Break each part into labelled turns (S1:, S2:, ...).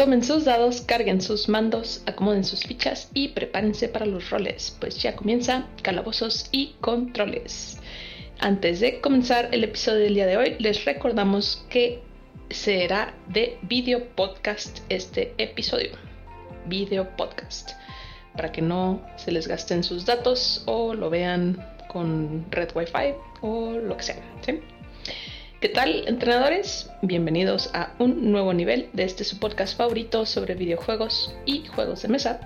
S1: Tomen sus dados, carguen sus mandos, acomoden sus fichas y prepárense para los roles, pues ya comienza Calabozos y Controles. Antes de comenzar el episodio del día de hoy, les recordamos que será de video podcast este episodio. Video podcast. Para que no se les gasten sus datos o lo vean con red wifi o lo que sea. ¿Qué tal, entrenadores? Bienvenidos a un nuevo nivel de este su podcast favorito sobre videojuegos y juegos de mesa.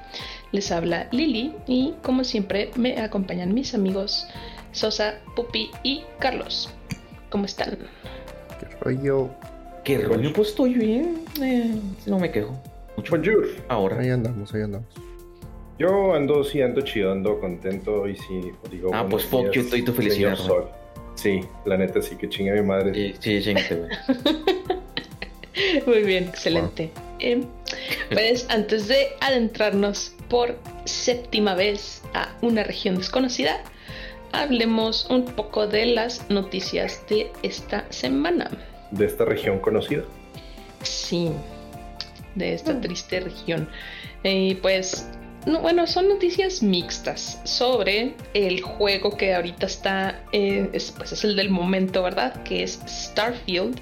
S1: Les habla Lili y, como siempre, me acompañan mis amigos Sosa, Pupi y Carlos. ¿Cómo están?
S2: ¿Qué rollo?
S3: ¿Qué rollo? Pues estoy bien. Eh, no me quejo.
S4: Mucho. Bonjour.
S3: Ahora.
S2: Ahí andamos, ahí andamos.
S4: Yo ando, sí, ando chido, ando contento y sí, digo.
S3: Ah, pues fuck you, estoy tu felicidad.
S4: Sol. Sí, la neta sí que chingue mi madre.
S3: Sí, sí, chingate, güey.
S1: Muy bien, excelente. Eh, pues antes de adentrarnos por séptima vez a una región desconocida, hablemos un poco de las noticias de esta semana.
S4: ¿De esta región conocida?
S1: Sí, de esta triste región. Y pues no, bueno, son noticias mixtas sobre el juego que ahorita está, eh, es, pues es el del momento, ¿verdad? Que es Starfield.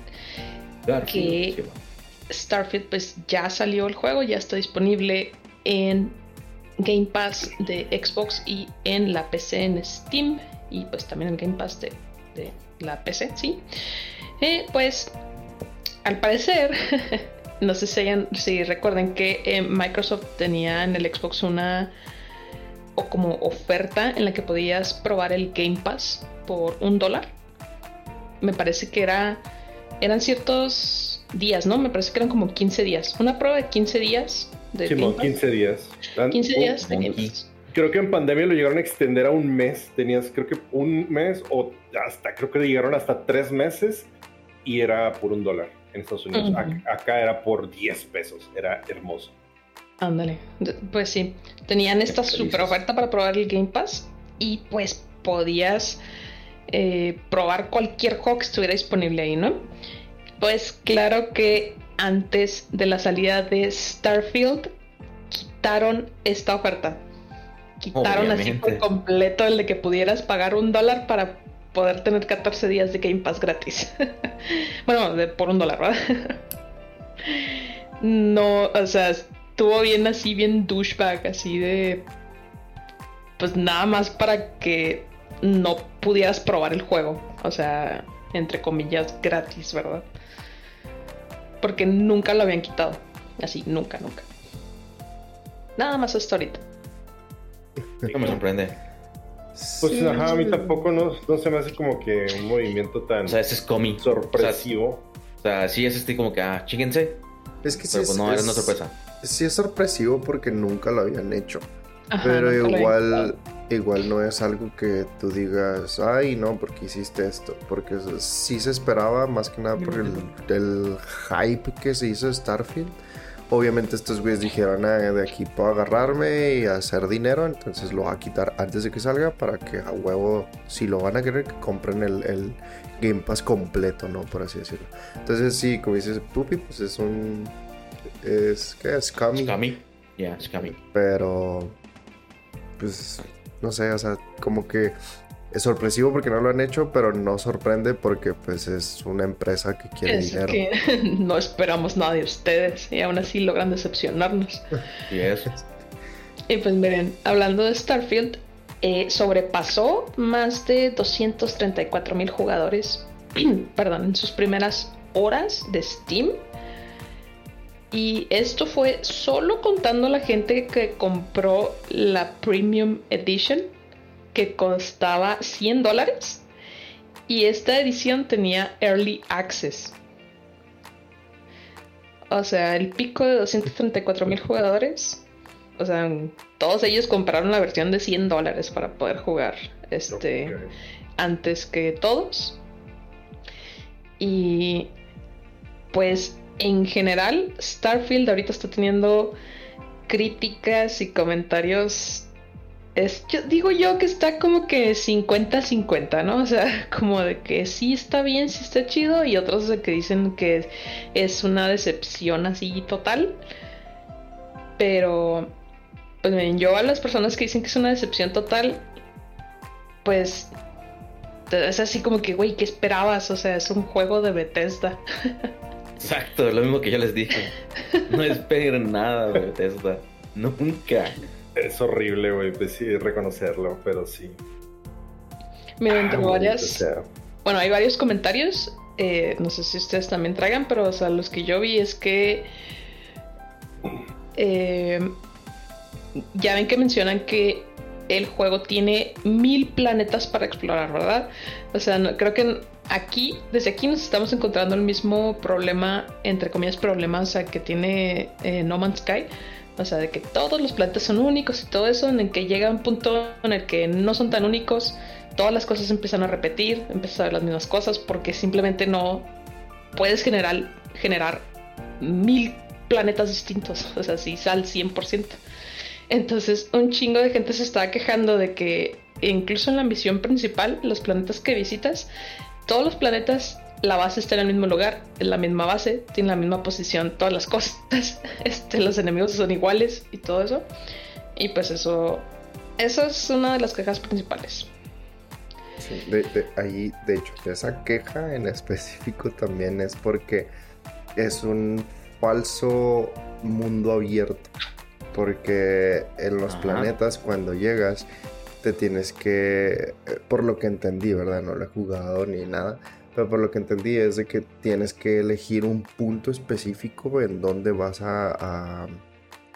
S3: Starfield,
S1: que
S3: sí,
S1: Starfield pues ya salió el juego, ya está disponible en Game Pass de Xbox y en la PC en Steam y pues también en Game Pass de, de la PC, ¿sí? Eh, pues al parecer no sé si, hayan, si recuerden que eh, Microsoft tenía en el Xbox una o como oferta en la que podías probar el Game Pass por un dólar. Me parece que era eran ciertos días, ¿no? Me parece que eran como 15 días. Una prueba de 15 días de
S4: Sí,
S1: Game
S4: mo,
S1: Pass.
S4: 15 días.
S1: 15 días de Game. Pass.
S4: Creo que en pandemia lo llegaron a extender a un mes. Tenías, creo que un mes o hasta, creo que llegaron hasta tres meses y era por un dólar en Estados Unidos. Acá era por 10 pesos. Era hermoso.
S1: Ándale. Pues sí, tenían esta super oferta para probar el Game Pass y pues podías eh, probar cualquier juego que estuviera disponible ahí, ¿no? Pues claro que antes de la salida de Starfield quitaron esta oferta. Quitaron así por completo el de que pudieras pagar un dólar para poder tener 14 días de Game Pass gratis. bueno, de, por un dólar, ¿verdad? no, o sea, estuvo bien así, bien douchebag, así de. Pues nada más para que no pudieras probar el juego. O sea, entre comillas, gratis, ¿verdad? Porque nunca lo habían quitado. Así, nunca, nunca. Nada más hasta ahorita.
S3: No me sorprende.
S4: Pues
S2: Sí,
S4: ajá, a mí tampoco no, no se me hace como que un movimiento tan
S3: O sea, ese es comi.
S4: sorpresivo.
S3: O sea, sí es este como que, ah, chíquense.
S2: Es que sí
S3: Pero
S2: es,
S3: pues no, era
S2: es-
S3: una sorpresa.
S2: Sí es sorpresivo porque nunca lo habían hecho.
S1: Ajá,
S2: pero igual, igual no es algo que tú digas, ay, no, porque hiciste esto. Porque sí se esperaba, más que nada por el, el hype que se hizo de Starfield. Obviamente estos güeyes dijeron, ah, de aquí puedo agarrarme y hacer dinero, entonces lo voy a quitar antes de que salga para que a huevo, si lo van a querer, que compren el, el Game Pass completo, ¿no? Por así decirlo. Entonces sí, como dices, Puppy, pues es un... Es, ¿qué es? Scummy.
S3: Scammy. Ya, Scammy.
S2: Pero, pues, no sé, o sea, como que es sorpresivo porque no lo han hecho, pero no sorprende porque, pues, es una empresa que quiere
S1: Es
S2: dinero.
S1: que no esperamos nada de ustedes y aún así logran decepcionarnos.
S3: Y es.
S1: Y pues miren, hablando de Starfield, eh, sobrepasó más de 234 mil jugadores, perdón, en sus primeras horas de Steam. Y esto fue solo contando la gente que compró la Premium Edition, que costaba 100 dólares. Y esta edición tenía Early Access. O sea, el pico de 234 mil jugadores. O sea, todos ellos compraron la versión de 100 dólares para poder jugar este antes que todos. Y pues en general, Starfield ahorita está teniendo críticas y comentarios es, yo digo yo que está como que 50-50, ¿no? O sea, como de que sí está bien, sí está chido, y otros de que dicen que es una decepción así total. Pero, pues yo a las personas que dicen que es una decepción total, pues es así como que, güey, ¿qué esperabas? O sea, es un juego de Bethesda.
S5: Exacto, lo mismo que yo les dije. No esperen nada de Bethesda. Nunca.
S4: Es horrible, güey, pues sí, reconocerlo, pero sí.
S1: Miren,
S4: Ah,
S1: tengo
S4: maldito
S1: varias.
S4: sea.
S1: Bueno, hay varios comentarios. eh, no sé si ustedes también traigan, pero o sea, los que yo vi es que. eh, ya ven que mencionan que el juego tiene mil planetas para explorar, ¿verdad? O sea, no- creo que aquí, desde aquí nos estamos encontrando el mismo problema, entre comillas, problema, o sea, que tiene eh, No Man's Sky. O sea, de que todos los planetas son únicos y todo eso, en el que llega un punto en el que no son tan únicos, todas las cosas empiezan a repetir, empiezan a ver las mismas cosas, porque simplemente no puedes generar, generar mil planetas distintos, o sea, si sal 100%. Entonces, un chingo de gente se estaba quejando de que incluso en la misión principal, los planetas que visitas, todos los planetas, la base está en el mismo lugar, en la misma base, tiene la misma posición, todas las cosas, este, los enemigos son iguales y todo eso. Y pues eso, eso es una de las quejas principales.
S2: Sí, de, de- ahí, de hecho, esa queja en específico también es porque es un falso mundo abierto. Porque en los
S5: Ajá.
S2: planetas, cuando llegas, te tienes que, eh, por lo que entendí, ¿verdad? No lo he jugado ni nada. Pero por lo que entendí es de que tienes que elegir un punto específico en donde vas a, a-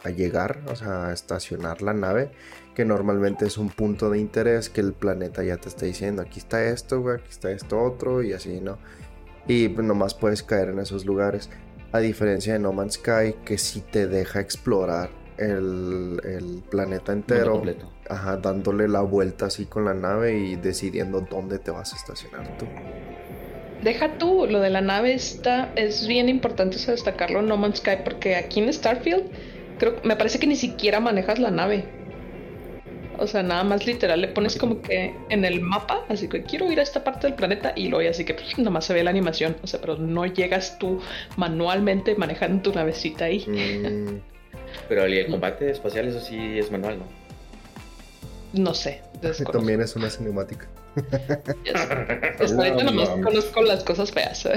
S2: a llegar, o sea, a estacionar la nave que normalmente es un punto de interés que el planeta ya te está diciendo, aquí está esto, güey, aquí está esto otro y así, ¿no? Y pues, nomás puedes caer en esos lugares. A diferencia de No Man's Sky, que sí te deja explorar el, el planeta entero, ajá, dándole la vuelta así con la nave y decidiendo dónde te vas a estacionar tú.
S1: Deja tú, lo de la nave está, es bien importante eso destacarlo en No Man's Sky, porque aquí en Starfield, creo, me parece que ni siquiera manejas la nave. O sea, nada más literal le pones como que en el mapa, así que quiero ir a esta parte del planeta y lo así que pues, nada más se ve la animación. O sea, pero no llegas tú manualmente manejando tu navecita ahí.
S2: Mm,
S5: Pero el combate espacial, eso sí es manual, ¿no?
S1: No sé.
S2: también es una cinemática.
S1: Hasta ahorita
S4: No
S1: nomás conozco las cosas feas.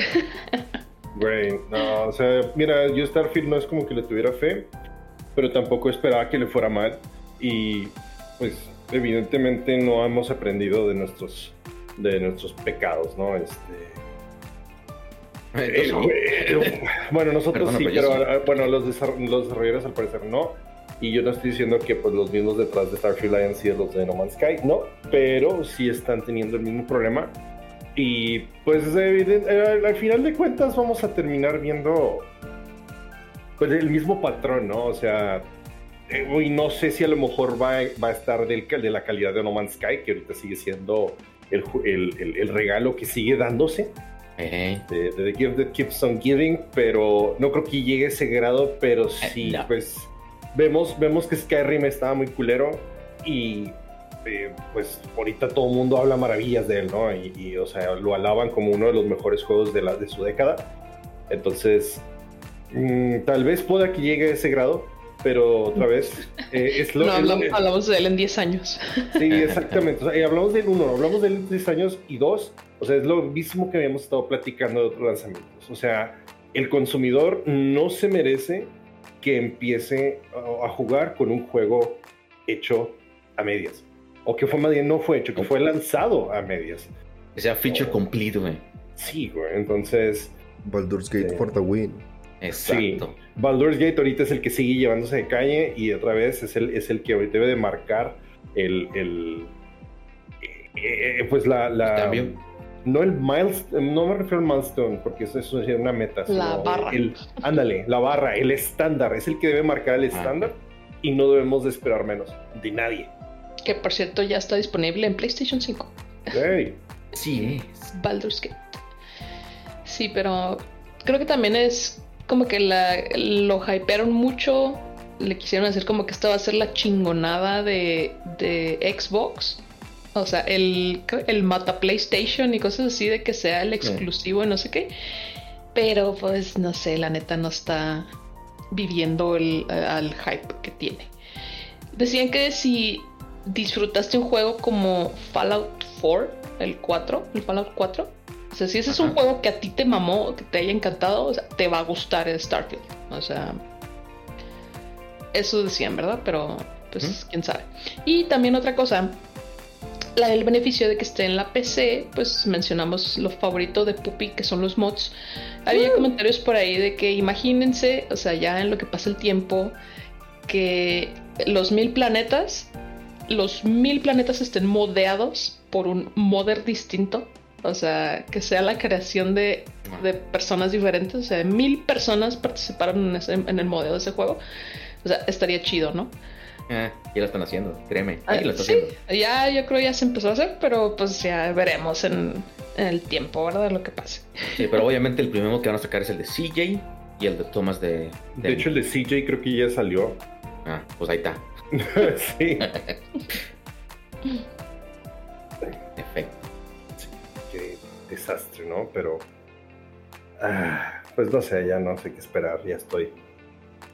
S4: Güey, no, o sea, mira, yo Starfield no es como que le tuviera fe, pero tampoco esperaba que le fuera mal. Y pues, evidentemente no hemos aprendido de nuestros, de nuestros pecados, ¿no? Este. el el- bueno, nosotros
S5: Perdona,
S4: sí,
S5: pero
S4: ah, bueno, los, los desarrolladores al parecer no. Y yo no estoy diciendo que pues, los mismos detrás de Starfield hayan sido los de No Man's Sky, no, pero sí están teniendo el mismo problema. Y pues eviden- eh, al, al final de cuentas vamos a terminar viendo pues, el mismo patrón, ¿no? O sea, eh, y no sé si a lo mejor va, va a estar del, de la calidad de No Man's Sky, que ahorita sigue siendo el, el- el- el regalo que sigue dándose
S5: Eh,
S4: de, de The Gift That Keeps On Giving, pero no creo que llegue a ese grado, pero sí,
S5: no.
S4: pues vemos, vemos que Skyrim estaba muy culero y eh, pues ahorita todo el mundo habla maravillas de él, ¿no? Y, y, o sea, lo alaban como uno de los mejores juegos de, la, de su década. Entonces, mm, tal vez pueda que llegue a ese grado, pero otra vez eh, es lo
S1: no
S4: es lo-
S1: hablamos, hablamos de él en 10 años.
S4: Sí, exactamente. O sea, y hablamos del uno, hablamos del 10 años y dos, o sea, es lo mismo que habíamos estado platicando de otros lanzamientos. O sea, el consumidor no se merece que empiece a, a jugar con un juego hecho a medias. O que fue más bien no fue hecho, que fue lanzado a medias.
S5: que sea feature complete, güey.
S4: Sí, güey. Entonces,
S2: Baldur's Gate
S4: Sí.
S2: for the win.
S5: Exacto.
S4: Baldur's Gate ahorita es el que sigue llevándose de calle y otra vez es el, es el que ahorita debe de marcar el, el eh, eh, pues la, la
S5: El cambio.
S4: No el milestone, no me refiero al milestone porque eso, eso es una meta,
S1: La barra.
S4: el- ándale, la barra, el estándar, es el que debe marcar el estándar y no debemos de esperar menos de nadie.
S1: Que por cierto ya está disponible en PlayStation 5.
S4: Hey,
S5: Sí es.
S1: Baldur's Gate. Sí, pero creo que también es como que la, lo hypearon mucho le quisieron hacer como que esta va a ser la chingonada de, de Xbox. O sea, el, el mata PlayStation y cosas así de que sea el exclusivo y no sé qué. Pero pues no sé, la neta no está viviendo el, al hype que tiene. Decían que si disfrutaste un juego como Fallout 4, el 4, el Fallout 4, o sea, si ese es un juego que a ti te mamó, que te haya encantado, o sea, te va a gustar el Starfield. O sea, eso decían, ¿verdad? Pero pues quién sabe. Y también otra cosa, la, el beneficio de que esté en la PC, pues mencionamos lo favorito de Puppy, que son los mods. Había comentarios por ahí de que imagínense, o sea, ya en lo que pasa el tiempo, que los mil planetas, los mil planetas estén modeados por un modder distinto. O sea, que sea la creación de, de personas diferentes. O sea, mil personas participaron en, en el modelo de ese juego. O sea, estaría chido, ¿no?
S5: Ah, ya lo están haciendo, créeme.
S1: Ah, sí, ya yo creo ya se empezó a hacer, pero pues ya veremos en, el tiempo, ¿verdad? Lo que pase.
S5: Sí, pero obviamente el primero que van a sacar es el de CJ y el de Thomas de...
S4: De, hecho, el de CJ creo que ya salió.
S5: Ah, pues ahí está.
S4: sí.
S5: Perfecto.
S4: qué desastre, ¿no? Pero... Ah, pues no sé, ya no sé qué esperar, ya estoy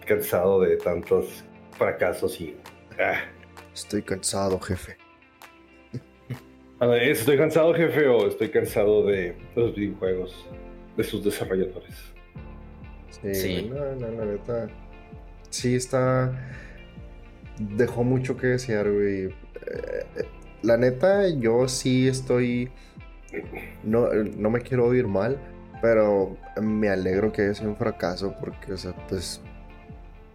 S4: cansado de tantos fracasos y... Ah.
S2: Estoy cansado, jefe.
S4: ¿Estoy cansado, jefe, o estoy cansado de los videojuegos, de sus desarrolladores?
S2: Sí, No, no, la neta. Sí, está. Dejó mucho que desear, güey. Eh, la neta, yo sí estoy. No, no me quiero oír mal, pero me alegro que haya sido un fracaso porque, o sea, pues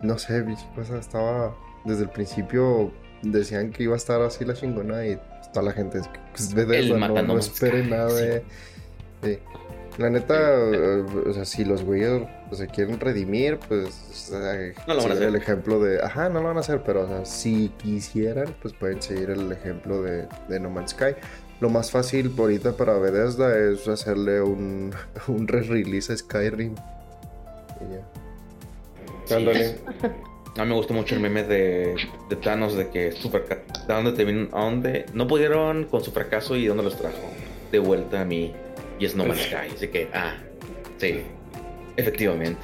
S2: no sé, cosa estaba desde el principio decían que iba a estar así la chingona y toda la gente pues, ve de eso, no, no espere nada de, La neta, eh, o sea, si los güeyes se quieren redimir, pues
S5: no lo van a hacer.
S2: el ejemplo de, ajá, no lo van a hacer, pero o sea, si quisieran, pues pueden seguir el ejemplo de, de No Man's Sky. Lo más fácil ahorita para Bethesda es hacerle un, un re-release a Skyrim. Y ya.
S5: A mí me gustó mucho el meme de, de Thanos de que su ¿De dónde te vino? ¿A dónde? No pudieron con su fracaso y dónde los trajo. De vuelta a mí. Y es No Man's Sky. Así que, ah, sí. Efectivamente.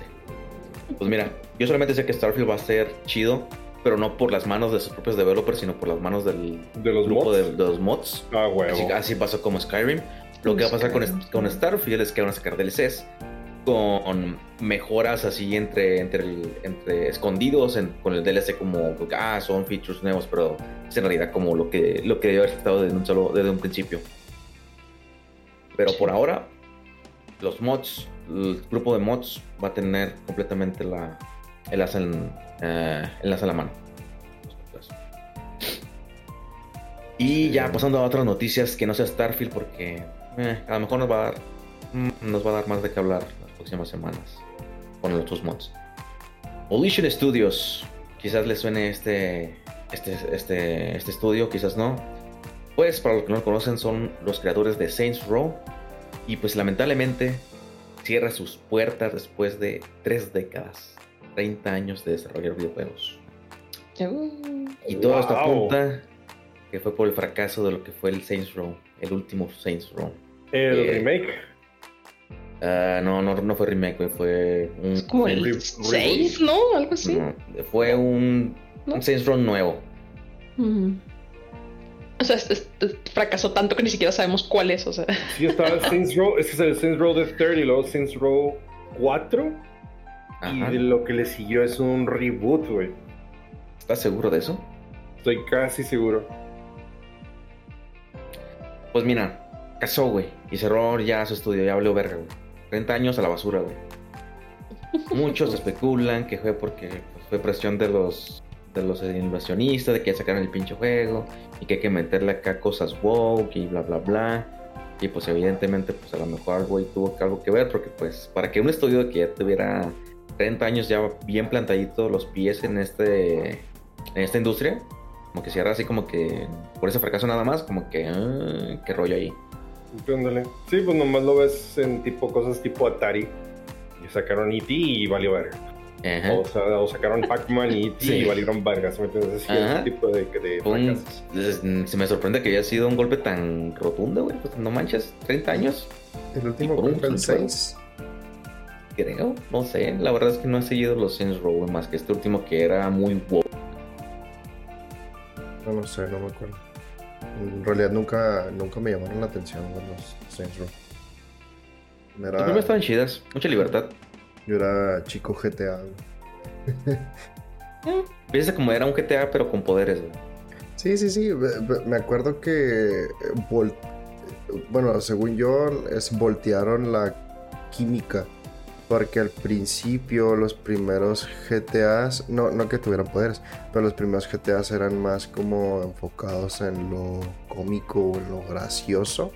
S5: Pues mira, yo solamente sé que Starfield va a ser chido, pero no por las manos de sus propios developers, sino por las manos del
S4: ¿De los
S5: grupo
S4: mods?
S5: De, los mods.
S4: Ah, huevo.
S5: Así, pasó como Skyrim. Lo que va a pasar con, con Starfield es que van a sacar DLCs con mejoras así entre, entre, entre escondidos con el DLC como ah, son features nuevos, pero es en realidad como lo que, lo que debe haber estado desde un, solo, desde un principio. Pero por ahora, los mods, el grupo de mods va a tener completamente la, el asa en, eh, la mano. Y ya pasando a otras noticias que no sea Starfield, porque eh, a lo mejor nos va a dar, nos va a dar más de qué hablar próximas semanas con los otros mods. Volition Studios, quizás les suene este, este, este, este estudio, quizás no. Pues para los que no lo conocen son los creadores de Saints Row y pues lamentablemente cierra sus puertas después de tres décadas, 30 años de desarrollar videojuegos. y todo esto apunta que fue por el fracaso de lo que fue el Saints Row, el último Saints Row.
S4: El eh, remake.
S5: Uh, no, no, no fue remake, fue un.
S1: Es como el 6, ¿no? Algo así.
S5: fue un, un Saints Row nuevo.
S1: O sea, fracasó tanto que ni siquiera sabemos cuál es, o sea.
S4: Sí, estaba Saints Row, ese es el Saints Row de 30 y luego Saints Row 4. Y de lo que le siguió es un reboot, güey.
S5: ¿Estás seguro de eso?
S4: Estoy casi seguro.
S5: Pues mira, casó, güey. Y cerró ya su estudio, ya habló verga, güey. 30 años a la basura, güey. Muchos especulan que fue porque pues, fue presión de los de los inversionistas de que sacaran el pinche juego y que hay que meterle acá cosas woke y bla bla bla. Y pues evidentemente pues a lo mejor güey tuvo algo que ver porque pues para que un estudio que ya tuviera 30 años ya bien plantadito los pies en este en esta industria, como que cierra así como que por ese fracaso nada más, como que ah, qué rollo ahí.
S4: Sí, pues nomás lo ves en tipo cosas tipo Atari. Y sacaron E.T. y valió verga.
S5: Ajá.
S4: O, sea, o sacaron Pac-Man y,
S5: Sí.
S4: y valieron vargas. ¿me entiendes? Así,
S5: Ajá.
S4: ese tipo de, de
S5: Fue un-
S4: fracasos.
S5: es- se me sorprende que haya sido un golpe tan rotundo, güey. Pues no manches, 30 años,
S2: El último
S5: Y por un
S2: fue el
S5: solo juego.
S2: 6.
S5: creo. No sé, la verdad es que no he seguido los Saints Row, más que este último que era muy wow.
S2: No lo sé, no me acuerdo. En realidad nunca, nunca me llamaron la atención los Saints Row.
S5: Las
S2: Era,
S5: primeras estaban chidas, mucha libertad.
S2: yo era chico GTA. güey.
S5: Piensa como era un GTA, pero con poderes, güey.
S2: Sí, sí, sí. Me acuerdo que. eh, vol- Bueno, según yo, es voltearon la química. Porque al principio, los primeros GTAs. No, no que tuvieran poderes. Pero los primeros GTAs eran más como enfocados en lo cómico o en lo gracioso.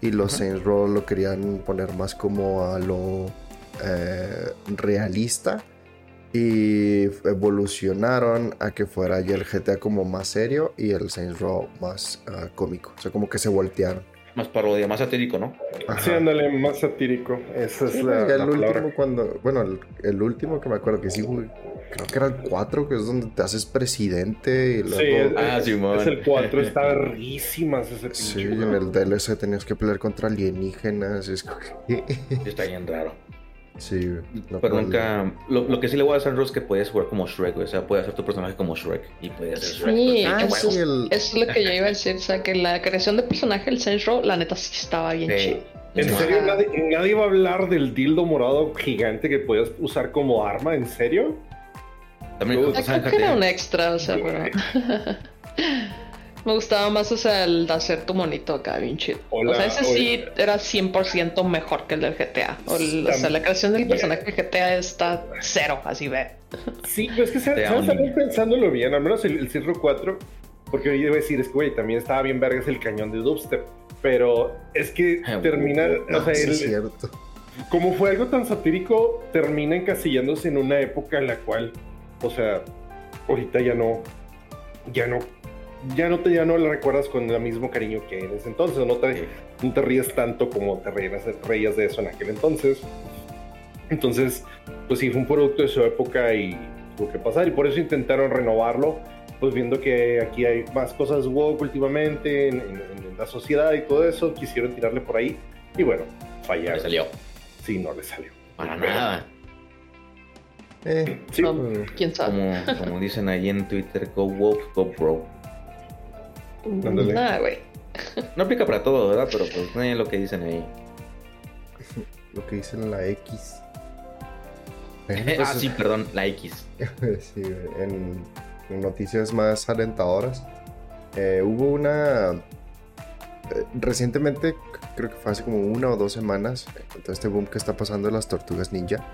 S2: Y los. Saints Row lo querían poner más como a lo eh, realista y evolucionaron a que fuera ya el GTA como más serio y el Saints Row más ah, cómico. O sea, como que se voltearon.
S5: Más parodia, más satírico, ¿no?
S2: Ajá.
S4: Sí, ándale, más satírico. Esa es
S2: Sí,
S4: la,
S2: ya
S4: la
S2: el
S4: palabra.
S2: último cuando, bueno, el, el último que me acuerdo que sí, güey, creo que era el 4, que es donde te haces presidente y luego...
S4: Sí, es,
S5: Ah,
S4: es-
S5: Simón.
S4: es el 4, está verguísimas ese pinche.
S2: Sí, y en el DLC tenías que pelear contra alienígenas. y es
S5: Está bien raro.
S2: Sí, no
S5: pero nunca. Lo, lo que sí le voy a hacer es que puedes jugar como Shrek, güey. O sea, puedes hacer tu personaje como Shrek. Y puedes hacer Shrek.
S1: Sí,
S2: Ah,
S1: eso,
S2: sí, el-
S1: eso es lo que yo iba a decir. O sea, que la creación de personaje del Row, la neta sí estaba bien
S5: Sí.
S1: chido.
S4: ¿En serio? ¿Nadie, nadie va a hablar del dildo morado gigante que podías usar como arma? ¿En serio?
S5: También sea,
S1: Creo que era un extra, o sea, pero... Me gustaba más, o sea, el de hacer tu monito acá, bien chido.
S4: Hola,
S1: o sea, ese sí
S4: hola.
S1: era 100% mejor que el del GTA. O, el- o sea, la creación del personaje de GTA está cero, así ve.
S4: Sí, pero es que ¿sabes? También pensándolo bien, al menos el, el Cirro 4, porque yo iba a decir, es que, güey, también estaba bien vergas el cañón de dubstep, pero es que
S5: Ah,
S4: termina,
S2: No,
S4: o sea,
S2: sí
S4: el-
S2: es cierto.
S4: como fue algo tan satírico, termina encasillándose en una época en la cual, o sea, ahorita ya no, ya no, ya no te, ya no la recuerdas con el mismo cariño que en ese entonces, no te, no te ríes tanto como te reías, reías de eso en aquel entonces. Entonces, pues sí, fue un producto de su época y tuvo que pasar, y por eso intentaron renovarlo, pues viendo que aquí hay más cosas woke últimamente en, en- en la sociedad y todo eso, quisieron tirarle por ahí, y bueno,
S5: Le
S4: fallaron.
S5: salió.
S4: Sí, no le salió.
S5: Para
S4: Pero-
S5: nada.
S2: Eh,
S4: Sí,
S1: No, ¿Quién sabe?
S5: Como, como dicen ahí en Twitter, go woke, go bro.
S4: Ándale.
S1: Nada, güey.
S5: No aplica para todo, ¿verdad? Pero pues no es lo que dicen ahí.
S2: lo que dice en la X.
S5: Ah, sí, perdón, la X.
S2: Sí, en, en noticias más alentadoras. eh, hubo una. eh, recientemente, creo que fue hace como una o dos semanas, con todo este boom que está pasando de las tortugas ninja,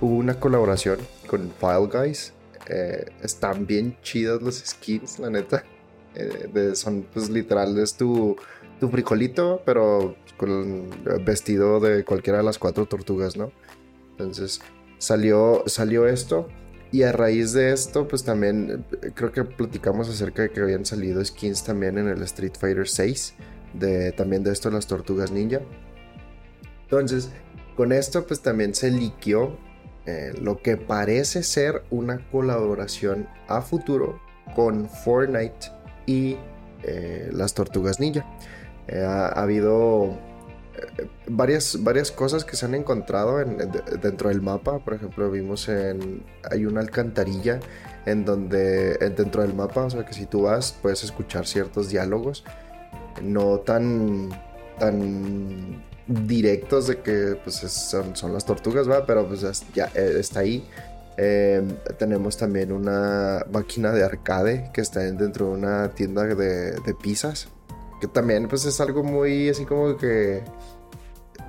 S2: hubo una colaboración con File Guys. eh, están bien chidas los skins, la neta. Eh, son, pues, literal, es tu, tu frijolito, pero vestido de cualquiera de las cuatro tortugas, ¿no? Entonces, salió, salió esto. Y a raíz de esto, pues también eh, creo que platicamos acerca de que habían salido skins también en el Street Fighter 6. De, también de esto las tortugas ninja. Entonces, con esto pues también se liqueó eh, lo que parece ser una colaboración a futuro con Fortnite y eh, las tortugas ninja. Eh, ha, ha habido eh, varias, varias cosas que se han encontrado en- de- dentro del mapa. Por ejemplo, vimos en. Hay una alcantarilla en donde. dentro del mapa, o sea que si tú vas, puedes escuchar ciertos diálogos. No tan. tan directos de que pues es- son, son las tortugas, ¿va? Pero pues es- ya está ahí. Eh, tenemos también una máquina de arcade que está dentro de una tienda de, de pizzas. Que también pues es algo muy así como que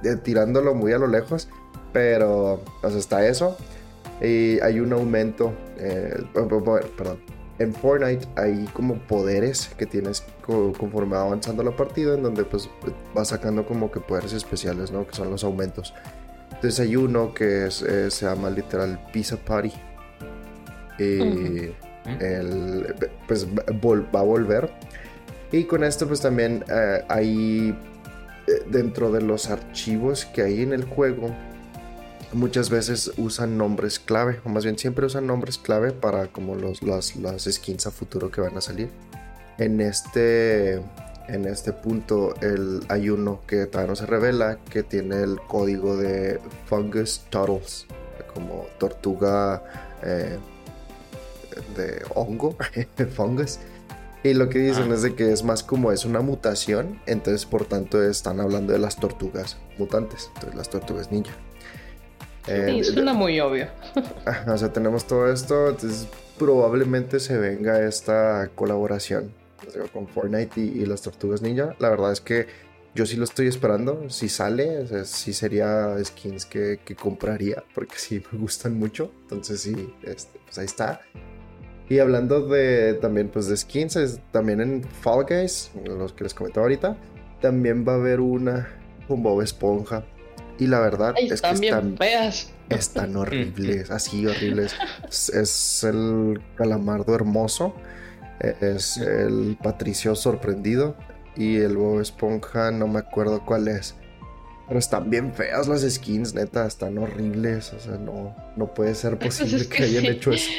S2: eh, tirándolo muy a lo lejos. Pero, sea, está eso. Y hay un aumento. eh, perdón. En Fortnite hay como poderes que tienes co- conforme va avanzando la partida. En donde pues vas sacando como que poderes especiales, ¿no? Que son los aumentos. Entonces hay uno que es, eh, se llama literal Pizza Party. Y el, pues vol- va a volver. Y con esto pues también eh, hay eh, dentro de los archivos que hay en el juego muchas veces usan nombres clave, o más bien siempre usan nombres clave para como los, las, las skins a futuro que van a salir. En este, en este punto el, hay uno que todavía no se revela que tiene el código de Fungus Turtles, como tortuga eh, de hongo, fungus. Y lo que dicen
S5: Ah.
S2: es de que es más como es una mutación, entonces por tanto están hablando de las tortugas mutantes, entonces las tortugas ninja. Eh,
S1: Sí, suena muy obvio.
S2: O sea, tenemos todo esto, entonces probablemente se venga esta colaboración con Fortnite y, y las Tortugas Ninja. La verdad es que yo sí lo estoy esperando. Si sale, o sea, sí sería skins que, que compraría, porque sí me gustan mucho. Entonces sí, este, pues ahí está. Y hablando de también pues de skins, es- también en Fall Guys, los que les comentaba ahorita, también va a haber una con Bob Esponja. Y la verdad
S1: Ay,
S2: es que
S1: están bien
S2: están
S1: feas.
S2: están horribles, así horribles. Es, es el calamardo hermoso, es el Patricio sorprendido y el Bob Esponja, no me acuerdo cuál es. Pero están bien feas las skins, neta, están horribles. O sea, no, no puede ser posible
S1: es
S2: que,
S1: que
S2: hayan
S1: sí.
S2: hecho eso.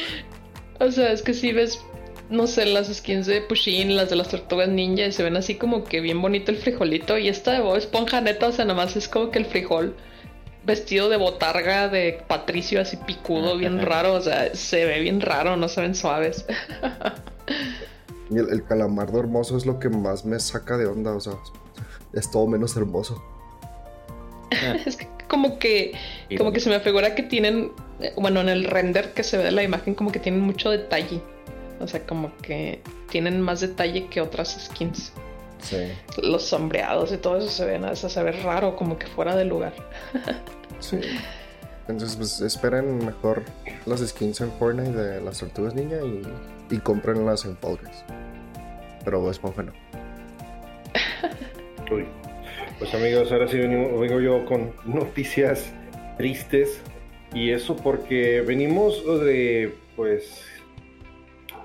S1: O sea, es que si ves, no sé, las skins de Pushin, las de las tortugas ninja, y se ven así como que bien bonito el frijolito. Y esta de Bob Esponja, neta, o sea, nomás es como que el frijol vestido de botarga de Patricio, así picudo, bien raro. O sea, se ve bien raro, no se ven suaves.
S2: Y el, el calamardo hermoso es lo que más me saca de onda, o sea, es todo menos hermoso.
S1: es que como que Como que se me figura que tienen, eh, bueno, en el render que se ve de la imagen, como que tienen mucho detalle. O sea, como que tienen más detalle que otras skins.
S2: Sí.
S1: Los sombreados y todo eso se ven, sea, se ve raro, como que fuera de lugar.
S2: Sí. Entonces, pues esperen mejor las skins en Fortnite de las tortugas ninja y, y cómprenlas en Fall Guys. Pero Bob Esponja no.
S4: Uy. Pues amigos, ahora sí venimos, vengo yo con noticias tristes. Y eso porque venimos de, pues,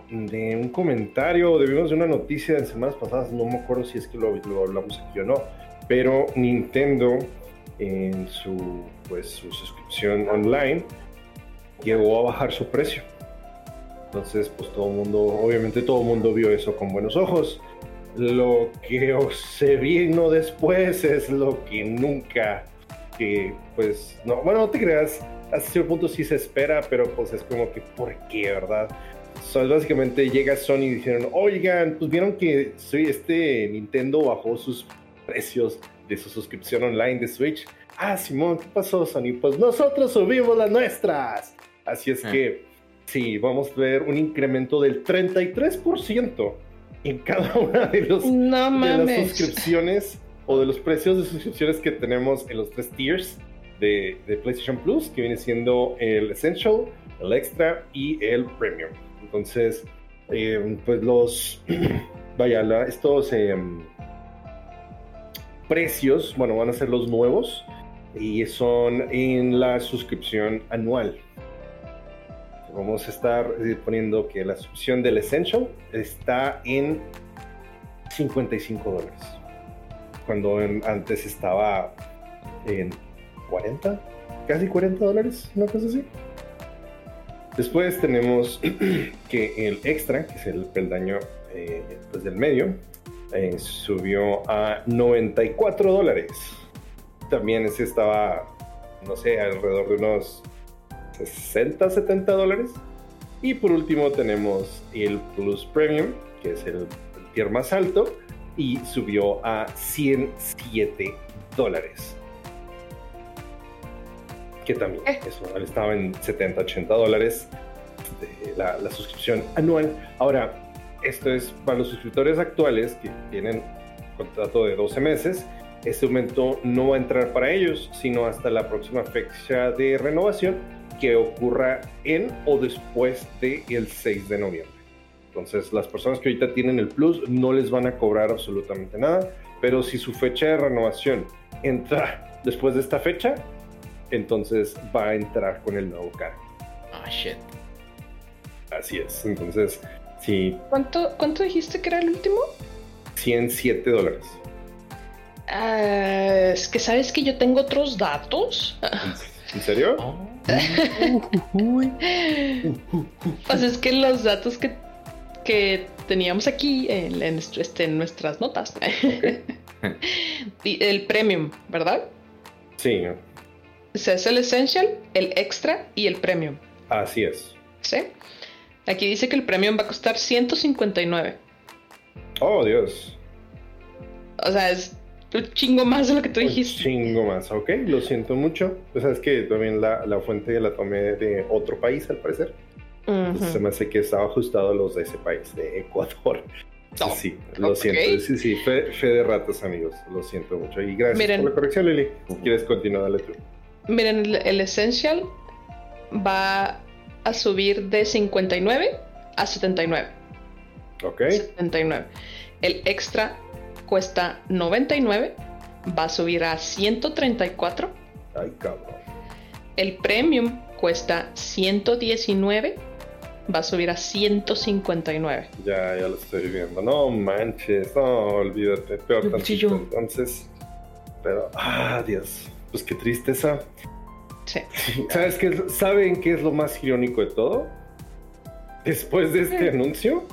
S4: de un comentario, debimos de una noticia en semanas pasadas, no me acuerdo si es que lo, lo hablamos aquí o no, pero Nintendo en su, pues, su suscripción online llegó a bajar su precio. Entonces, pues todo el mundo, obviamente todo el mundo vio eso con buenos ojos. Lo que se vino después es lo que nunca, que pues, no, bueno, no te creas, hasta cierto punto sí se espera, pero pues es como que, ¿por qué, verdad? So, básicamente llega Sony y dijeron, oigan, pues vieron que sí, este Nintendo bajó sus precios de su suscripción online de Switch. Ah, Simón, ¿qué pasó, Sony? Pues nosotros subimos las nuestras. Así es
S5: Ah.
S4: que, sí, vamos a ver un incremento del 33% en cada una de los
S1: No
S4: de las suscripciones o de los precios de suscripciones que tenemos en los tres tiers de, de PlayStation Plus, que viene siendo el Essential, el Extra y el Premium. Entonces, eh, pues los, vaya, la- estos em, precios, bueno, van a ser los nuevos y son en la suscripción anual. Vamos a estar eh, poniendo que la suscripción del Essential está en 55 dólares. Cuando en- antes estaba en 40, casi 40 dólares, una cosa así. Después tenemos que el extra, que es el peldaño eh, pues del medio, eh, subió a 94 dólares. También ese estaba, no sé, alrededor de unos 60, 70 dólares. Y por último tenemos el Plus Premium, que es el, el tier más alto, y subió a 107 dólares. Que también,
S1: Eh.
S4: eso, estaba en 70, 80 dólares de la, la suscripción anual. Ahora, esto es para los suscriptores actuales que tienen contrato de 12 meses. Este aumento no va a entrar para ellos, sino hasta la próxima fecha de renovación que ocurra en o después del 6 de noviembre. Entonces, las personas que ahorita tienen el Plus no les van a cobrar absolutamente nada, pero si su fecha de renovación entra después de esta fecha, entonces va a entrar con el nuevo cargo.
S5: Ah, shit.
S4: Así es. Entonces, sí,
S1: ¿Cuánto, ¿Cuánto dijiste que era el último?
S4: 107 dólares.
S1: Ah, es que sabes que yo tengo otros datos.
S4: ¿En serio?
S5: Oh.
S1: Pues es que los datos que, que teníamos aquí en, en este, en nuestras notas. Y el premium, ¿verdad?
S4: Sí,
S1: O sea, es el essential, el extra y el premium.
S4: así es.
S1: ¿Sí? Aquí dice que el premium va a costar 159.
S4: Oh, Dios.
S1: O sea, es un chingo más de lo que tú
S4: Un
S1: dijiste.
S4: chingo más, ok, lo siento mucho. Pues sabes que también la, la fuente la tomé de otro país, al parecer. Entonces. Se me hace que estaba ajustado a los de ese país, de Ecuador.
S1: No.
S4: Sí, lo siento. Sí, sí, fe, fe de ratas, amigos. Lo siento mucho. Y gracias
S1: Miren.
S4: por la corrección, Lili. Si quieres continuar, dale tú.
S1: Miren, el, el essential va a subir de 59 a 79.
S4: Ok.
S1: 79. El extra cuesta 99, va a subir a 134.
S4: Ay, cabrón.
S1: El premium cuesta 119, va a subir a 159.
S4: Ya, ya lo estoy viendo. No manches, no, olvídate. Peor tantito. Entonces, pero, ah, Dios. Pues qué tristeza.
S1: Sí.
S4: ¿Sabes qué? ¿Saben qué es lo más irónico de todo? Después de este anuncio,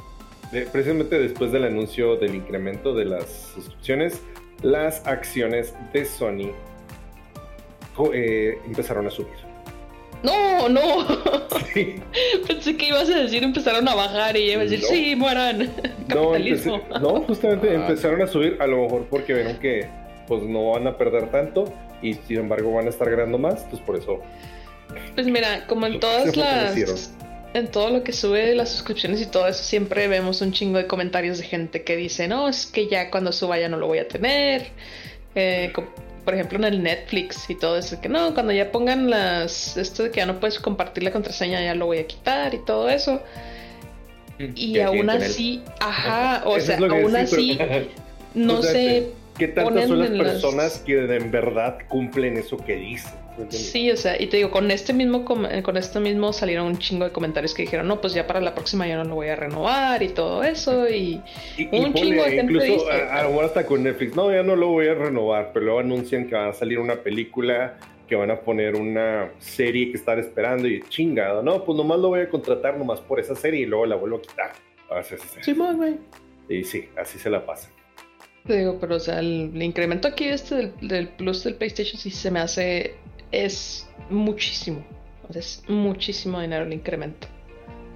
S4: de- precisamente después del anuncio del incremento de las suscripciones, las acciones de Sony eh, empezaron a subir.
S1: No, no.
S4: Sí.
S1: Pensé que ibas a decir empezaron a bajar y iba a decir,
S4: No.
S1: sí, mueran.
S4: No,
S1: Capitalismo.
S4: empecé- no, justamente
S5: Ah.
S4: empezaron a subir, a lo mejor porque vieron que pues no van a perder tanto y sin embargo van a estar ganando más, pues por eso.
S1: Pues mira, como en todas las. En todo lo que sube las suscripciones y todo eso, siempre vemos un chingo de comentarios de gente que dice, no, es que ya cuando suba ya no lo voy a tener. Eh, por ejemplo, en el Netflix y todo eso, que no, cuando ya pongan las. Esto de que ya no puedes compartir la contraseña, ya lo voy a quitar y todo eso. Y
S5: Ya
S1: aún así, ajá, o sea, aún
S4: sí,
S1: así, no sé.
S4: ¿Qué tantas son las personas que en verdad cumplen eso que dicen?
S1: Sí, o sea, y te digo, con este mismo com- con esto mismo salieron un chingo de comentarios que dijeron, no, pues ya para la próxima ya no lo voy a renovar y todo eso, y
S4: Y, y
S1: Un chingo de gente
S4: incluso lo mejor hasta con Netflix, no, ya no lo voy a renovar, pero luego anuncian que va a salir una película, que van a poner una serie que estar esperando y chingado, no, pues nomás lo voy a contratar nomás por esa serie y luego la vuelvo a quitar. Así, así, así.
S3: Güey.
S4: Y sí, así se la pasan.
S1: Te digo, pero o sea, el, el incremento aquí este del, del plus del PlayStation sí se me hace, es muchísimo, o sea, es muchísimo dinero el incremento.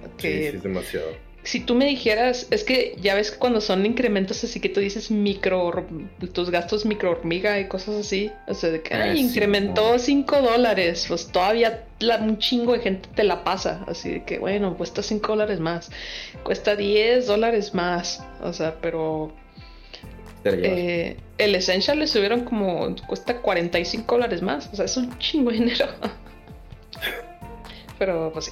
S4: Sí,
S1: Que
S4: sí, es demasiado.
S1: si tú me dijeras, es que ya ves que cuando son incrementos así que tú dices micro, tus gastos micro hormiga y cosas así, o sea, de que "Ay,
S5: sí,
S1: incrementó
S5: no.
S1: 5 dólares, pues todavía la- un chingo de gente te la pasa, así de que bueno, cuesta 5 dólares más, cuesta 10 dólares más, o sea, pero. Eh, el Essential le subieron como, cuesta 45 dólares más, o sea, es un chingo de dinero. Pero pues sí.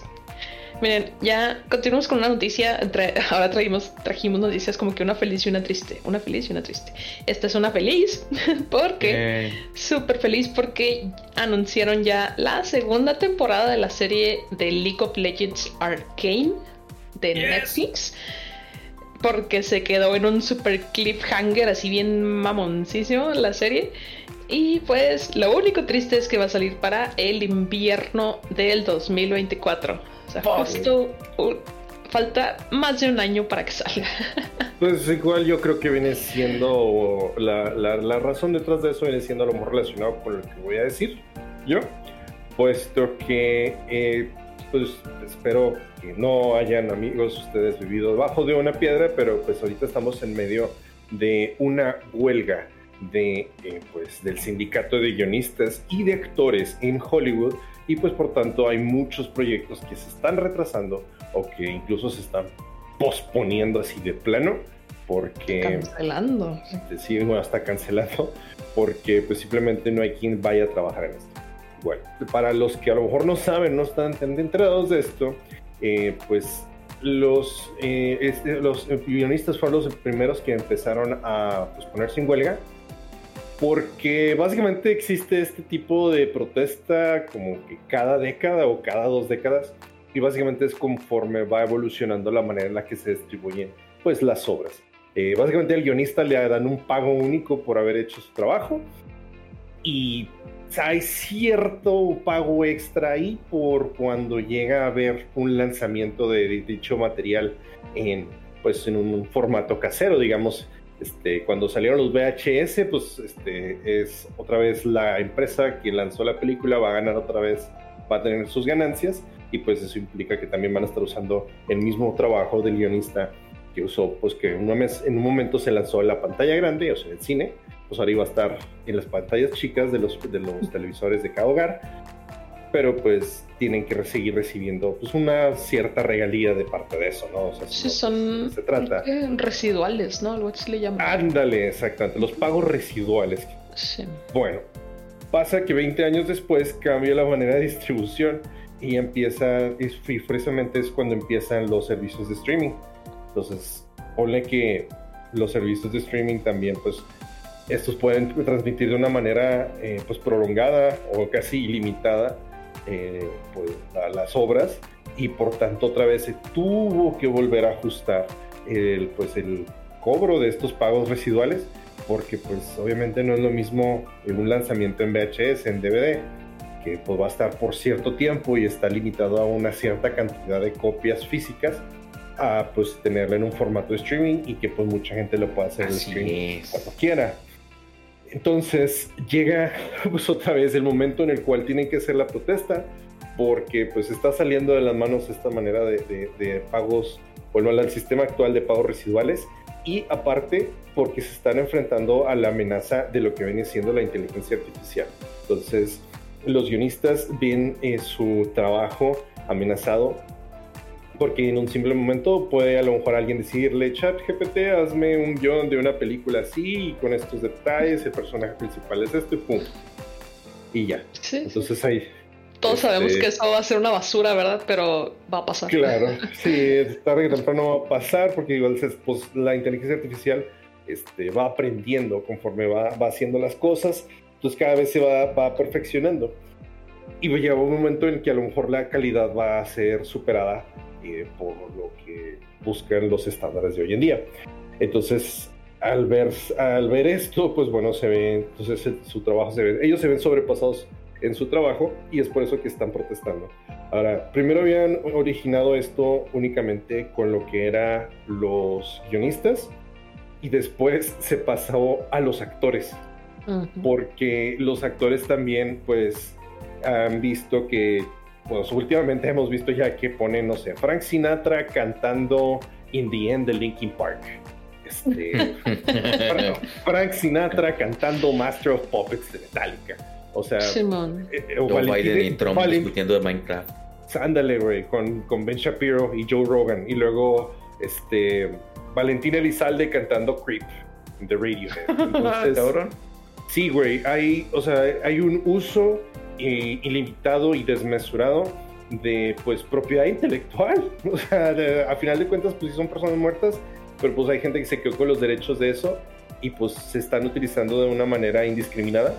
S1: Miren, ya continuamos con una noticia. Tra- ahora traímos, trajimos noticias como que una feliz y una triste. Una feliz y una triste. Esta es una feliz porque,
S5: Eh,
S1: súper feliz porque anunciaron ya la segunda temporada de la serie de League of Legends Arcane de Netflix. Porque se quedó en un super cliffhanger así bien mamoncísimo la serie. Y pues lo único triste es que va a salir para el invierno del 2024. O sea, justo uh, falta más de un año para que salga.
S4: Pues igual yo creo que viene siendo la, la- la razón detrás de eso viene siendo a lo mejor relacionado con lo que voy a decir yo, puesto que eh, pues espero que no hayan amigos ustedes vivido debajo de una piedra, pero pues ahorita estamos en medio de una huelga de eh, pues del sindicato de guionistas y de actores en Hollywood y pues por tanto hay muchos proyectos que se están retrasando o que incluso se están posponiendo así de plano porque
S1: Cancelando.
S4: sí, bueno, está cancelado porque pues simplemente no hay quien vaya a trabajar en esto. Bueno, para los que a lo mejor no saben, no están tan enterados de esto, eh, pues los, eh, este, los guionistas fueron los primeros que empezaron a pues, ponerse en huelga porque básicamente existe este tipo de protesta como que cada década o cada dos décadas y básicamente es conforme va evolucionando la manera en la que se distribuyen pues las obras. Eh, básicamente al guionista le dan un pago único por haber hecho su trabajo y hay cierto pago extra ahí por cuando llega a haber un lanzamiento de dicho material en, pues, en un formato casero, digamos. Este, cuando salieron los VHS, pues este, es otra vez la empresa que lanzó la película va a ganar otra vez, va a tener sus ganancias y pues eso implica que también van a estar usando el mismo trabajo del guionista que usó, pues que en un momento se lanzó en la pantalla grande, o sea, el cine, pues ahora iba a estar en las pantallas chicas de los, de los televisores de cada hogar, pero pues tienen que seguir recibiendo pues una cierta regalía de parte de eso, ¿no? O
S1: sea, sí, son
S4: se trata.
S1: residuales, ¿no? Algo así le llaman.
S4: Ándale, exactamente, los pagos residuales.
S1: Sí.
S4: Bueno, pasa que 20 años después cambia la manera de distribución y empieza, y precisamente es cuando empiezan los servicios de streaming. Entonces, ponle que los servicios de streaming también, pues estos pueden transmitir de una manera eh, pues prolongada o casi ilimitada eh, pues, a las obras. Y por tanto otra vez se tuvo que volver a ajustar el, pues el cobro de estos pagos residuales porque pues obviamente no es lo mismo en un lanzamiento en VHS, en DVD, que pues va a estar por cierto tiempo y está limitado a una cierta cantidad de copias físicas a pues tenerlo en un formato de streaming y que pues mucha gente lo pueda hacer en streaming cuando quiera. Entonces llega pues otra vez el momento en el cual tienen que hacer la protesta porque pues está saliendo de las manos esta manera de, pagos, bueno, al sistema actual de pagos residuales y aparte porque se están enfrentando a la amenaza de lo que viene siendo la inteligencia artificial. Entonces los guionistas ven eh, su trabajo amenazado porque en un simple momento puede a lo mejor alguien decirle, chat GPT, hazme un guion de una película así, y con estos detalles, el personaje principal es este, pum. Y ya. Entonces ahí...
S1: Todos sabemos este que eso va a ser una basura, ¿verdad? Pero va a pasar.
S4: Claro, sí, tarde que temprano va a pasar, porque igual pues, la inteligencia artificial este, va aprendiendo conforme va, va haciendo las cosas, entonces cada vez se va, va perfeccionando. Y llega un momento en que a lo mejor la calidad va a ser superada por lo que buscan los estándares de hoy en día. Entonces, al ver, al ver esto, pues bueno, se ve, entonces su trabajo se ve, ellos se ven sobrepasados en su trabajo y es por eso que están protestando. Ahora, primero habían originado esto únicamente con lo que eran los guionistas y después se pasó a los actores, porque los actores también pues han visto que pues últimamente hemos visto ya que ponen, no sé, Frank Sinatra cantando In the End de Linkin Park. Este, Frank Sinatra cantando Master of Puppets de Metallica. O sea,
S5: Simón. Eh, eh, o Biden y Trump discutiendo de Minecraft.
S4: Ándale, güey, con, con Ben Shapiro y Joe Rogan. Y luego, este, Valentina Elizalde cantando Creep de Radiohead. Entonces, sí, güey, hay, o sea, hay un uso ilimitado y desmesurado de pues propiedad intelectual. O sea, a final de cuentas, pues sí son personas muertas, pero pues hay gente que se quedó con los derechos de eso y pues se están utilizando de una manera indiscriminada.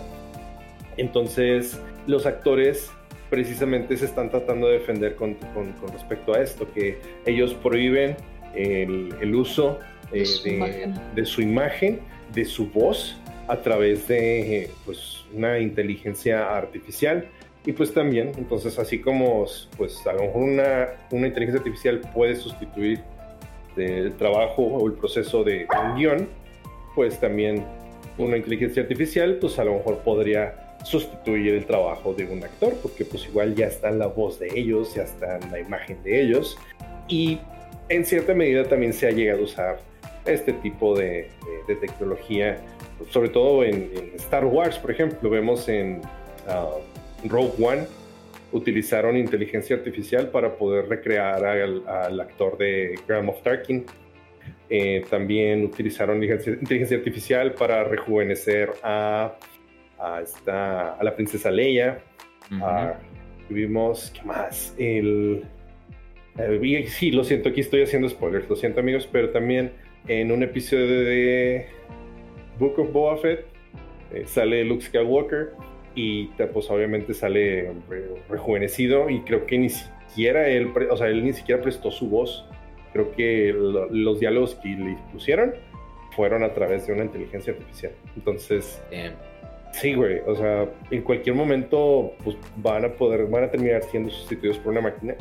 S4: Entonces, los actores precisamente se están tratando de defender con, con, respecto a esto, que ellos prohíben el, el uso eh, de, de, su imagen, de su voz, a través de pues, una inteligencia artificial. Y pues también, entonces así como pues a lo mejor una, una inteligencia artificial puede sustituir el trabajo o el proceso de un guion, pues también una inteligencia artificial pues a lo mejor podría sustituir el trabajo de un actor, porque pues igual ya está la voz de ellos, ya está la imagen de ellos, y en cierta medida también se ha llegado a usar este tipo de, de tecnología sobre todo en, Star Wars, por ejemplo, vemos en uh, Rogue One, utilizaron inteligencia artificial para poder recrear al, actor de Graham of Tarkin. Eh, también utilizaron inteligencia, artificial para rejuvenecer a, a, esta, a la princesa Leia. vimos, ¿qué más? El, eh, sí, lo siento, aquí estoy haciendo spoilers, lo siento amigos, pero también en un episodio de Book of Boba Fett eh, sale Luke Skywalker y pues obviamente sale rejuvenecido y creo que ni siquiera él, o sea, él ni siquiera prestó su voz. Creo que los diálogos que le pusieron fueron a través de una inteligencia artificial. Entonces, Sí, güey. O sea, en cualquier momento pues, van a poder, van a terminar siendo sustituidos por una máquina.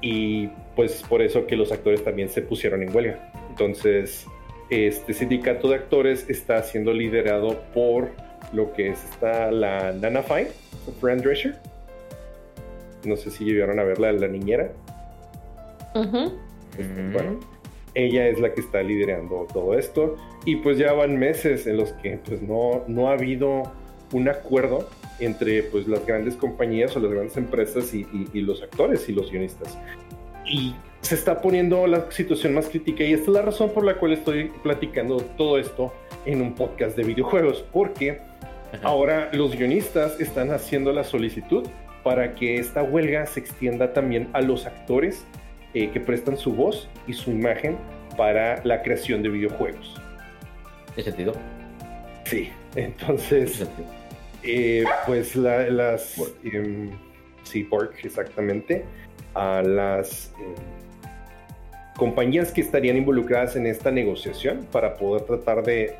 S4: Y pues por eso que los actores también se pusieron en huelga. Entonces, este sindicato de actores está siendo liderado por lo que es esta, la Nana Fine, Fran Drescher. No sé si llegaron a verla, la niñera. Este, bueno, ella es la que está liderando todo esto y pues ya van meses en los que pues no, no ha habido un acuerdo entre pues las grandes compañías o las grandes empresas y, los actores y los guionistas. Y se está poniendo la situación más crítica y esta es la razón por la cual estoy platicando todo esto en un podcast de videojuegos, porque ahora los guionistas están haciendo la solicitud para que esta huelga se extienda también a los actores eh, que prestan su voz y su imagen para la creación de videojuegos.
S5: ¿Tiene sentido?
S4: Sí, entonces, eh, pues las... Eh, sí, exactamente. A las em, compañías que estarían involucradas en esta negociación para poder tratar de,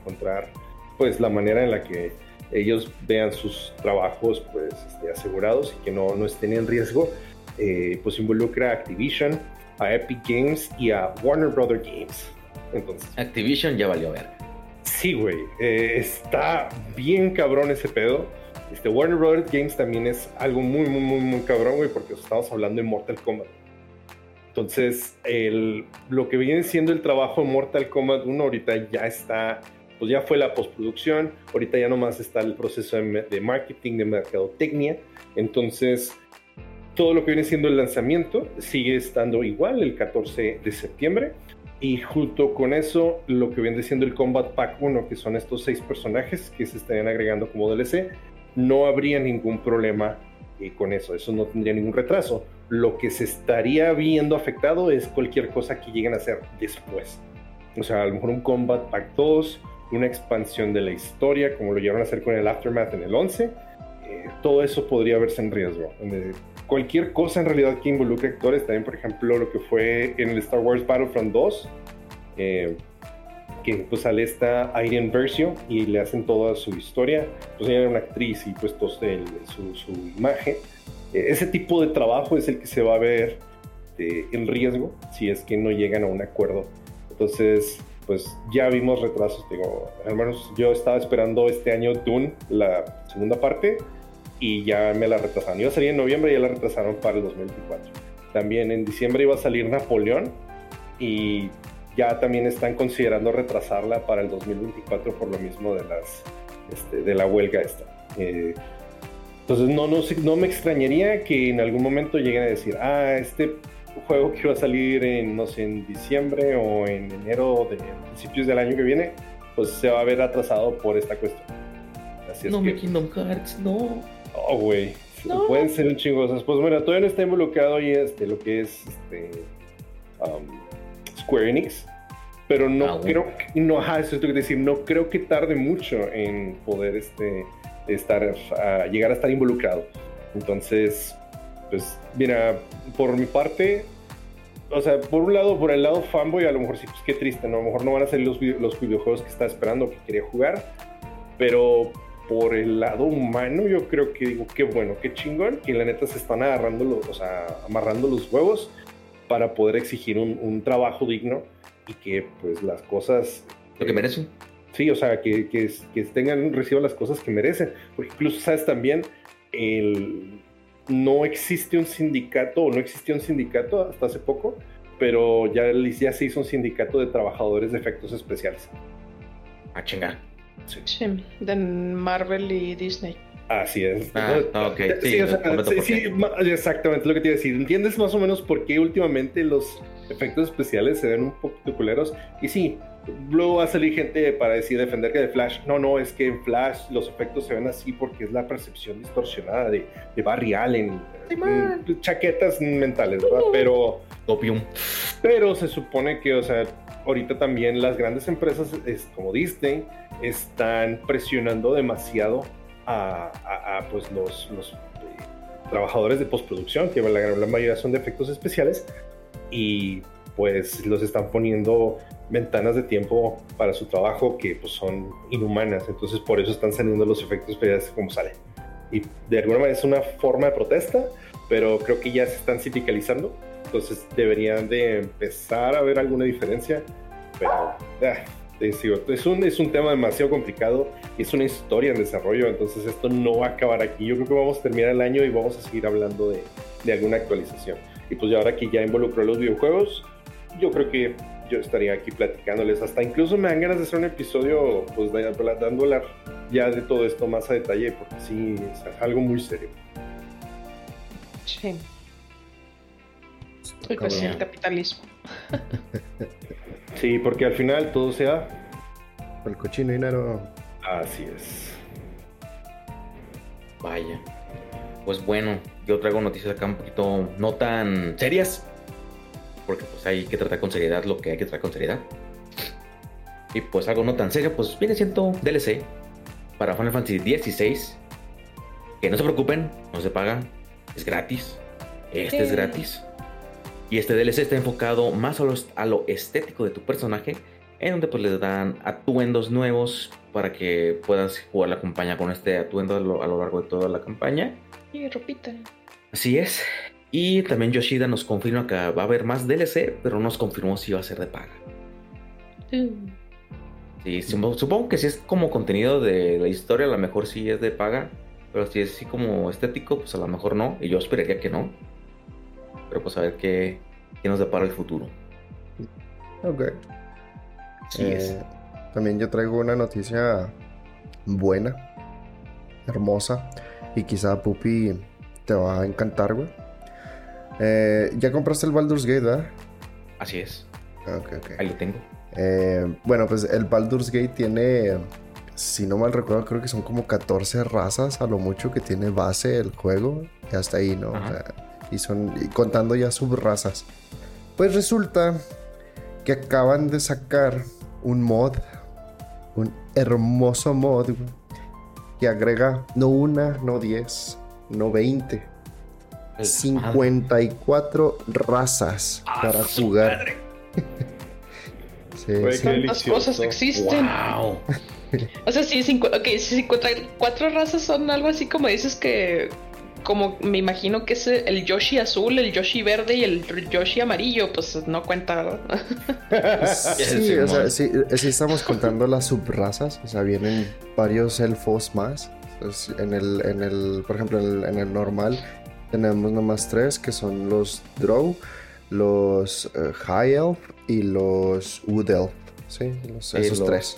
S4: encontrar pues la manera en la que ellos vean sus trabajos pues este, asegurados y que no, no estén en riesgo eh, pues involucra a Activision, a Epic Games y a Warner Brother Games. Entonces,
S5: Activision ya valió ver.
S4: Sí, güey. Eh, está bien cabrón ese pedo. Este Warner Brother Games también es algo muy, muy, muy, muy cabrón, güey, porque estamos hablando de Mortal Kombat. Entonces, el, lo que viene siendo el trabajo de Mortal Kombat 1 ahorita ya está, pues ya fue la postproducción, ahorita ya nomás está el proceso de, de marketing, de mercadotecnia. Entonces, todo lo que viene siendo el lanzamiento sigue estando igual el 14 de septiembre. Y junto con eso, lo que viene siendo el Combat Pack 1, que son estos seis personajes que se estarían agregando como DLC, no habría ningún problema eh, con eso. Eso no tendría ningún retraso. Lo que se estaría viendo afectado es cualquier cosa que lleguen a hacer después. O sea, a lo mejor un Combat Pack 2, una expansión de la historia, como lo llegaron a hacer con el Aftermath en el 11. Eh, todo eso podría verse en riesgo cualquier cosa en realidad que involucre actores, también por ejemplo lo que fue en el Star Wars Battlefront 2, eh, que pues sale esta Irene Versio y le hacen toda su historia, pues ella era una actriz y pues todo su, su, imagen. Eh, ese tipo de trabajo es el que se va a ver en riesgo si es que no llegan a un acuerdo. Entonces, pues ya vimos retrasos, digo, al menos yo estaba esperando este año Dune, la segunda parte, y ya me la retrasaron. Iba a salir en noviembre y ya la retrasaron para el 2024. También en diciembre iba a salir Napoleón y ya también están considerando retrasarla para el 2024 por lo mismo de las este, de la huelga esta. Eh, entonces no, no, no me extrañaría que en algún momento lleguen a decir, ah, este juego que iba a salir en, no sé, en diciembre o en enero de principios del año que viene, pues se va a ver atrasado por esta cuestión.
S3: Así no, es que, Kingdom Hearts, no.
S4: Oh, güey. Pueden ser un chingo. Pues bueno, todavía no está involucrado ahí este, lo que es este, um, Square Enix. Pero no ah, creo que, no, ajá, eso es lo que decir, no creo que tarde mucho en poder este, estar, llegar a estar involucrado. Entonces, pues, mira, por mi parte, o sea, por un lado, por el lado fanboy, a lo mejor sí, pues qué triste, ¿no? A lo mejor no van a salir los, los videojuegos que está esperando, que quería jugar, pero por el lado humano, yo creo que digo, qué bueno, qué chingón, que la neta se están agarrando los, o sea, amarrando los huevos para poder exigir un, trabajo digno y que pues las cosas...
S5: Lo que merecen.
S4: Sí, o sea, que, que, que tengan, reciban las cosas que merecen. Porque incluso, sabes, también el, no existe un sindicato, o no existía un sindicato hasta hace poco, pero ya, ya se hizo un sindicato de trabajadores de efectos especiales.
S5: Ah, chinga.
S1: Sí. de Marvel y Disney.
S4: Así es.
S5: Ah, ok. Sí,
S4: exactamente lo que te iba a decir. ¿Entiendes más o menos por qué últimamente los efectos especiales se ven un poquito culeros? Y sí, luego va a salir gente para decir defender que de Flash. No, no, es que en Flash los efectos se ven así porque es la percepción distorsionada de, de Barry Allen. chaquetas mentales, ¿verdad? Pero.
S5: Opium.
S4: Pero se supone que, o sea, ahorita también las grandes empresas es, como Disney están presionando demasiado a, pues los, los eh, trabajadores de postproducción, que la gran mayoría son de efectos especiales, y pues los están poniendo ventanas de tiempo para su trabajo que pues, son inhumanas. Entonces por eso están saliendo los efectos especiales como sale. Y de alguna manera es una forma de protesta, pero creo que ya se están sindicalizando. Entonces deberían de empezar a ver alguna diferencia. Pero ah, es, es, un, es un tema demasiado complicado y es una historia en desarrollo. Entonces esto no va a acabar aquí. Yo creo que vamos a terminar el año y vamos a seguir hablando de, de alguna actualización. Y pues ya ahora que ya involucró los videojuegos, yo creo que yo estaría aquí platicándoles. Hasta incluso me dan ganas de hacer un episodio, pues dándole ya de todo esto más a detalle, porque sí, es algo muy serio.
S1: Sí. Pues el capitalismo.
S4: sí, porque al final todo sea.
S2: El cochino dinero.
S4: Así es.
S5: Vaya. Pues bueno, yo traigo noticias acá un poquito no tan serias, porque pues hay que tratar con seriedad lo que hay que tratar con seriedad. Y pues algo no tan serio, pues viene siendo DLC para Final Fantasy XVI. Que no se preocupen, no se paga, es gratis. Este es gratis. Y este DLC está enfocado más a lo, estético de tu personaje, en donde pues le dan atuendos nuevos para que puedas jugar la campaña con este atuendo a lo, a lo largo de toda la campaña.
S1: Y ropita.
S5: Así es. Y también Yoshida nos confirma que va a haber más DLC, pero nos confirmó si va a ser de paga. Mm. Sí, supongo que si es como contenido de la historia, a lo mejor sí es de paga. Pero si es así como estético, pues a lo mejor no. Y yo esperaría que no. Pero pues a ver qué, qué nos depara el futuro.
S2: Ok.
S5: Sí es.
S2: Eh, también yo traigo una noticia buena, hermosa. Y quizá Pupi te va a encantar, güey. Eh, ¿Ya compraste el Baldur's Gate, verdad?
S5: Así es.
S2: Ok, ok.
S5: Ahí lo tengo.
S2: Eh, bueno, pues el Baldur's Gate tiene, si no mal recuerdo, creo que son como 14 razas a lo mucho que tiene base el juego. Y hasta ahí, ¿no? Y son contando ya subrazas. Pues resulta que acaban de sacar un mod, un hermoso mod que agrega no una, no 10, no 20, 54 razas ah, para jugar.
S1: sí, ¿Cuántas cosas existen? Wow. o sea, sí, cinco, okay, 54 razas son algo así como dices que como me imagino que es el Yoshi azul, el Yoshi verde y el Yoshi amarillo, pues no cuenta.
S2: sí, o sea, sí, sí, estamos contando las subrazas, o sea, vienen varios elfos más. en el, en el, por ejemplo, en el normal tenemos nomás tres, que son los Drow, los eh, High Elf y los Wood Elf. Sí, esos tres.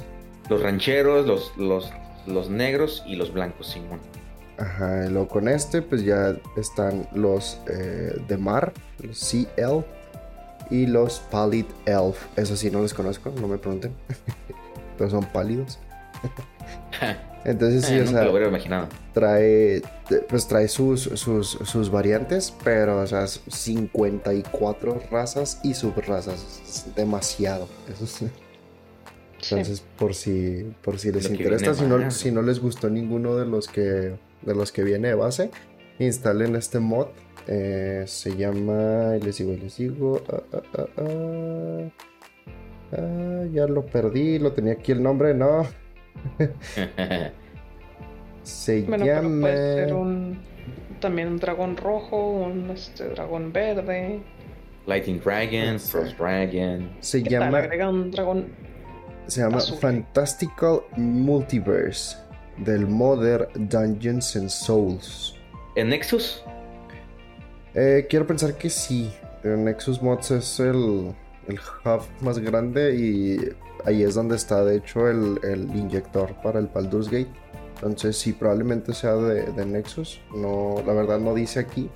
S5: Los rancheros, los, los, los negros y los blancos, Simón.
S2: Ajá, y luego con este, pues ya están los eh, de mar, los Sea Elf y los Pallid Elf. Eso sí, no los conozco, no me pregunten. Pero son pálidos. Entonces sí,
S5: eh,
S2: o sea,
S5: lo imaginado.
S2: trae, pues trae sus, sus, variantes, pero o sea, 54 razas y subrazas, es demasiado. Eso Entonces, por si, por si les interesa, si no, si no les gustó ninguno de los que, de los que viene de base, instalen este mod. Eh, se llama, les digo, les digo, ah, ah, ah, ah, ya lo perdí, lo tenía aquí el nombre, no. Se llama.
S1: puede ser un, también un dragón rojo, un este, dragón verde.
S5: Lightning Dragon, Frost Dragon.
S2: Se llama.
S1: Agrega un dragón.
S2: Se llama Fantastical Multiverse del Modern Dungeons and Souls.
S5: ¿En Nexus?
S2: Eh, quiero pensar que sí. Nexus Mods es el, el hub más grande y ahí es donde está de hecho el, inyector para el Baldur's Gate. Entonces sí, probablemente sea de, Nexus. No, la verdad no dice aquí.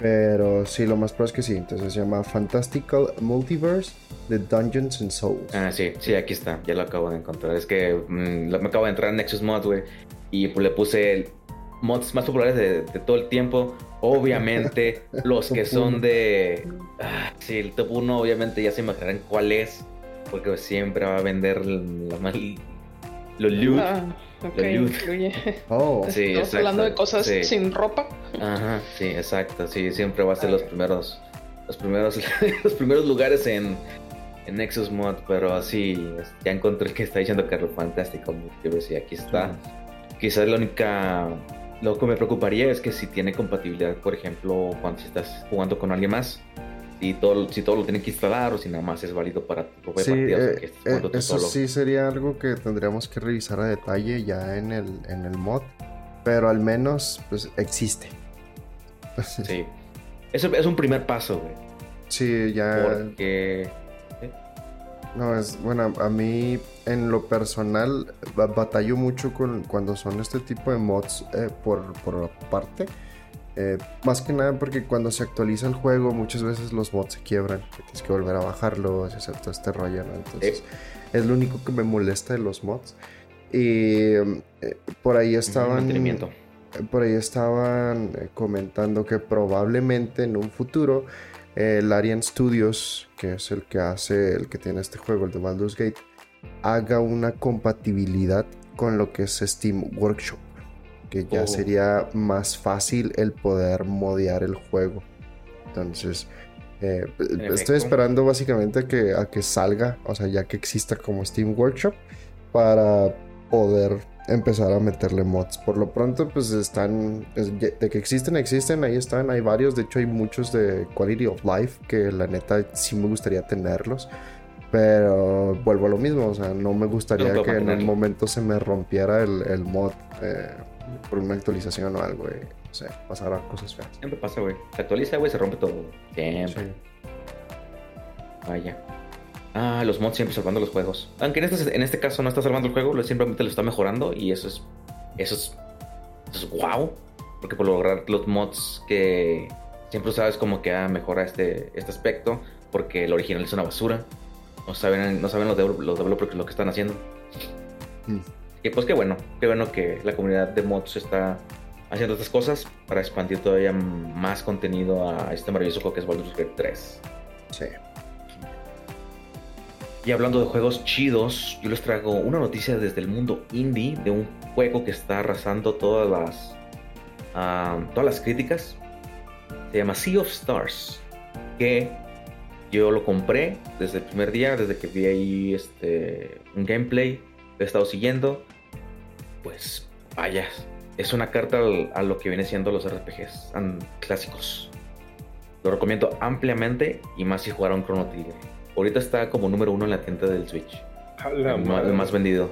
S2: Pero sí, lo más probable es que sí. Entonces se llama Fantastical Multiverse de Dungeons and Souls.
S5: Ah, sí, sí, aquí está. Ya lo acabo de encontrar. Es que mm, me acabo de entrar en Nexus Mods, güey. Y pues le puse mods más populares de, todo el tiempo. Obviamente, los que son de. Ah, sí, el top 1, obviamente ya se imaginarán cuál es porque siempre va a vender la mal, los loot. Ah,
S1: loot.
S2: Oh,
S1: sí, Estamos hablando de cosas sin ropa.
S5: Ajá, sí, exacto. Sí, siempre va a ser los primeros, los primeros, los primeros lugares en, en Nexus Mod, pero así ya encontré el que está diciendo que es fantástico. Yo decía, aquí está. Quizás la única. Lo que me preocuparía es que si tiene compatibilidad, por ejemplo, cuando si estás jugando con alguien más, si todo, si todo lo tienen que instalar o si nada más es válido para tu propia
S2: Sí,
S5: partida. o sea,
S2: eh,
S5: que
S2: eh,
S5: tú
S2: eso
S5: solo.
S2: sí sería algo que tendríamos que revisar a detalle ya en el, en el mod. Pero al menos, pues, existe.
S5: Sí. Eso es un primer paso, güey.
S2: Sí, ya.
S5: Porque.
S2: No, es bueno, a mí en lo personal ba- batallo mucho con cuando son este tipo de mods eh, por, por aparte. Eh, más que nada porque cuando se actualiza el juego muchas veces los mods se quiebran. Tienes que volver a bajarlos y hacer todo este rollo, ¿no? Entonces es lo único que me molesta de los mods. Y eh, por ahí estaban... Por ahí estaban eh, comentando que probablemente en un futuro eh, el Arian Studios, que es el que hace, el que tiene este juego, el de Baldur's Gate, haga una compatibilidad con lo que es Steam Workshop. Que ya
S4: Oh.
S2: sería más fácil el poder modear el juego. Entonces, eh,
S5: efecto.
S2: estoy esperando básicamente a que, a que salga, o sea, ya que exista como Steam Workshop, para poder empezar a meterle mods. Por lo pronto, pues están, es- de que existen, existen, ahí están, hay varios, de hecho hay muchos de Quality of Life que la neta sí me gustaría tenerlos. Pero vuelvo a lo mismo, o sea, no me gustaría
S5: No
S2: que en el
S5: mantenerlo.
S2: momento se me rompiera el, el mod eh, por una actualización o algo, y, no sé, pasara cosas feas.
S5: Siempre pasa, güey. Se actualiza, güey, se rompe todo. Siempre.
S2: Sí.
S5: Vaya. Ah, los mods siempre salvando los juegos. Aunque en este, en este caso no está salvando el juego, lo- simplemente lo está mejorando y eso es. Eso es. Eso es wow. Porque por lograr los mods que siempre sabes como que ah, mejora este, este aspecto. Porque el original es una basura. No saben, no saben los, devel- los developers lo que están haciendo.
S2: Mm.
S5: Y pues qué bueno, qué bueno que la comunidad de mods está haciendo estas cosas para expandir todavía más contenido a este maravilloso juego que es Baldur's Gate 3.
S2: Sí.
S5: Y hablando de juegos chidos, yo les traigo una noticia desde el mundo indie de un juego que está arrasando todas las ah, todas las críticas. Se llama Sea of Stars, que yo lo compré desde el primer día, desde que vi ahí este un gameplay, lo he estado siguiendo. Pues vaya, es una carta al- a lo que viene siendo los RPGs an- clásicos. Lo recomiendo ampliamente y más si jugaron Chrono Trigger. Ahorita está como número uno en la tienda del Switch.
S4: La
S5: el, el más vendido.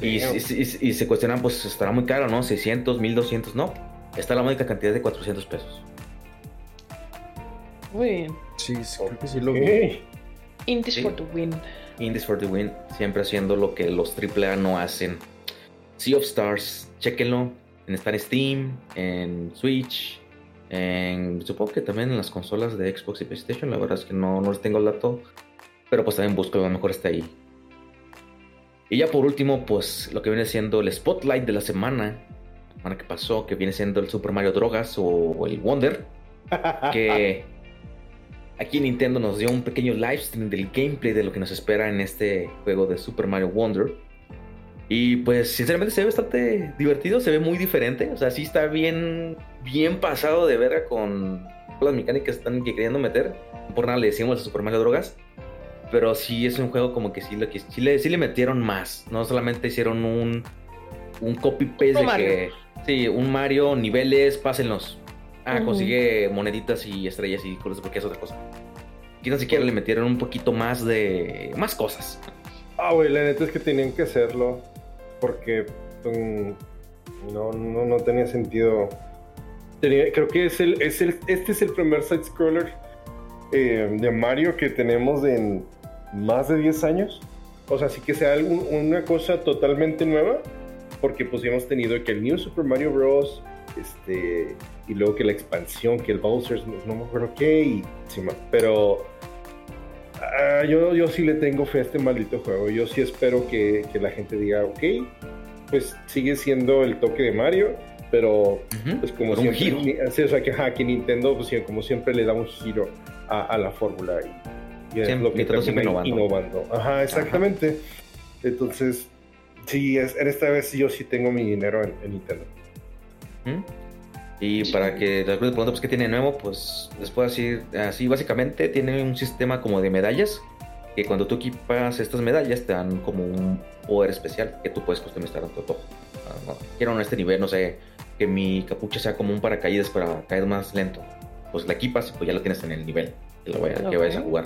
S5: Y, y- y- y se cuestionan, pues estará muy caro, ¿no? 600, 1200, no. Está la módica cantidad de 400 pesos.
S1: Uy,
S2: Sí, sí, creo que sí lo vi.
S1: Indies
S5: Sí.
S1: for the win.
S5: Indies for the Win, siempre haciendo lo que los AAA no hacen. Sea of Stars, chequenlo. En, está en Steam, en Switch, en, supongo que también en las consolas de Xbox y PlayStation. La verdad es que no, no les tengo el dato. Pero pues también busco, a lo mejor está ahí. Y ya por último, pues lo que viene siendo el spotlight de la semana. La semana que pasó, que viene siendo el Super Mario Drogas o, o el Wonder. Que aquí Nintendo nos dio un pequeño live stream del gameplay de lo que nos espera en este juego de Super Mario Wonder. Y pues sinceramente se ve bastante divertido, se ve muy diferente. O sea, sí está bien, bien pasado de verga con las mecánicas que están que queriendo meter. Por nada le decimos a Super Mario Drogas. Pero sí es un juego como que sí, lo que, sí, le, sí le metieron más. No solamente hicieron un, un copy-paste de
S1: Mario.
S5: que... Sí, un Mario, niveles, pásenlos. Ah,
S1: Ujú.
S5: consigue moneditas y estrellas y cosas porque es otra cosa. Ni siquiera le metieron un poquito más de... Más cosas.
S4: Ah, güey, la neta es que tenían que hacerlo porque mm, no, no, no tenía sentido. Tenía- creo que es el, es el, este es el primer side-scroller eh, de Mario que tenemos en más de 10 años. O sea, sí que sea algún- una cosa totalmente nueva, porque pues hemos tenido que el New Super Mario Bros. Este, y luego que la expansión, que el Bowser's, no, no me acuerdo qué, y, sí, pero Ah, yo, yo sí le tengo fe a este maldito juego. Yo sí espero que, que la gente diga, ok, pues sigue siendo el toque de Mario, pero
S5: Ujú.
S4: pues como
S5: un
S4: siempre,
S5: giro.
S4: ni- sí, o sea, que, ajá, que Nintendo, pues como siempre, le da un giro a, a la fórmula y, y es
S5: Siempre-
S4: lo que termina
S5: innovando.
S4: Ajá, exactamente. Entonces, sí, es, en esta vez yo sí tengo mi dinero en, en Nintendo.
S5: Ujú. Y para que te pregunten, pues, ¿qué tiene de nuevo? Pues les puedo decir, así básicamente tiene un sistema como de medallas que cuando tú equipas estas medallas te dan como un poder especial que tú puedes customizar en tu. Ah, no, quiero en este nivel, no sé, que mi capucha sea como un paracaídas para caer más lento. Pues la equipas y pues ya la tienes en el nivel que, lo vaya- que
S1: Ok.
S5: vayas a jugar.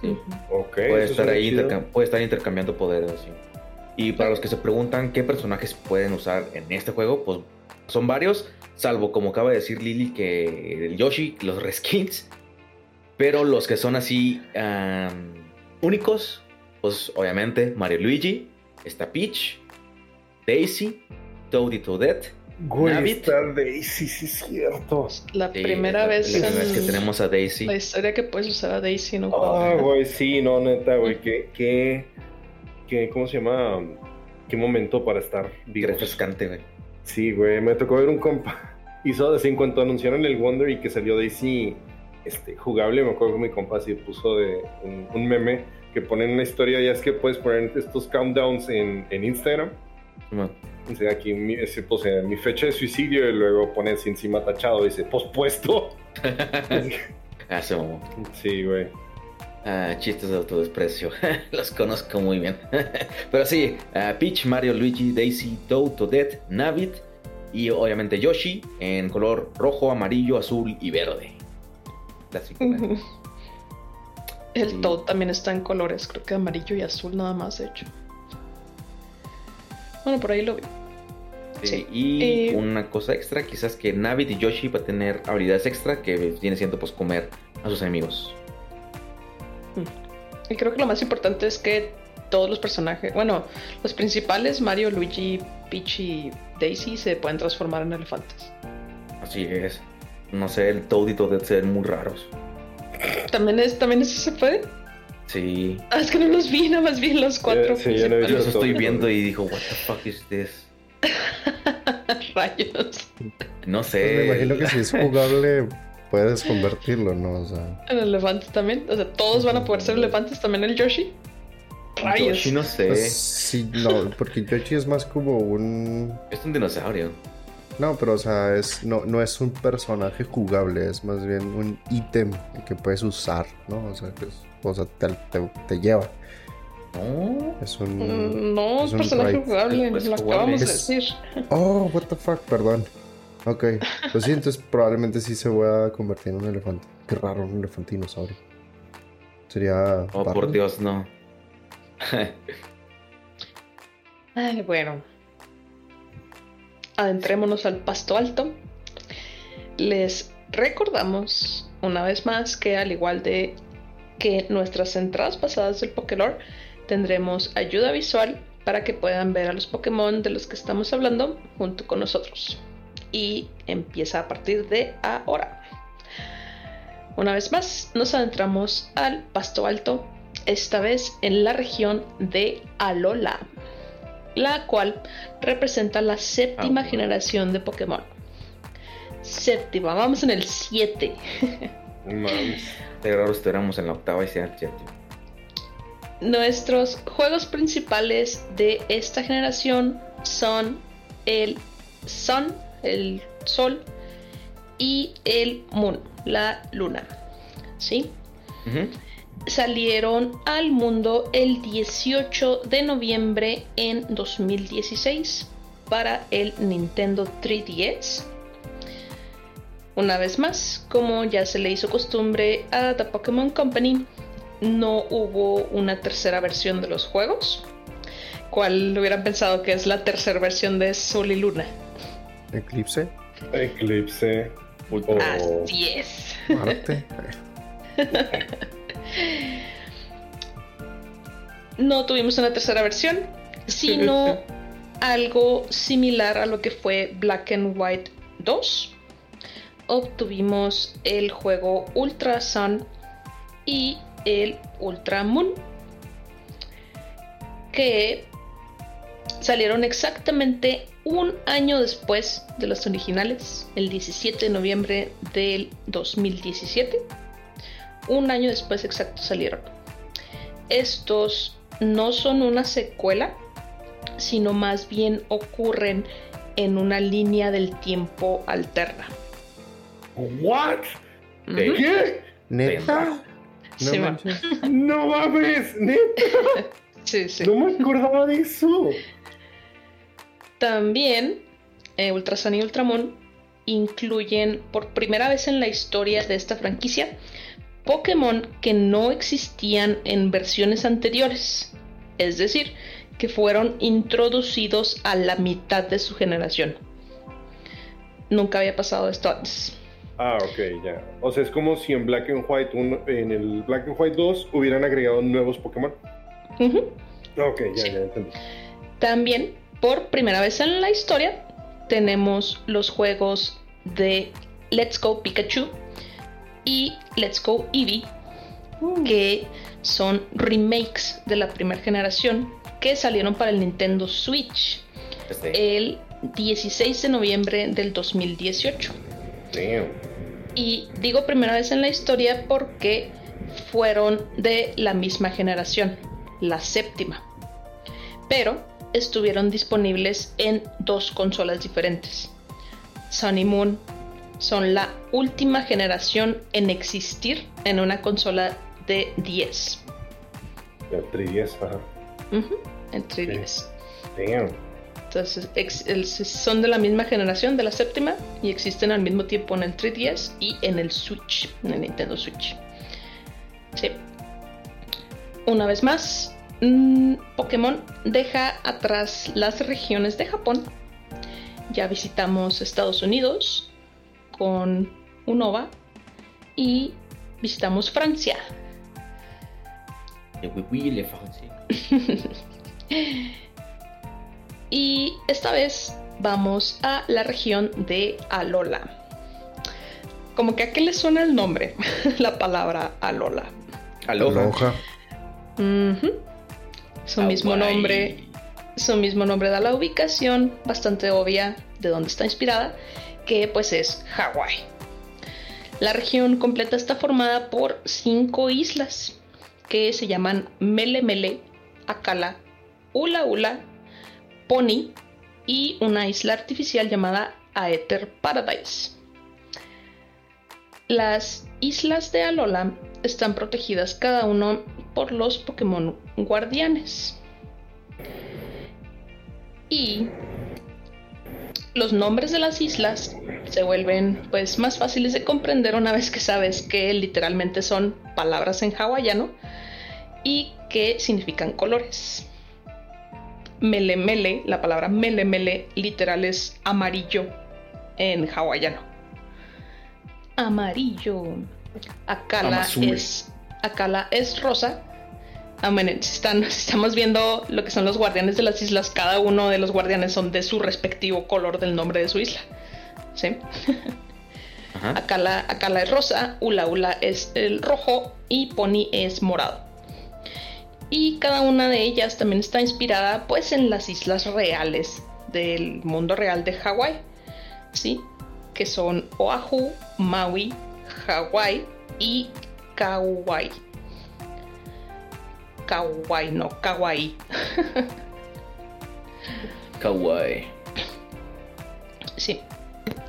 S5: Sí.
S4: Ok.
S5: Puede estar ahí, puede estar intercambiando poderes así. Y para los que se preguntan qué personajes pueden usar en este juego, pues son varios, salvo como acaba de decir Lily que el Yoshi, los reskins, pero los que son así únicos, pues obviamente Mario y Luigi, está Peach, Daisy, Toadie Toadette,
S4: Güey,
S5: Nabbit.
S4: está Daisy, sí es cierto.
S1: La
S5: Sí,
S1: primera
S5: la-
S1: vez
S5: la primera
S1: en
S5: vez que tenemos a Daisy.
S1: la historia que puedes usar a Daisy, ¿no?
S4: Ah, güey, sí, no, neta, güey, qué, qué, qué, ¿cómo se llama? Qué momento para estar
S5: Qué
S4: vivos.
S5: refrescante, güey.
S4: Sí, güey, me tocó ver un compa. Hizo así en cuanto anunciaron el Wonder y que salió Daisy este, jugable, me acuerdo que mi compa así puso de un, un meme que ponen una historia, ya es que puedes poner estos countdowns en, en Instagram. Sea, aquí mi, ese, pues, eh, mi fecha de suicidio y luego pones encima tachado, dice pospuesto.
S5: ah, se mamó.
S4: sí, güey.
S5: Ah, chistes de autodesprecio. Los conozco muy bien. Pero sí, ah, Peach, Mario, Luigi, Daisy, Toad, Toadette, Nabbit y obviamente Yoshi en color rojo, amarillo, azul y verde.
S1: El
S5: Sí.
S1: Toad también está en colores, creo que amarillo y azul nada más, de hecho. Bueno, por ahí lo vi.
S5: Sí,
S1: Sí.
S5: Y
S1: Eh,
S5: una cosa extra, quizás que Nabbit y Yoshi va a tener habilidades extra que viene siendo pues comer a sus enemigos.
S1: Y creo que lo más importante es que todos los personajes, bueno, los principales, Mario, Luigi, Peach y Daisy, se pueden transformar en elefantes.
S5: Así es. No sé, el Toad y Toadette se ven muy raros.
S1: ¿También, es, ¿También eso se puede?
S5: Sí.
S1: Ah, es que no los vi, nada más vi los cuatro
S4: Eh, sí, yo no he
S5: Yo
S4: visto
S5: los estoy viendo y dijo, what the fuck is this?
S1: Rayos.
S5: No sé.
S2: Pues me imagino que si es jugable puedes convertirlo, ¿no? O sea,
S1: En elefantes también. O sea, todos van a poder ser elefantes, también el Yoshi. Rayos.
S5: Yoshi no sé.
S2: pues sí, no, porque Yoshi es más como un...
S5: Es un dinosaurio.
S2: No, pero o sea, es, no, no es un personaje jugable, es más bien un ítem que puedes usar, ¿no? O sea, que es- o sea te, te- te lleva.
S5: No.
S2: Es un...
S1: Mm, No,
S2: Es un
S1: personaje jugable, lo
S5: jugable.
S1: acabamos de decir.
S2: Oh, what the fuck, perdón. Ok, pues sí, entonces probablemente sí se voy a convertir en un elefante. Qué raro, un elefante dinosaurio. Sería...
S5: Oh, por. Dios, no.
S1: Ay, bueno. Adentrémonos al pasto alto. Les recordamos una vez más que al igual de que nuestras entradas pasadas del Pokélore, tendremos ayuda visual para que puedan ver a los Pokémon de los que estamos hablando junto con nosotros. Y empieza a partir de ahora. Una vez más, nos adentramos al pasto alto, esta vez en la región de Alola la cual representa la séptima
S5: Ah,
S1: generación de Pokémon. Séptima, vamos en el 7.
S4: Mames.
S5: Sería raro si estuviéramos en la octava y sea el séptimo.
S1: Nuestros juegos principales de esta generación son el Sun, el Sol, y el Moon, la Luna. ¿Sí? Salieron al mundo el 18 de noviembre en 2016 para el Nintendo 3DS. Una vez más, como ya se le hizo costumbre a The Pokémon Company, no hubo una tercera versión de los juegos. ¿Cuál hubieran pensado que es la tercera versión de Sol y Luna?
S2: Eclipse,
S4: Eclipse.
S5: Ultra.
S4: Oh.
S1: Así es.
S2: Marte.
S1: no tuvimos una tercera versión, sino algo similar a lo que fue Black and White 2. Obtuvimos el juego Ultra Sun y el Ultra Moon, que salieron exactamente un año después de los originales, el 17 de noviembre del 2017. Un año después exacto salieron. Estos no son una secuela, sino más bien ocurren en una línea del tiempo alterna.
S4: ¿What? ¿Qué?
S2: Neta. No
S1: Sí,
S4: mames, neta.
S1: Sí, sí.
S4: No me acordaba de eso.
S1: También eh, Ultra Sun y Ultramon incluyen por primera vez en la historia de esta franquicia Pokémon que no existían en versiones anteriores. Es decir, que fueron introducidos a la mitad de su generación. Nunca había pasado esto antes.
S4: Ah, ok, ya. O sea, es como si en Black and White, uno- en el Black and White 2 hubieran agregado nuevos Pokémon.
S1: Ujú.
S4: Ok, ya,
S1: Sí.
S4: ya entendí.
S1: También, por primera vez en la historia, tenemos los juegos de Let's Go Pikachu y Let's Go Eevee, que son remakes de la primera generación que salieron para el Nintendo Switch
S5: Este,
S1: el 16 de noviembre del 2018.
S4: Damn.
S1: Y digo primera vez en la historia porque fueron de la misma generación, la séptima. Pero estuvieron disponibles en dos consolas diferentes. Sun y Moon son la última generación en existir en una consola de 10.
S4: Ya, 3DS, ajá.
S1: Entre
S4: Sí.
S1: 10.
S4: Damn.
S1: Entonces ex- el- son de la misma generación, de la séptima, y existen al mismo tiempo en el 3DS y en el Switch, en el Nintendo Switch. Sí. Una vez más, mm, Pokémon deja atrás las regiones de Japón. Ya visitamos Estados Unidos con Unova y visitamos Francia. Y esta vez vamos a la región de Alola. Como que a qué le suena el nombre, la palabra Alola.
S5: Aloha.
S2: Aloha.
S1: Ujú. Su mismo
S5: Hawaii.
S1: nombre, su mismo nombre da la ubicación bastante obvia de dónde está inspirada, que pues es Hawái. La región completa está formada por cinco islas que se llaman Mele Mele, Akala, Ula Ula, Pony y una isla artificial llamada Aether Paradise. Las islas de Alola están protegidas cada uno por los Pokémon guardianes. Y los nombres de las islas se vuelven pues más fáciles de comprender una vez que sabes que literalmente son palabras en hawaiano y que significan colores. Mele mele, la palabra mele mele literal es amarillo en hawaiano. Amarillo. Akala
S5: Amazul.
S1: es Akala es rosa. Ah, bueno, si están, estamos viendo lo que son los guardianes de las islas, cada uno de los guardianes son de su respectivo color del nombre de su isla. ¿Sí?
S5: Ajá.
S1: Akala, Akala es rosa, Ula Ula es el rojo y Pony es morado. Y cada una de ellas también está inspirada pues en las islas reales del mundo real de Hawái, ¿sí? Que son Oahu, Maui, Hawái y Kauai. Kauai, no, Kauai.
S5: Kawaii.
S1: Sí.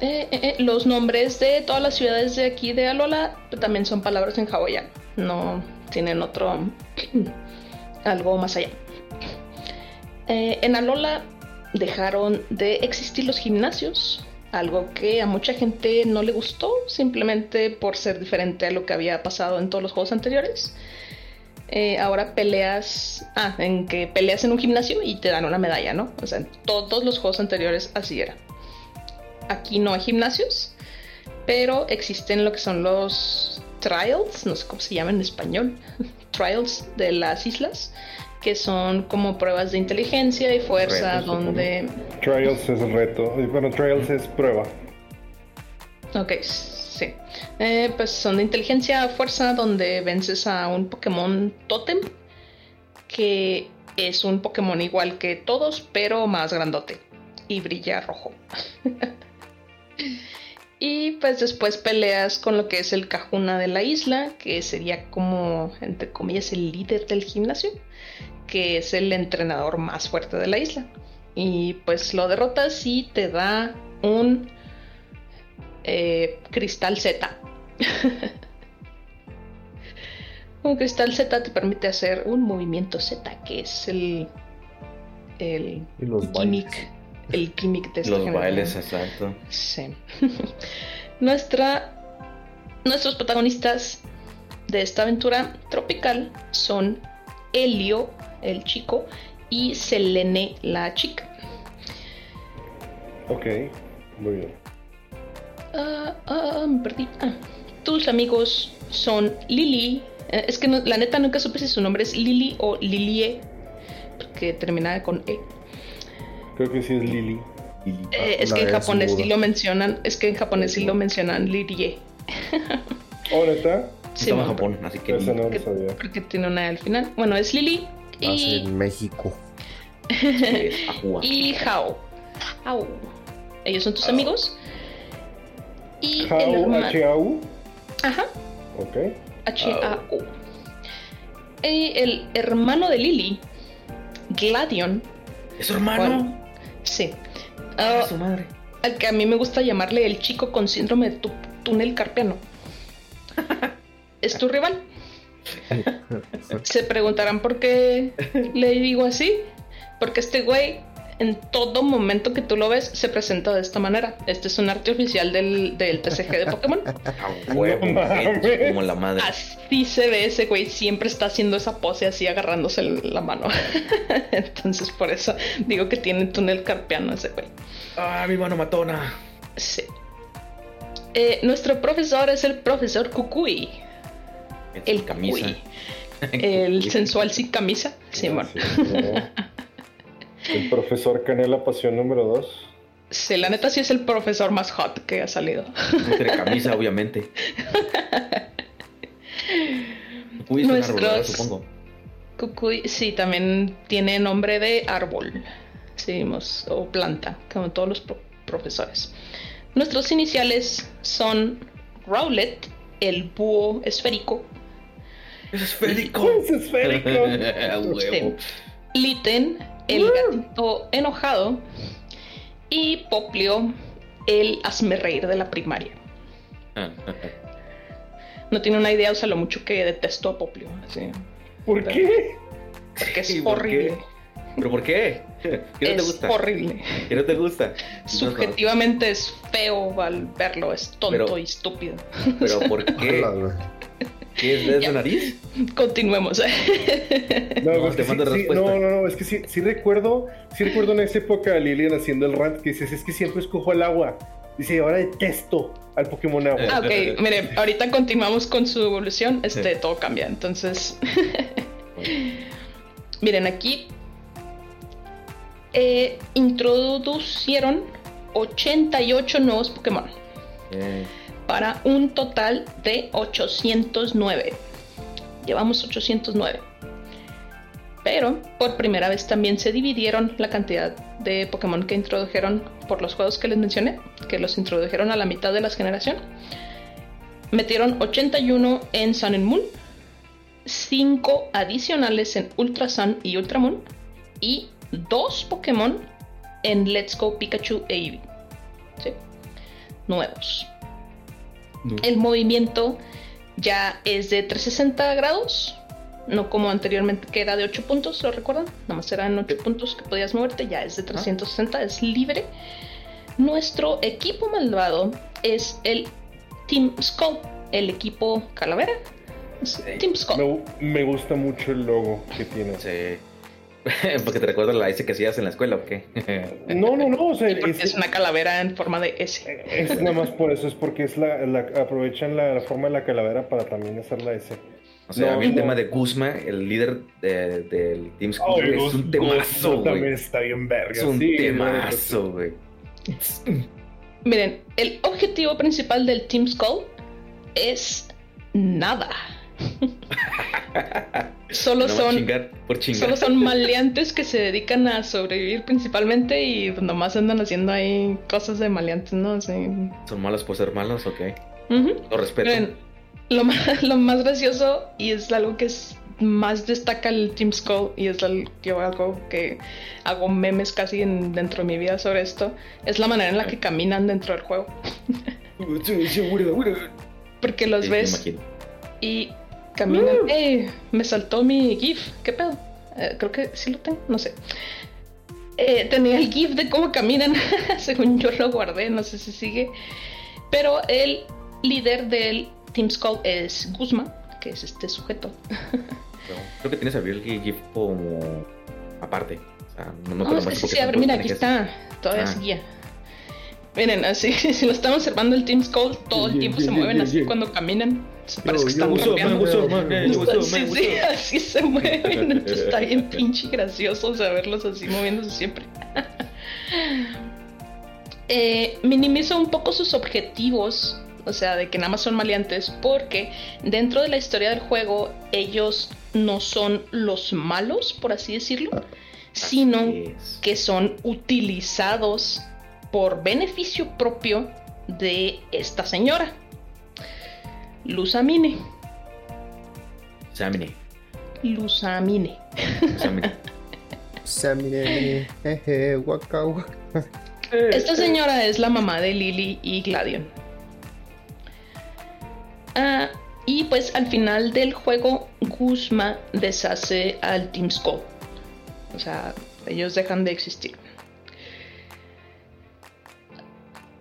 S1: Eh, eh, eh, los nombres de todas las ciudades de aquí de Alola también son palabras en hawaiano. No tienen otro. algo más allá. En Alola dejaron de existir los gimnasios. Algo que a mucha gente no le gustó, simplemente por ser diferente a lo que había pasado en todos los juegos anteriores. Eh, ahora peleas. Ah, en que peleas en un gimnasio y te dan una medalla, ¿no? O sea, en todos los juegos anteriores así era. Aquí no hay gimnasios, pero existen lo que son los trials, no sé cómo se llama en español, trials de las islas, que son como pruebas de inteligencia y fuerza,
S5: supongo.
S1: donde
S4: Trials es el reto. Bueno, Trials es prueba.
S1: Ok. Eh, pues son de inteligencia fuerza donde vences a un Pokémon Totem que es un Pokémon igual que todos, pero más grandote y brilla rojo. y pues después peleas con lo que es el Cajuna de la isla, que sería como, entre comillas, el líder del gimnasio, que es el entrenador más fuerte de la isla. Y pues lo derrotas y te da un eh, Cristal Z. Un cristal Z te permite hacer un movimiento Z, que es el. el
S4: Y los
S1: gimmick.
S4: bailes.
S1: El gimmick de esta
S5: Los
S1: generación.
S5: bailes, exacto.
S1: Sí. Nuestra, nuestros protagonistas de esta aventura tropical son Helio, el chico, y Selene, la chica.
S4: Ok, muy bien.
S1: Ah, ah, me perdí. Ah, tus amigos son Lily. eh, es que no- la neta nunca supe si su nombre es Lily o Lilie, porque terminaba con E.
S4: Creo que sí es Lily.
S1: Eh, es que en
S2: E
S1: japonés sí lo mencionan, es que en japonés sí lo mencionan Lilie.
S4: Oh, ¿neta?
S1: Sí,
S5: Estaba en
S1: mon,
S5: Japón, así que.
S4: No
S1: que-
S4: lo sabía.
S1: porque tiene una E al final. Bueno, es Lily y,
S2: en México.
S5: es Ajua.
S1: y Hao. Hao. Ellos son tus amigos. Y el.
S4: H-A-U.
S1: Ajá.
S4: Ok.
S1: H-A-U. Y el hermano de Lily, Gladion.
S5: ¿Es su hermano?
S1: Sí.
S5: Ah,
S1: Ah,
S5: su madre.
S1: al que a mí me gusta llamarle el chico con síndrome de tu- túnel carpiano. es tu rival. Se preguntarán por qué le digo así. Porque este güey, en todo momento que tú lo ves, se presenta de esta manera. Este es un arte oficial del, del TCG de Pokémon.
S5: Huevo, como la madre.
S1: Así se ve ese güey, siempre está haciendo esa pose así agarrándose la mano. Entonces por eso digo que tiene túnel carpiano ese güey.
S5: Ah, mi mano matona.
S1: Sí. Eh, nuestro profesor es el profesor Kukui. El
S5: camisa.
S1: Kukui. El sensual sin camisa. Sí, bueno.
S4: El profesor Canela, pasión número 2.
S1: Sí, la neta sí es el profesor más hot que ha salido.
S5: Tiene camisa, obviamente. Uy, es una
S1: Nuestros-
S5: arbolada, supongo.
S1: Kukui, sí, también tiene nombre de árbol. Seguimos, o planta, como todos los pro- profesores. Nuestros iniciales son Rowlet, el búho esférico,
S5: Es esférico.
S4: Es esférico.
S1: Litten, el gatito enojado, y Poplio, el hazme reír de la primaria. No tiene una idea, o sea, lo mucho que detesto a Poplio. Así,
S4: ¿Por qué?
S1: porque es
S5: ¿Y por
S1: horrible.
S5: qué? ¿Pero por qué? ¿Qué no te
S1: es
S5: gusta?
S1: horrible.
S5: ¿Qué no te gusta?
S1: Subjetivamente es feo al verlo, es tonto
S5: Pero-
S1: y estúpido.
S5: ¿Pero por qué?
S2: Hola, güey.
S5: ¿Qué es de nariz?
S1: Continuemos.
S4: No,
S5: No,
S4: pues
S5: te
S4: que
S5: mando
S4: sí, sí,
S5: respuesta.
S4: no, no, no, es que sí, sí recuerdo, sí recuerdo en esa época a Lilian haciendo el rant que dices, es que siempre escojo el agua. Dice, ahora detesto al Pokémon agua.
S1: Ah, ok, mire, ahorita continuamos con su evolución. Este,
S5: Sí.
S1: todo cambia. Entonces, miren, aquí eh, introducieron 88 nuevos Pokémon
S5: Eh,
S1: para un total de 809. Llevamos 809. Pero por primera vez también se dividieron la cantidad de Pokémon que introdujeron por los juegos que les mencioné, que los introdujeron a la mitad de la generación. Metieron 81 en Sun and Moon, 5 adicionales en Ultra Sun y Ultra Moon, y 2 Pokémon en Let's Go Pikachu e Eevee. Nuevos.
S5: No.
S1: El movimiento ya es de 360 grados, no como anteriormente que era de 8 puntos, ¿lo recuerdan? Nada más eran 8 puntos que podías moverte, ya es de 360, es libre. Nuestro equipo malvado es el Team Skull, el equipo calavera. Es. Team Skull.
S4: Me, me gusta mucho el logo que tiene.
S5: Sí. Porque te recuerda la S que hacías en la escuela, ¿o qué?
S4: No, no, no, o sea,
S1: Porque
S4: es,
S1: es una calavera en forma de S.
S4: es nada más por eso, es porque es la, la- aprovechan la, la forma de la calavera para también hacer la S.
S5: O sea,
S4: No,
S5: a mí el
S4: no.
S5: tema de Guzma, el líder de- del Team Skull,
S4: Ay,
S5: es un temazo,
S4: Gus también
S5: güey.
S4: está bien verga.
S5: Es un
S4: sí,
S5: temazo, güey.
S1: Miren, el objetivo principal del Team Skull es nada. Solo
S5: No,
S1: son
S5: chingar, por chingar.
S1: Solo son maleantes que se dedican a sobrevivir principalmente y pues, nomás andan haciendo ahí cosas de maleantes, ¿no?
S5: ¿Son malos por ser malos o qué?
S1: Ujú.
S5: Lo respeto.
S1: Miren, lo, más, lo más gracioso y es algo que es más destaca el Team Skull y es yo algo que hago memes casi en- dentro de mi vida sobre esto, es la manera en la que caminan dentro del juego. Porque los ves y Caminan.
S5: Mm.
S1: ¡Eh! Me saltó mi GIF. ¿Qué pedo? Eh, creo que sí lo tengo, no sé. Eh, tenía el GIF de cómo caminan. Según yo lo guardé, no sé si sigue. Pero el líder del Team Skull es Guzma, que es este sujeto.
S5: Creo que tienes que abrir el GIF como aparte. O sea, no, no te
S1: No,
S5: lo
S1: es que sí, sí, a ver, mira, aquí está. Todavía
S5: Ah.
S1: seguía. Miren, así, si lo están observando el Team Skull, todo el tiempo se mueven así cuando caminan. Parece que
S2: yo,
S1: están
S2: man, what's up,
S1: Sí,
S5: man,
S1: sí, así se mueven. Entonces está bien pinche gracioso saberlos así moviéndose siempre. Eh, minimiza un poco sus objetivos, o sea, de que nada más son maleantes, porque dentro de la historia del juego ellos no son los malos, por así decirlo, sino
S5: Así es.
S1: que son utilizados por beneficio propio de esta señora, Luzamine. Luzamine.
S2: Samine, jeje, waka, waka.
S1: Esta señora es la mamá de Lily y Gladion. Ah, y pues al final del juego, Guzma deshace al Team Skull. O sea, ellos dejan de existir.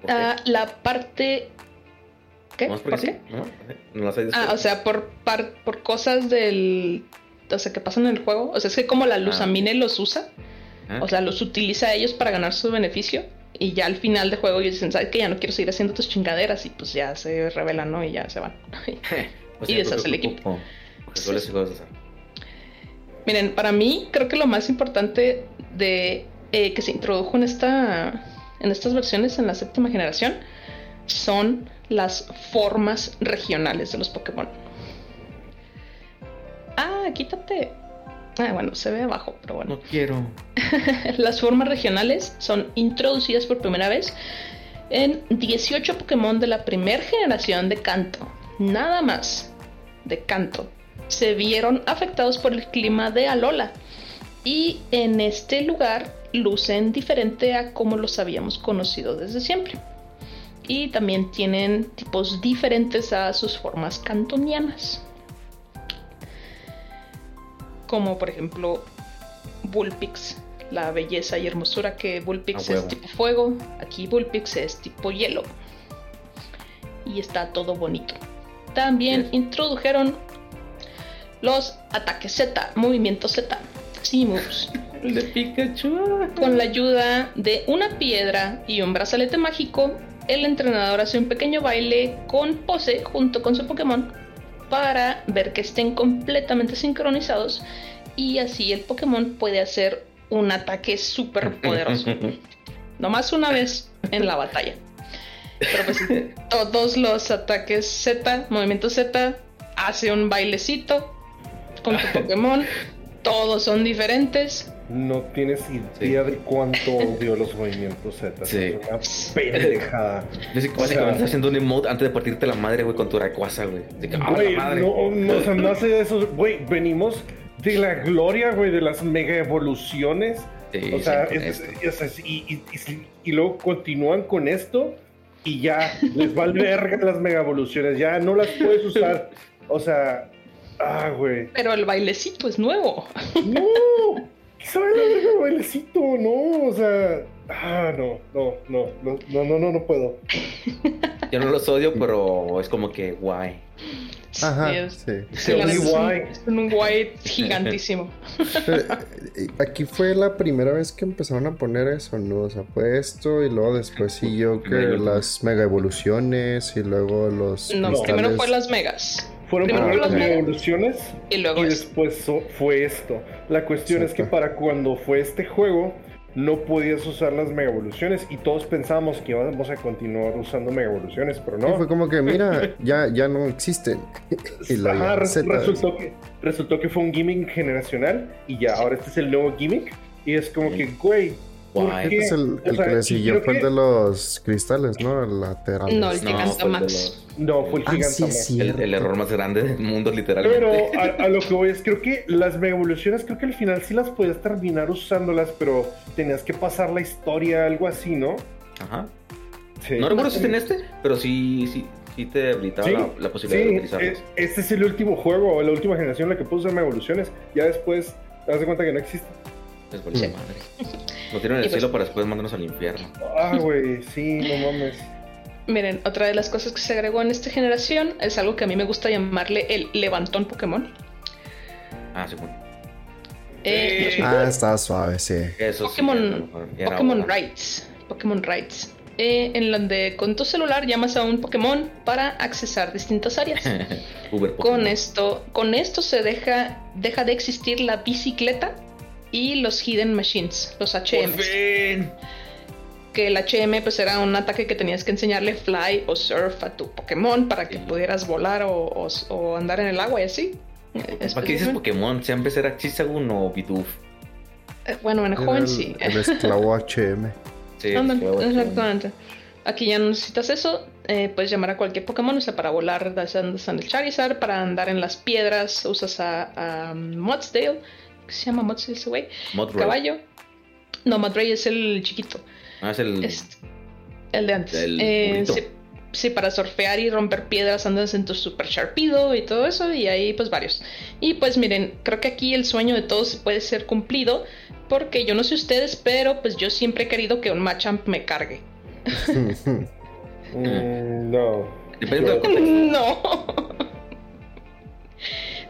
S1: Ah, la parte. ¿Qué?
S5: ¿Nomás
S1: ¿Por qué?
S5: sí? ¿No? ¿No las hay
S1: Ah, o sea, por, par- por cosas del. O sea, que pasan en el juego. O sea, es que como la Luzamine los usa,
S5: Ah,
S1: o sea, los utiliza a ellos para ganar su beneficio. Y ya al final del juego ellos dicen, ¿sabes qué? Ya no quiero seguir haciendo tus chingaderas. Y pues ya se revelan, ¿no? Y ya se van.
S5: pues
S1: y
S5: sí,
S1: deshace el equipo.
S5: cosas así.
S1: Miren, para mí creo que lo más importante de eh, que se introdujo en esta en estas versiones en la séptima generación son las formas regionales de los Pokémon. Ah, quítate. Ah, bueno, se ve abajo, pero bueno.
S5: No quiero.
S1: Las formas regionales son introducidas por primera vez en 18 Pokémon de la primera generación de Kanto. Nada más de Kanto. Se vieron afectados por el clima de Alola. Y en este lugar lucen diferente a como los habíamos conocido desde siempre. Y también tienen tipos diferentes a sus formas cantonianas. Como por ejemplo Bullpix, la belleza y hermosura que Bullpix
S5: A
S1: es tipo fuego, aquí Bullpix es tipo hielo. Y está todo bonito. También
S5: Yes.
S1: introdujeron los ataques Z, movimiento Z, Z-moves,
S5: El de Pikachu.
S1: con la ayuda de una piedra y un brazalete mágico. El entrenador hace un pequeño baile con pose junto con su Pokémon para ver que estén completamente sincronizados y así el Pokémon puede hacer un ataque súper poderoso. Nomás una vez en la batalla. Pero pues todos los ataques Z, movimiento Z, hace un bailecito con tu Pokémon. Todos son diferentes.
S4: No tienes idea de cuánto odio los movimientos Z.
S5: Sí.
S4: Es una pendejada.
S5: Es que
S4: O
S5: básicamente
S4: sea-
S5: estás haciendo un emote antes de partirte la madre, güey, con tu Rayquaza, güey. ¡ah,
S4: Güey,
S5: madre!
S4: no, no, o sea, no hace eso. Güey, venimos de la gloria, güey, de las mega evoluciones.
S5: Sí,
S4: O sea, es- o sea, y, y- y- y luego continúan con esto y ya les vale verga las mega evoluciones. Ya no las puedes usar. O sea, ah, güey.
S1: Pero el bailecito es nuevo.
S4: No, ¿qué sabe la verga bailecito? No, o sea, ah, no, no, no, no, no, no, no, no puedo.
S5: Yo no los odio, pero es como que guay.
S2: Ajá,
S1: Sí, es-
S2: sí.
S1: es un-
S4: guay.
S1: es un guay gigantísimo.
S2: Pero, eh, aquí fue la primera vez que empezaron a poner eso, ¿no? O sea, fue esto y luego después siguió que
S5: Mega
S2: las mega evoluciones y luego los
S1: No,
S2: cristales.
S1: primero fue las megas.
S4: Fueron
S1: Primero
S4: primero las
S1: las
S4: mega
S1: mega.
S4: evoluciones
S1: Y luego
S4: y
S1: es-
S4: después so- fue esto. La cuestión es que
S2: Exacto.
S4: para cuando fue este juego no podías usar las mega evoluciones y todos pensábamos que íbamos a continuar usando mega evoluciones, pero
S2: Y
S4: no.
S2: fue como que, mira, ya, ya no existen. y la
S4: Ajá, resultó, que, resultó que fue un gimmick generacional y ya, ahora este es el nuevo gimmick. Y es como que, güey, ¿por
S5: Guay.
S4: qué?
S2: Pues el,
S4: O
S2: el
S4: sea,
S2: que le siguió fue el
S4: que-
S2: de los cristales, ¿no? El lateral.
S1: No, el
S5: No,
S1: Gigantamax.
S5: fue el
S4: No, fue el
S2: Ah, sí,
S4: Gigantamax.
S2: sí.
S5: El, el error más grande del mundo, literalmente.
S4: Pero a, a lo que voy es, creo que las mega evoluciones, creo que al final sí las podías terminar usándolas, pero tenías que pasar la historia, algo así, ¿no?
S5: Ajá.
S4: Sí.
S5: No recuerdo si es en este, pero sí, sí. sí te habilitaba
S4: Sí,
S5: la, la posibilidad de
S4: sí,
S5: utilizarlos.
S4: eh, este es el último juego, la última generación en la que puedo usar evoluciones. Ya después te das de cuenta que no existe.
S5: Es por esa madre. Lo tienen en el
S1: pues-
S5: cielo para después mandarnos al infierno.
S4: Ah, güey, sí, no mames.
S1: Miren, otra de las cosas que se agregó en esta generación es algo que a mí me gusta llamarle el levantón Pokémon.
S5: Ah, sí, bueno.
S1: Eh,
S4: Sí.
S2: Ah, está suave, sí.
S5: Eso
S1: Pokémon- Pokémon. Rights. Pokémon Rights. Eh, en donde con tu celular llamas a un Pokémon para accesar distintas áreas.
S5: Uber
S1: Con
S5: Pokémon.
S1: esto, con esto se deja, deja de existir la bicicleta y los Hidden Machines, los
S5: ¡Por
S1: HM.
S5: fin!
S1: Que el HM pues era un ataque que tenías que enseñarle Fly o Surf a tu Pokémon para que
S5: Sí.
S1: pudieras volar o, o- o andar en el agua y así.
S5: ¿Para qué dices
S1: específicamente-
S5: Pokémon? Siempre será Chisagun o Bidoof.
S1: Eh, Bueno, en el joven
S2: el,
S1: sí.
S2: el esclavo HM.
S5: Sí, claro, sí.
S1: exactamente. Aquí ya no necesitas eso. eh, puedes llamar a cualquier Pokémon, o sea, para volar andas en el Charizard, para andar en las piedras usas a, a Mudsdale. ¿Qué se llama Mudsdale ese güey? Caballo. No, Madray es el chiquito.
S5: Ah, es el.
S1: Es el de antes.
S5: El
S1: Eh, sí, sí, para surfear y romper piedras andas en tu Super Sharpido y todo eso, y ahí pues varios. Y pues miren, creo que aquí el sueño de todos puede ser cumplido, porque yo no sé ustedes, pero pues yo siempre he querido que un Machamp me cargue.
S4: Mm, no.
S1: No.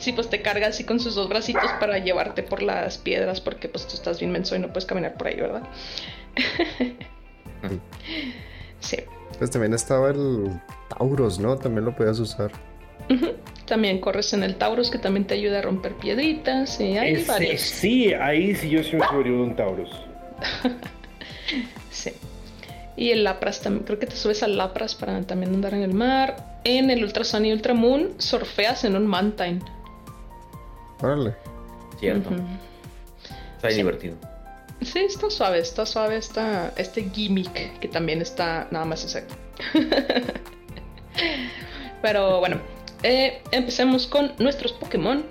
S1: Sí, pues te carga así con sus dos bracitos para llevarte por las piedras, porque pues tú estás bien menso y no puedes caminar por ahí, ¿verdad? sí.
S2: Pues también estaba el Tauros, ¿no? También lo podías usar.
S1: También corres en el Taurus, que también te ayuda a romper piedritas, y hay
S4: Ese-
S1: varios.
S4: sí, ahí sí yo sí me subiría de un Taurus.
S1: Sí. Y el Lapras también, creo que te subes al Lapras para también andar en el mar. En el Ultra Sun y Ultra Moon surfeas en un Mantine.
S2: Órale.
S5: Cierto. Está
S1: Sí.
S5: divertido.
S1: Sí, está suave, está suave está este gimmick que también está nada más exacto. Pero bueno, eh, empecemos con nuestros Pokémon.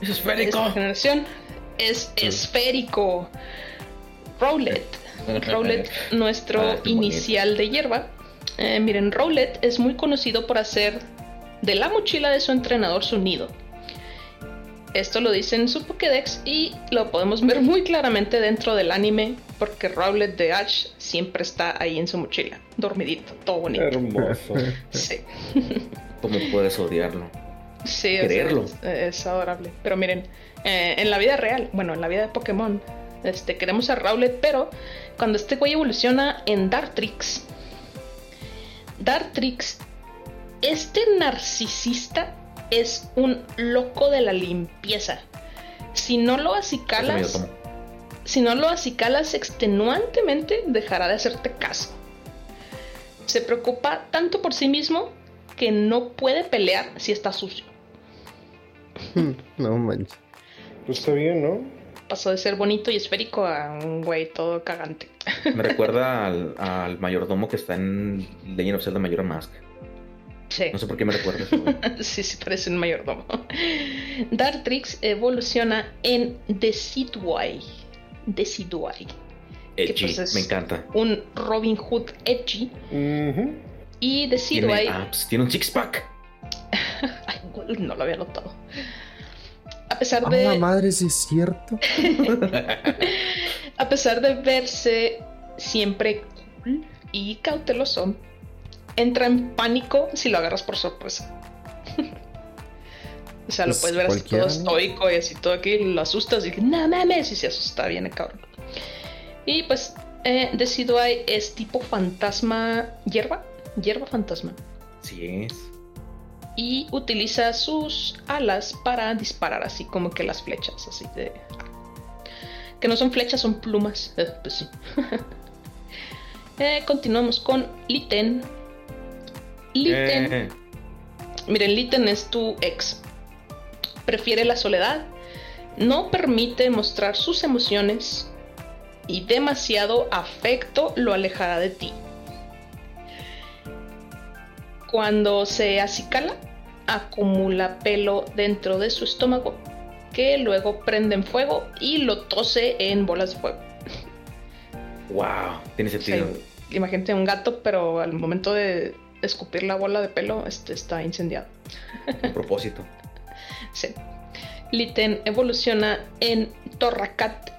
S5: Es
S1: de esta generación. Es esférico. Rowlet. Rowlet, nuestro
S5: Ah,
S1: inicial de hierba. Eh, miren, Rowlet es muy conocido por hacer de la mochila de su entrenador su nido. Esto lo dice en su Pokédex y lo podemos ver muy claramente dentro del anime porque Rowlet de Ash siempre está ahí en su mochila, dormidito, todo bonito.
S4: Hermoso.
S1: Sí,
S5: ¿Cómo puedes odiarlo?
S1: sí,
S5: Creerlo.
S1: es adorable. Pero miren, eh, en la vida real, bueno, en la vida de Pokémon, este, queremos a Rowlet, pero cuando este güey evoluciona en Dartrix, Dartrix, este narcisista es un loco de la limpieza. Si no lo acicalas, si no lo acicalas extenuantemente, dejará de hacerte caso. Se preocupa tanto por sí mismo que no puede pelear si está sucio.
S2: No manches.
S4: Pues está bien, ¿no?
S1: Pasó de ser bonito y esférico a un güey todo cagante.
S5: Me recuerda al, al mayordomo que está en Legend of Zelda Majora Mask.
S1: Sí,
S5: No sé por qué me recuerda
S1: sí, sí, parece un mayordomo. Dartrix evoluciona en Decidueye. Decidueye.
S5: Edgy,
S1: pues es-
S5: me encanta.
S1: Un Robin Hood edgy.
S4: Ujú.
S1: Y
S5: Tiene
S1: Decidueye.
S5: apps, tiene un six pack.
S1: Ay, güey, no lo había notado. A pesar
S2: Ah,
S1: de.
S2: la madre, sí es cierto.
S1: A pesar de verse siempre cool y cauteloso, entra en pánico si lo agarras por sorpresa. o sea, lo puedes ver así todo estoico y así todo aquí, lo asustas y no mames, y se asusta bien el cabrón. Y pues, eh, Decidueye es tipo fantasma hierba, hierba fantasma.
S5: Sí es.
S1: Y utiliza sus alas para disparar así como que las flechas, así de... Que no son flechas, son plumas. Eh, pues sí. Eh, continuamos con Litten. Litten.
S5: Eh,
S1: Miren, Litten es tu ex. Prefiere la soledad. No permite mostrar sus emociones. Y demasiado afecto lo alejará de ti. Cuando se acicala, acumula pelo dentro de su estómago que luego prende en fuego y lo tose en bolas de fuego.
S5: wow, tiene
S1: O sea,
S5: sentido.
S1: imagínate un gato, pero al momento de escupir la bola de pelo, este está incendiado.
S5: A propósito.
S1: Sí. Litten evoluciona en Torracat,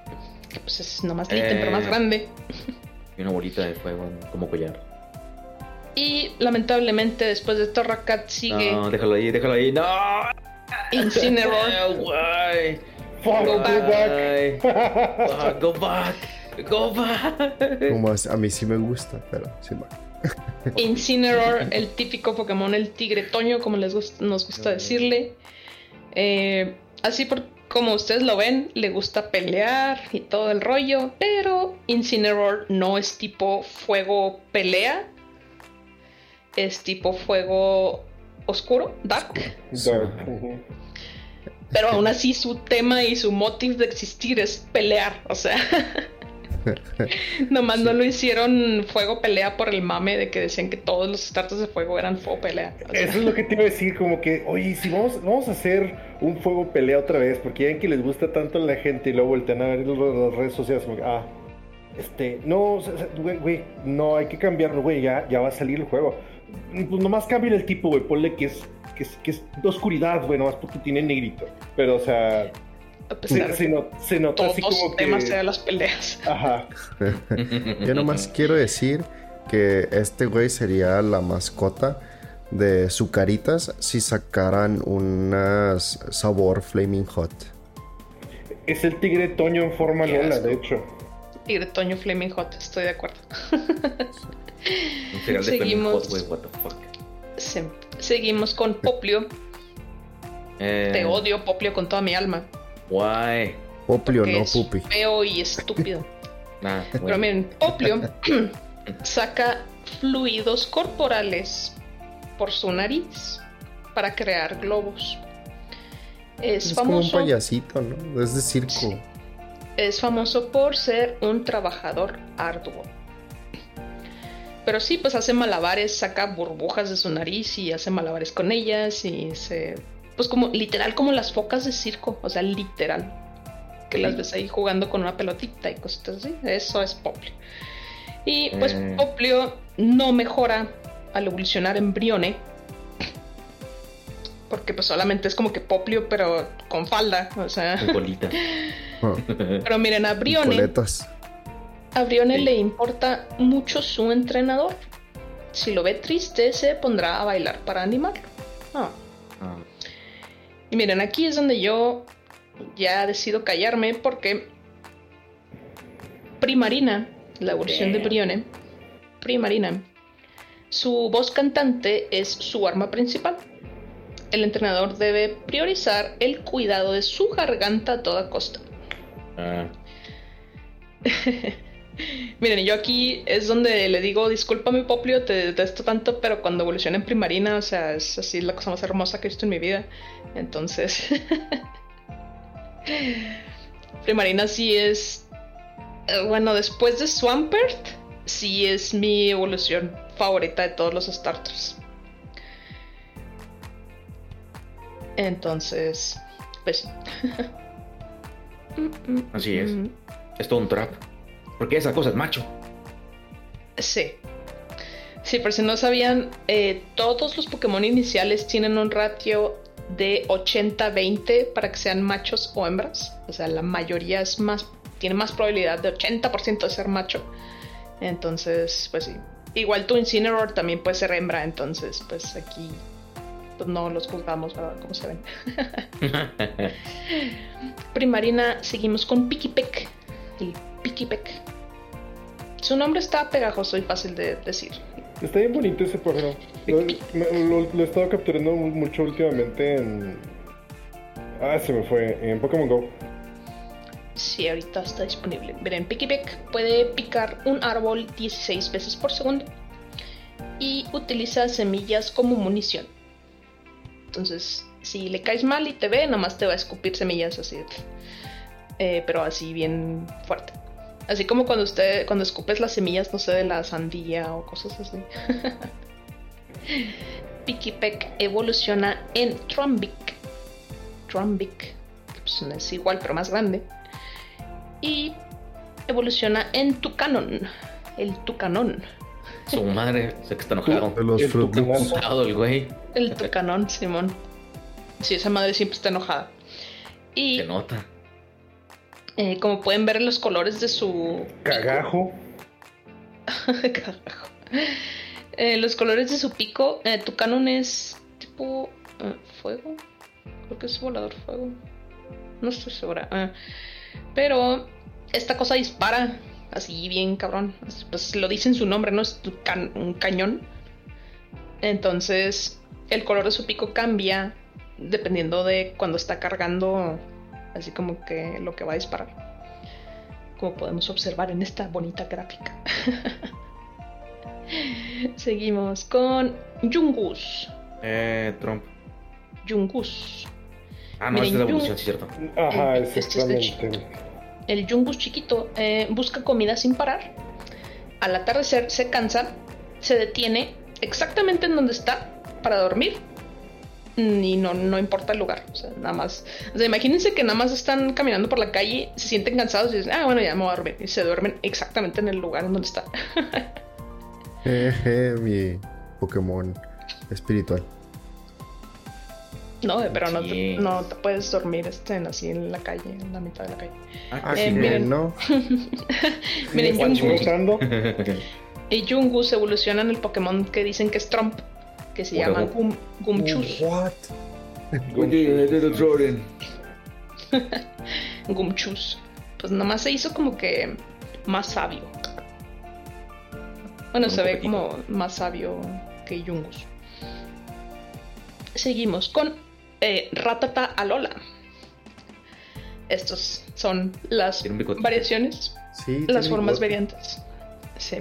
S1: que pues es nomás Litten, pero más
S5: Eh.
S1: grande.
S5: Y una bolita de fuego como collar.
S1: Y lamentablemente después de Torracat sigue
S5: No, déjalo ahí, déjalo ahí. ¡No!
S1: Incineroar.
S5: Eh,
S1: Go
S4: go
S1: back.
S4: back.
S5: Go back. Go back.
S2: Como es- a mí sí me gusta, pero sí va.
S1: Incineroar, el típico Pokémon, el tigre toño, como les gust- nos gusta decirle. Eh, así por como ustedes lo ven, le gusta pelear y todo el rollo, pero Incineroar no es tipo fuego pelea, es tipo fuego oscuro, dark,
S4: Dark.
S1: Pero aún así su tema y su motivo de existir es pelear, o sea. Nomás no lo hicieron fuego pelea por el mame de que decían que todos los starters de fuego eran fuego pelea. O sea,
S4: Eso es lo que te iba a decir, como que, oye, si vamos, vamos a hacer un fuego pelea otra vez, porque ya ven que les gusta tanto a la gente y luego voltean a ver las redes sociales, como que, ah, este, no, güey, no, hay que cambiarlo, güey, ya, ya va a salir el juego. Pues nomás cambien el tipo, güey, ponle que es, que es, que es de oscuridad, güey, nomás porque tiene negrito. Pero, o sea,
S1: a pesar de que todos
S4: así
S1: los
S4: como
S1: temas
S4: que...
S1: sean las peleas.
S4: Ajá.
S2: Yo nomás quiero decir que este güey sería la mascota de Zucaritas si sacaran unas sabor Flaming Hot.
S4: Es el tigre Toño en forma
S1: Qué
S4: Lola,
S1: asco.
S4: de hecho.
S1: De Toño Flaming Hot, estoy de acuerdo.
S5: Un
S1: Seguimos.
S5: Hot, güey, what the fuck.
S1: Se- Seguimos con Poplio.
S5: Eh,
S1: Te odio, Poplio, con toda mi alma.
S5: Guay.
S2: Poplio, no
S1: es
S2: pupi.
S1: feo y estúpido.
S5: Nah,
S1: Pero miren, Poplio saca fluidos corporales por su nariz para crear globos. Es,
S2: Es como un
S1: famoso,
S2: payasito, ¿no? Es de circo.
S1: es famoso por ser un trabajador arduo. Pero sí, pues hace malabares, saca burbujas de su nariz y hace malabares con ellas y se... Pues como literal como las focas de circo, o sea, literal. Que las ves ahí jugando con una pelotita y cositas así. Eso es Poplio. Y pues
S5: Eh.
S1: Poplio no mejora al evolucionar en Brione. Porque pues solamente es como que Poplio pero con falda. O sea...
S5: Con colita.
S2: Ah,
S1: Pero miren, a Brione...
S2: coletas.
S1: A Brione
S5: Sí.
S1: le importa mucho su entrenador. Si lo ve triste, se pondrá a bailar para animarlo. Ah.
S5: Ah,
S1: Y miren, aquí es donde yo ya decido callarme porque Primarina, la evolución de Brione, Primarina, su voz cantante es su arma principal. El entrenador debe priorizar el cuidado de su garganta a toda costa.
S5: ah.
S1: Miren, yo aquí es donde le digo, disculpa mi poplio, te detesto tanto, pero cuando evoluciona en primarina, o sea, es así la cosa más hermosa que he visto en mi vida. Entonces, primarina sí es, eh, bueno, después de Swampert, sí es mi evolución favorita de todos los starters. Entonces, pues...
S5: Así es. Es todo un trap. Porque esa cosa es macho.
S1: Sí. Sí, por si no sabían, eh, todos los Pokémon iniciales tienen un ratio de 80-20 para que sean machos o hembras. O sea, la mayoría es más, tiene más probabilidad de 80% de ser macho. Entonces, pues sí. Igual tu Incineroar también puede ser hembra, entonces, pues aquí pues, no los juzgamos, ¿verdad? Como se ven. Primarina, seguimos con Pikipek. El Pikipek. Su nombre está pegajoso y fácil de decir.
S4: Está bien bonito ese pájaro. Lo, he estado capturando mu- mucho últimamente en. Ah, se me fue. En Pokémon Go.
S1: Sí, ahorita está disponible. Miren, Pikipek puede picar un árbol 16 veces por segundo y utiliza semillas como munición. Entonces, si le caes mal y te ve, nada más te va a escupir semillas así. Eh, pero así bien fuerte. Así como cuando usted, cuando escupes las semillas, no sé, de la sandía o cosas así. Pikipek evoluciona en Trumbic. Trumbic, que pues es igual pero más grande. Y evoluciona en Tucanon. El Tucanón.
S5: Su madre, sé que está enojado.
S2: De los
S4: El.
S5: Enojado el güey.
S1: El tucanón, Simón. Sí, esa madre siempre está enojada. Y
S5: Se nota.
S1: Eh, como pueden ver en los colores de su
S4: Cagajo.
S1: Carajo. Eh, los colores de su pico, eh, tu canon es tipo fuego. Creo que es volador fuego. No estoy segura. eh. pero esta cosa dispara así bien cabrón. Pues lo dice en su nombre, ¿no? Es can- un cañón. Entonces el color de su pico cambia dependiendo de cuando está cargando así como que lo que va a disparar. Como podemos observar en esta bonita gráfica. Seguimos con Yungus.
S5: Eh, Trump.
S1: Yungus.
S5: Ah, no,
S1: Miren,
S5: es de la evolución, sí, cierto.
S4: Ajá,
S1: Este es de. El Yungus chiquito eh, busca comida sin parar. Al atardecer se cansa, se detiene exactamente en donde está para dormir. Y no, no importa el lugar. O sea, nada más. O sea, imagínense que nada más están caminando por la calle, se sienten cansados y dicen, ah, bueno, ya me voy a dormir. Y se duermen exactamente en el lugar en donde está.
S2: Jeje, mi Pokémon espiritual.
S1: no, pero no te,
S5: Sí.
S1: no te puedes dormir este, así en la calle, en la mitad de la calle.
S5: Ah,
S1: Eh,
S2: que
S1: miren.
S2: no.
S1: Miren,
S4: Chingosando.
S1: y Yungus evoluciona en el Pokémon que dicen que es Trump, que se llama Gum, Gumchus.
S2: What?
S1: Gumchus. Pues nomás se hizo como que más sabio. Bueno,
S5: Un
S1: se ve como más sabio que Yungus. Seguimos con eh, Ratata Alola. Estos son las variaciones
S2: Sí,
S1: las formas
S2: bigote.
S1: variantes. Sí,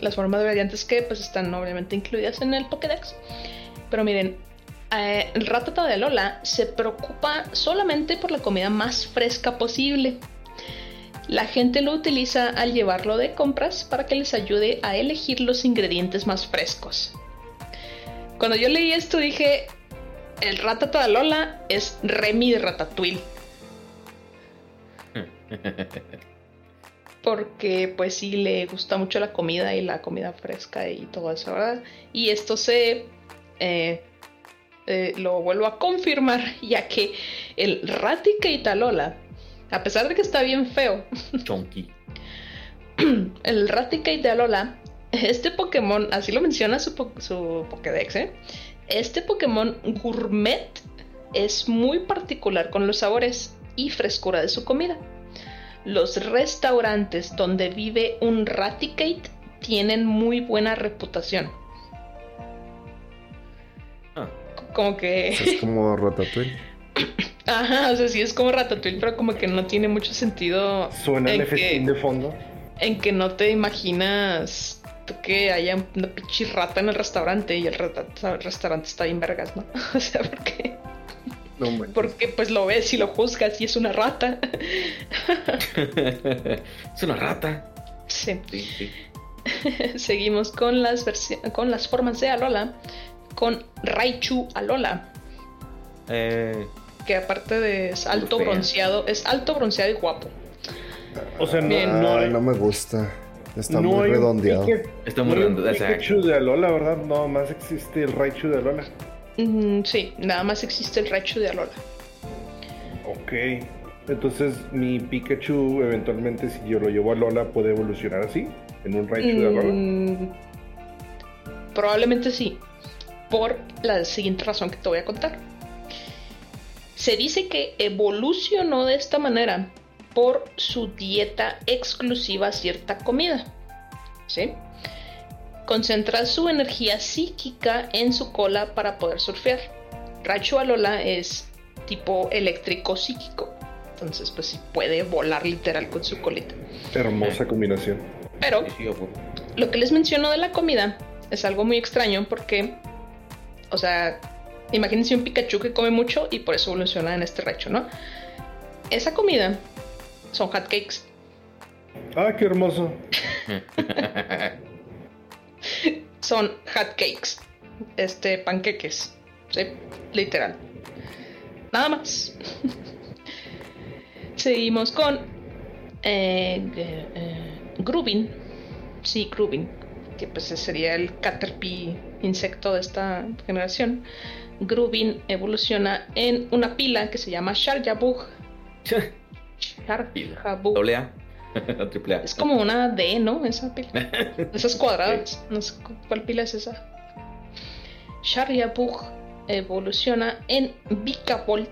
S1: las formas variantes que pues están obviamente incluidas en el Pokédex. Pero miren, eh, Ratata de Lola se preocupa solamente por la comida más fresca posible. La gente lo utiliza al llevarlo de compras para que les ayude a elegir los ingredientes más frescos. Cuando yo leí esto dije, el Ratata de Lola es Remy de Ratatouille. porque pues sí le gusta mucho la comida y la comida fresca y todo eso, ¿verdad? Y esto se eh, eh, lo vuelvo a confirmar, ya que el Raticate a pesar de que está bien feo,
S5: Chonky.
S1: el Raticate Alola, este Pokémon, así lo menciona su, po- su Pokédex, ¿eh? Este Pokémon gourmet es muy particular con los sabores y frescura de su comida. Los restaurantes donde vive un Raticate tienen muy buena reputación.
S5: Ah,
S1: Como que...
S2: Es como Ratatouille.
S1: Ajá, o sea, sí es como Ratatouille, pero como que no tiene mucho sentido
S4: Suena el festín de fondo.
S1: en que no te imaginas tú que haya una pinche rata en el restaurante y el, rata- el restaurante está bien vergas, ¿no? O sea, porque,
S2: No
S1: porque pues lo ves y lo juzgas y es una rata.
S5: es una rata.
S1: Sí.
S5: Sí, sí.
S1: Seguimos con las, con las formas de Alola, con Raichu Alola,
S5: Eh,
S1: que aparte de es alto
S5: fea.
S1: bronceado, es alto bronceado y guapo.
S4: O sea, no,
S1: Bien.
S4: no
S2: Ay,
S4: hay,
S2: no me gusta. Está
S4: no
S2: muy redondeado.
S4: Pika-
S5: Está muy exacto.
S4: Pikachu de Alola, ¿verdad? No, más existe el Raichu de Alola.
S1: Mm, sí, nada más existe el Raichu de Alola.
S4: Ok. Entonces, mi Pikachu, eventualmente, si yo lo llevo a Alola, puede evolucionar así, en un Raichu de Alola.
S1: Mm, probablemente sí. Por la siguiente razón que te voy a contar. Se dice que evolucionó de esta manera por su dieta exclusiva a cierta comida. ¿Sí? Concentra su energía psíquica en su cola para poder surfear. Raichu Alola es tipo eléctrico psíquico. Entonces, pues sí puede volar literal con su colita.
S4: Hermosa combinación.
S1: Pero lo que les menciono de la comida es algo muy extraño porque, o sea, imagínense un Pikachu que come mucho y por eso evoluciona en este recho, ¿no? Esa comida son hotcakes.
S4: Ah, qué hermoso.
S1: Son hotcakes. Este, panqueques. ¿Sí? Literal. Nada más. Seguimos con eh, eh, eh, Grubin. Sí, Grubin. que pues sería el Caterpie insecto de esta generación, Grubin evoluciona en una pila que se llama Sharjabug. Sharjabug.
S5: Doble A. Triple A.
S1: Es como una D, ¿no? Esa pila. Esas cuadradas. No sé cu- cuál pila es esa. Sharjabug evoluciona en Vikavolt.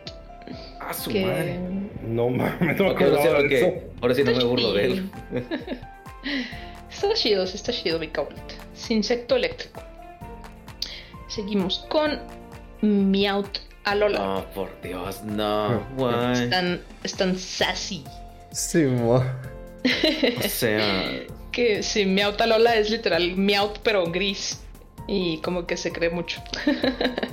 S5: Ah, su
S1: Que
S5: madre.
S4: No mames, no me
S5: Ok, ahora sí,
S4: acordaba de
S5: ok.
S4: eso.
S5: Ahora sí no me burlo de él.
S1: Está chido, sí está chido Vikavolt. Es insecto eléctrico. Seguimos con Meowth Alola.
S5: Oh, por Dios, no. Why?
S1: Están, están sassy.
S2: Sí, mo.
S5: O sea,
S1: Que sí, Meowth Alola es literal Meowth pero gris. Y como que se cree mucho.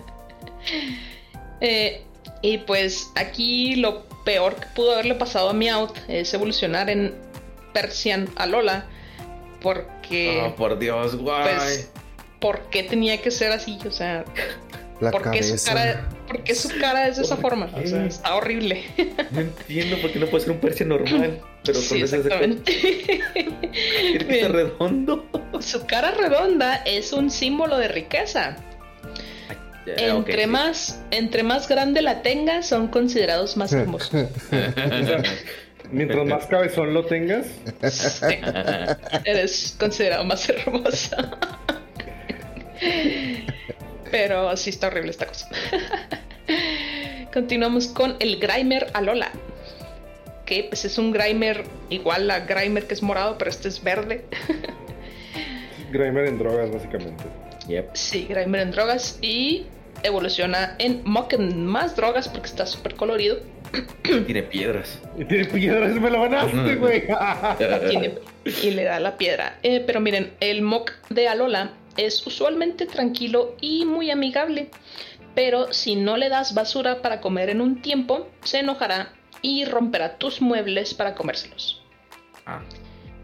S1: Eh, y pues aquí lo peor que pudo haberle pasado a Meowth es evolucionar en Persian Alola. Porque...
S5: oh, por Dios, why?
S1: pues, ¿por qué tenía que ser así? O sea,
S2: La
S1: ¿por qué, su cara, por qué su cara es de esa
S5: ¿Por
S1: forma? O sea,
S5: qué?
S1: está horrible.
S5: No entiendo por qué no puede ser un persia normal. Pero
S1: sí,
S5: con ese
S1: exactamente.
S5: Ser
S1: Bien.
S5: redondo.
S1: Su cara redonda es un símbolo de riqueza. Entre,
S5: sí.
S1: más, entre más grande la tenga, son considerados más hermosos.
S4: Mientras más cabezón lo tengas,
S1: Sí, eres considerado más hermoso. Pero sí está horrible esta cosa. Continuamos con el Grimer Alola. Que pues es un Grimer igual a Grimer que es morado, pero este es verde.
S4: Grimer en drogas, básicamente.
S5: Yep.
S1: Sí, Grimer en drogas. Y evoluciona en Mock en más drogas porque está súper colorido.
S5: Tiene piedras.
S4: Tiene piedras, me lo ganaste, güey.
S1: Y le da la piedra. Eh, pero miren, el mock de Alola es usualmente tranquilo y muy amigable. Pero si no le das basura para comer en un tiempo, se enojará y romperá tus muebles para comérselos.
S5: Ah,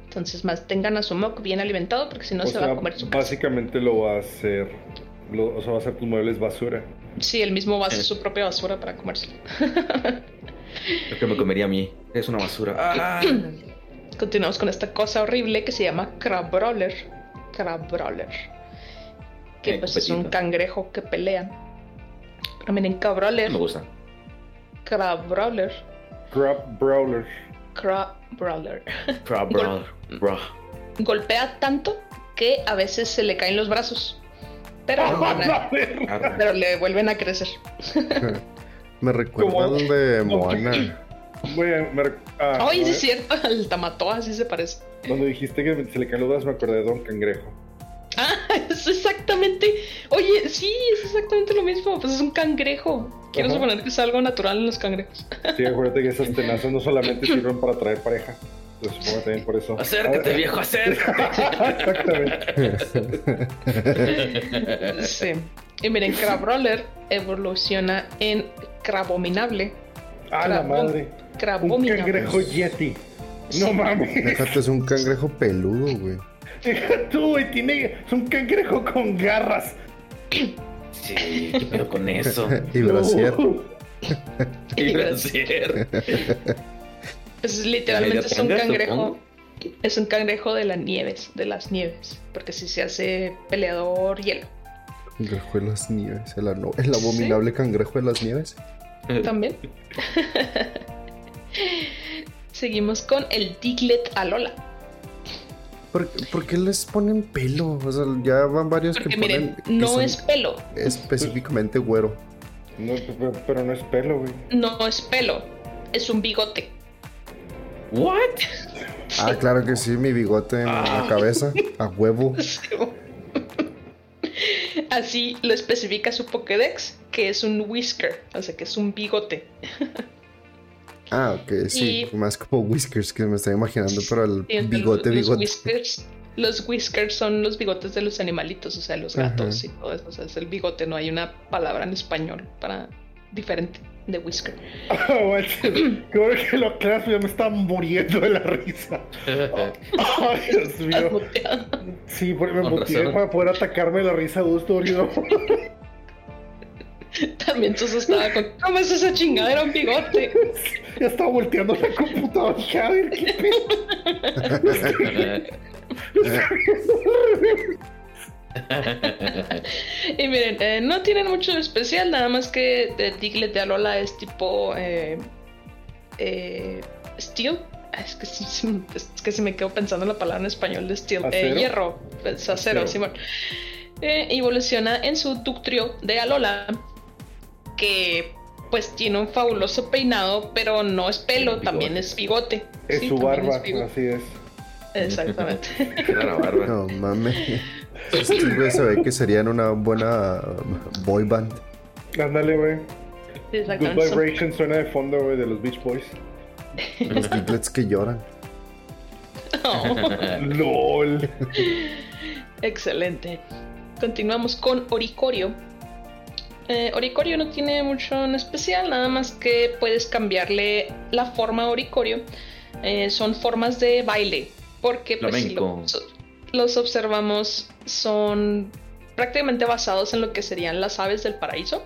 S1: Entonces, más tengan a su mock bien alimentado porque si no se
S4: sea,
S1: va a comer su casa.
S4: básicamente lo va a hacer. lo- o sea, va a hacer tus muebles basura.
S1: Sí, él mismo va a hacer su propia basura para comérselo.
S5: lo que me comería a mí. Es una basura. Ah,
S1: Continuamos con esta cosa horrible que se llama Crabrawler. Crabrawler. Que
S5: Eh,
S1: pues es un cangrejo que pelea. Pero miren, Crabrawler.
S5: me gusta.
S1: Crabrawler.
S4: Crab Brawler.
S1: Crabrawler.
S5: Bro, bro, bro.
S1: Golpea tanto que a veces se le caen los brazos. Pero, le vuelven a-
S5: Arre.
S1: pero le vuelven a crecer.
S2: Me recuerda
S4: Como-
S2: al de Moana.
S4: Me rec- ah,
S1: Ay, sí es cierto, el Tamatoa así se parece.
S4: Cuando dijiste que se le caen los brazos, me acordé de Don Cangrejo.
S1: Ah, es exactamente. Oye, sí, es exactamente lo mismo. Pues es un cangrejo. Quiero
S4: Ajá.
S1: suponer que es algo natural en los cangrejos.
S4: Sí, acuérdate que esas tenazas no solamente sirven para traer pareja. Pues supongo que también por eso.
S5: Acércate, viejo, acércate.
S4: Exactamente.
S1: Sí. Y miren, Crabrawler evoluciona en Crabominable.
S4: ¡Ah, la madre! Un
S1: Crabominable.
S4: cangrejo Yeti. No
S1: Sí.
S4: mames.
S2: Déjate, es un cangrejo peludo, güey.
S4: Deja tú, güey. Tiene. Es un cangrejo con garras.
S5: Sí, ¿qué pedo con eso?
S2: Y brasier.
S4: No.
S5: Y brasier.
S1: Pues literalmente es un cangrejo.
S5: supongo.
S1: Es un cangrejo de las nieves, de las nieves. Porque si se hace peleador hielo.
S2: Cangrejo de las nieves. El, ano- el abominable cangrejo de las nieves.
S1: También. Seguimos con el Diglett Alola.
S2: ¿Por, por qué les ponen pelo? O sea, ya van varios
S1: Porque
S2: que ponen.
S1: miren,
S2: que
S1: no
S2: son
S1: es pelo,
S2: específicamente güero.
S4: No, pero, pero no es pelo, güey.
S1: no es pelo, es un bigote.
S5: ¿What?
S2: Ah, claro que sí, mi bigote en la cabeza. A huevo.
S1: Así lo especifica su Pokédex, que es un whisker, o sea que es un bigote.
S2: Ah, ok, sí.
S1: Y-
S2: Más como whiskers que me estoy imaginando, pero el bigote,
S1: los
S2: bigote.
S1: Whiskers, los whiskers son los bigotes de los animalitos, o sea, los gatos
S2: Ajá.
S1: y todo eso. O sea, es el bigote, no hay una palabra en español para diferente de whisker.
S4: Qué bueno que lo aclaras, ya me estaba muriendo de la risa. Ay, Dios mío. Sí, porque me
S5: razón.
S4: para poder atacarme de la risa a gusto, boludo.
S1: También tú estaba con. ¿Cómo es esa chingada? Era un bigote.
S4: Ya estaba volteando la computadora. Ver, qué pedo.
S1: Y miren, eh, no tienen mucho de especial, nada más que de Diglett de Alola es tipo eh, eh, Steel. Es que, es se me quedo pensando en la palabra en español de Steel. Eh, hierro, es acero,
S4: Acero.
S1: Simón. Evoluciona en su Ductrio de Alola, que pues tiene un fabuloso peinado, pero no es pelo, también es bigote.
S4: Es
S1: Sí,
S4: su barba,
S1: es bigote.
S4: así es.
S1: Exactamente.
S5: Era barba.
S2: No mames. Estos güeyes se ve que serían una buena boy band.
S4: Ándale, güey. Good Vibration suena de fondo, güey, de los Beach Boys.
S2: Los Diglets que lloran.
S1: Oh.
S4: LOL.
S1: Excelente. Continuamos con Oricorio. Eh, Oricorio no tiene mucho en especial, nada más que puedes cambiarle la forma a Oricorio. Eh, son formas de baile, porque pues, si los, los observamos son prácticamente basados en lo que serían las aves del paraíso.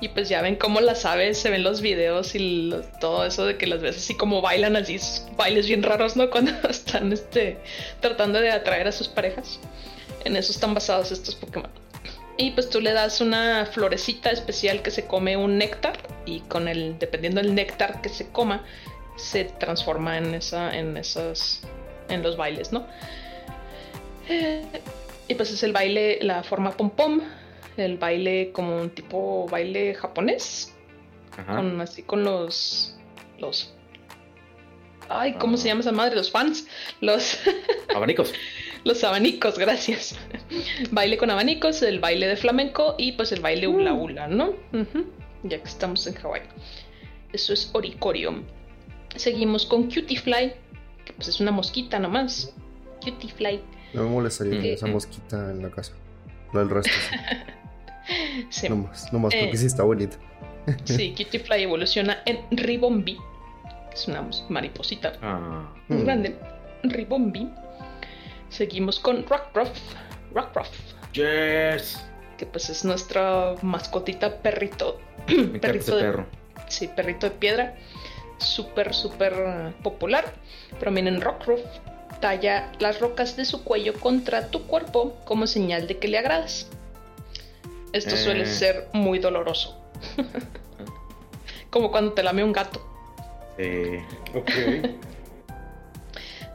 S1: Y pues ya ven cómo las aves se ven los videos y lo- todo eso de que las ves así como bailan así, bailes bien raros, ¿no? Cuando están este, tratando de atraer a sus parejas. En eso están basados estos Pokémon. Y pues tú le das una florecita especial que se come un néctar y con el, dependiendo del néctar que se coma, se transforma en esa, en esos, en los bailes, ¿no? Eh, y pues es el baile, la forma pom pom, el baile como un tipo baile japonés,
S5: Ajá.
S1: con, así con los, los, ay, ¿cómo
S5: Ah.
S1: se llama esa madre? Los fans, los
S5: Abanicos.
S1: los abanicos, gracias. baile con abanicos, el baile de flamenco y pues el baile hula hula, ¿no? Ya que estamos en Hawái. Eso es Oricorio. Seguimos con Cutiefly, que pues es una mosquita nomás. Cutiefly.
S2: No me molestaría
S1: ¿Qué?
S2: esa mosquita en la casa. Lo del resto sí.
S1: Sí,
S2: Nomás, nomás
S1: Eh.
S2: porque sí está bonito.
S1: sí, Cutiefly evoluciona en Ribombi, que es una mariposita
S5: Ah.
S1: muy grande. Ribombi. Seguimos con Rockruff. Rockruff.
S5: Yes.
S1: que pues es nuestra mascotita perrito.
S5: Me
S1: perrito de,
S5: perro.
S1: Sí, perrito de piedra. Súper, súper eh, popular. Pero miren, Rockruff talla las rocas de su cuello contra tu cuerpo como señal de que le agradas. Esto
S5: Eh.
S1: suele ser muy doloroso. como cuando te lame un gato.
S5: Sí.
S4: Ok.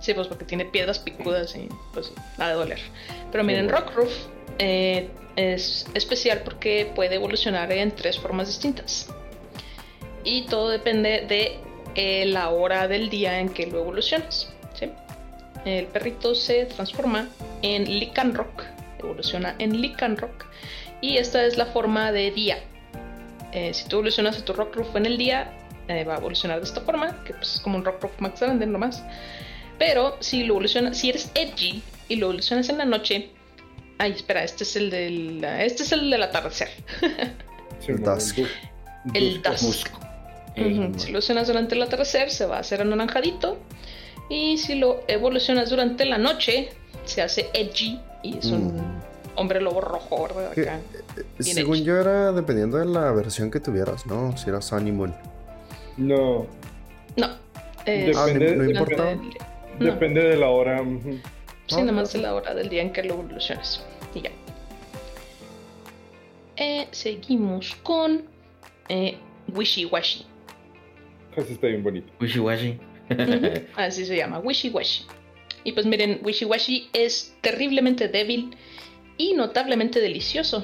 S1: Sí, pues porque tiene piedras picudas y pues nada de doler. Pero miren. Rockroof eh, es especial porque puede evolucionar en tres formas distintas. Y todo depende de eh, la hora del día en que lo evolucionas. ¿sí? El perrito se transforma en Lycanroc, evoluciona en Lycanroc. Y esta es la forma de día. Eh, si tú evolucionas a tu Rockroof en el día, eh, va a evolucionar de esta forma, que pues es como un Rockroof más grande nomás. Pero si lo evolucionas, si eres edgy y lo evolucionas en la noche. Ay, espera, este es el del. Este es el del atardecer.
S4: Sí,
S2: El dusk.
S4: du-
S1: El
S4: dusk.
S1: Ujú, Si lo evolucionas durante el atardecer, se va a hacer anaranjadito. Y si lo evolucionas durante la noche, se hace edgy y es un
S2: Mm.
S1: hombre lobo rojo, ¿verdad? Acá. Bien
S2: Según yo era dependiendo de la versión que tuvieras, ¿no? Si eras Animal.
S4: No,
S1: No.
S2: Ah, no- importa.
S1: el No.
S4: depende de la hora.
S1: Sí, nada más de la hora del día en que lo evolucionas. Y ya. Eh, seguimos con eh, Wishy Washy.
S4: Casi está bien bonito.
S5: Wishy washy.
S1: Así se llama, Wishy Washy. Y pues miren, Wishy Washy es terriblemente débil y notablemente delicioso.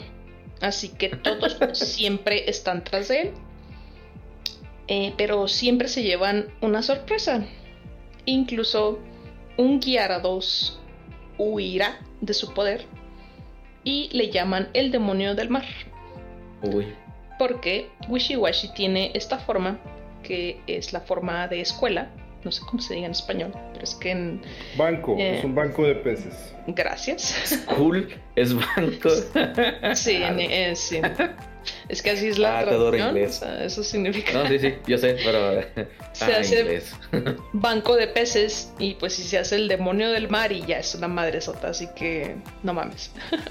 S1: Así que todos siempre están tras de él. Eh, pero siempre se llevan una sorpresa. Incluso un Gyarados huirá de su poder y le llaman el demonio del mar
S5: Uy.
S1: porque Wishy Washy tiene esta forma que es la forma de escuela. No sé cómo se diga en español, pero es que en.
S4: Banco,
S1: Eh.
S4: es un banco de peces.
S1: Gracias.
S5: Cool es banco.
S1: Sí, en- eh, sí. Es que así es la
S5: Ah, te adoro
S1: traducción.
S5: inglés.
S1: o sea, eso significa
S5: No, sí, sí, yo sé, pero.
S1: Se
S5: ah,
S1: hace-
S5: inglés.
S1: banco de peces. Y pues si se hace el demonio del mar y ya es una madre sota, así que no mames.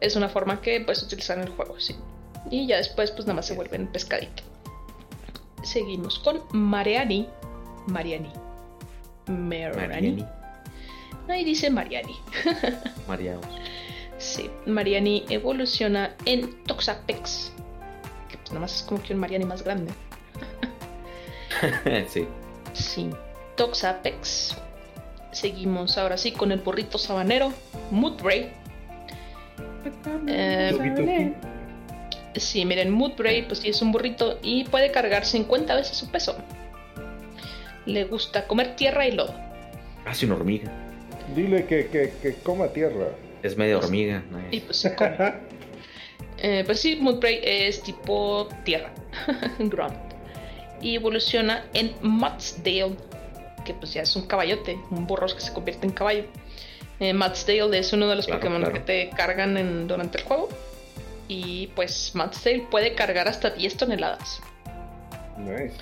S1: es una forma que puedes utilizar en el juego, sí. Y ya después, pues nada más se vuelven pescadito. Seguimos con Mariani. Mariani. Mariani.
S5: Mariani.
S1: Ahí dice Mariani.
S5: Mareados.
S1: Sí, Mariani evoluciona en Toxapex. Que pues nada más es como que un Mariani más grande.
S5: sí.
S1: Sí, Toxapex. Seguimos ahora sí con el burrito sabanero, Moodbray. Eh. Sí, miren, Moodbray pues sí es un burrito y puede cargar 50 veces su peso. Le gusta comer tierra y lodo.
S5: Hace una hormiga.
S4: Dile que, que, que coma tierra.
S5: Es media hormiga. ¿no?
S1: Y pues se come. Eh, pues sí, Moodbray es tipo tierra, grunt. Y evoluciona en Mudsdale, que pues ya es un caballote, un burro que se convierte en caballo. Eh, Mudsdale es uno de los
S5: Claro,
S1: Pokémon
S5: claro.
S1: que te cargan en- durante el juego. Y pues Mudsdale puede cargar hasta 10 toneladas.
S4: Nice.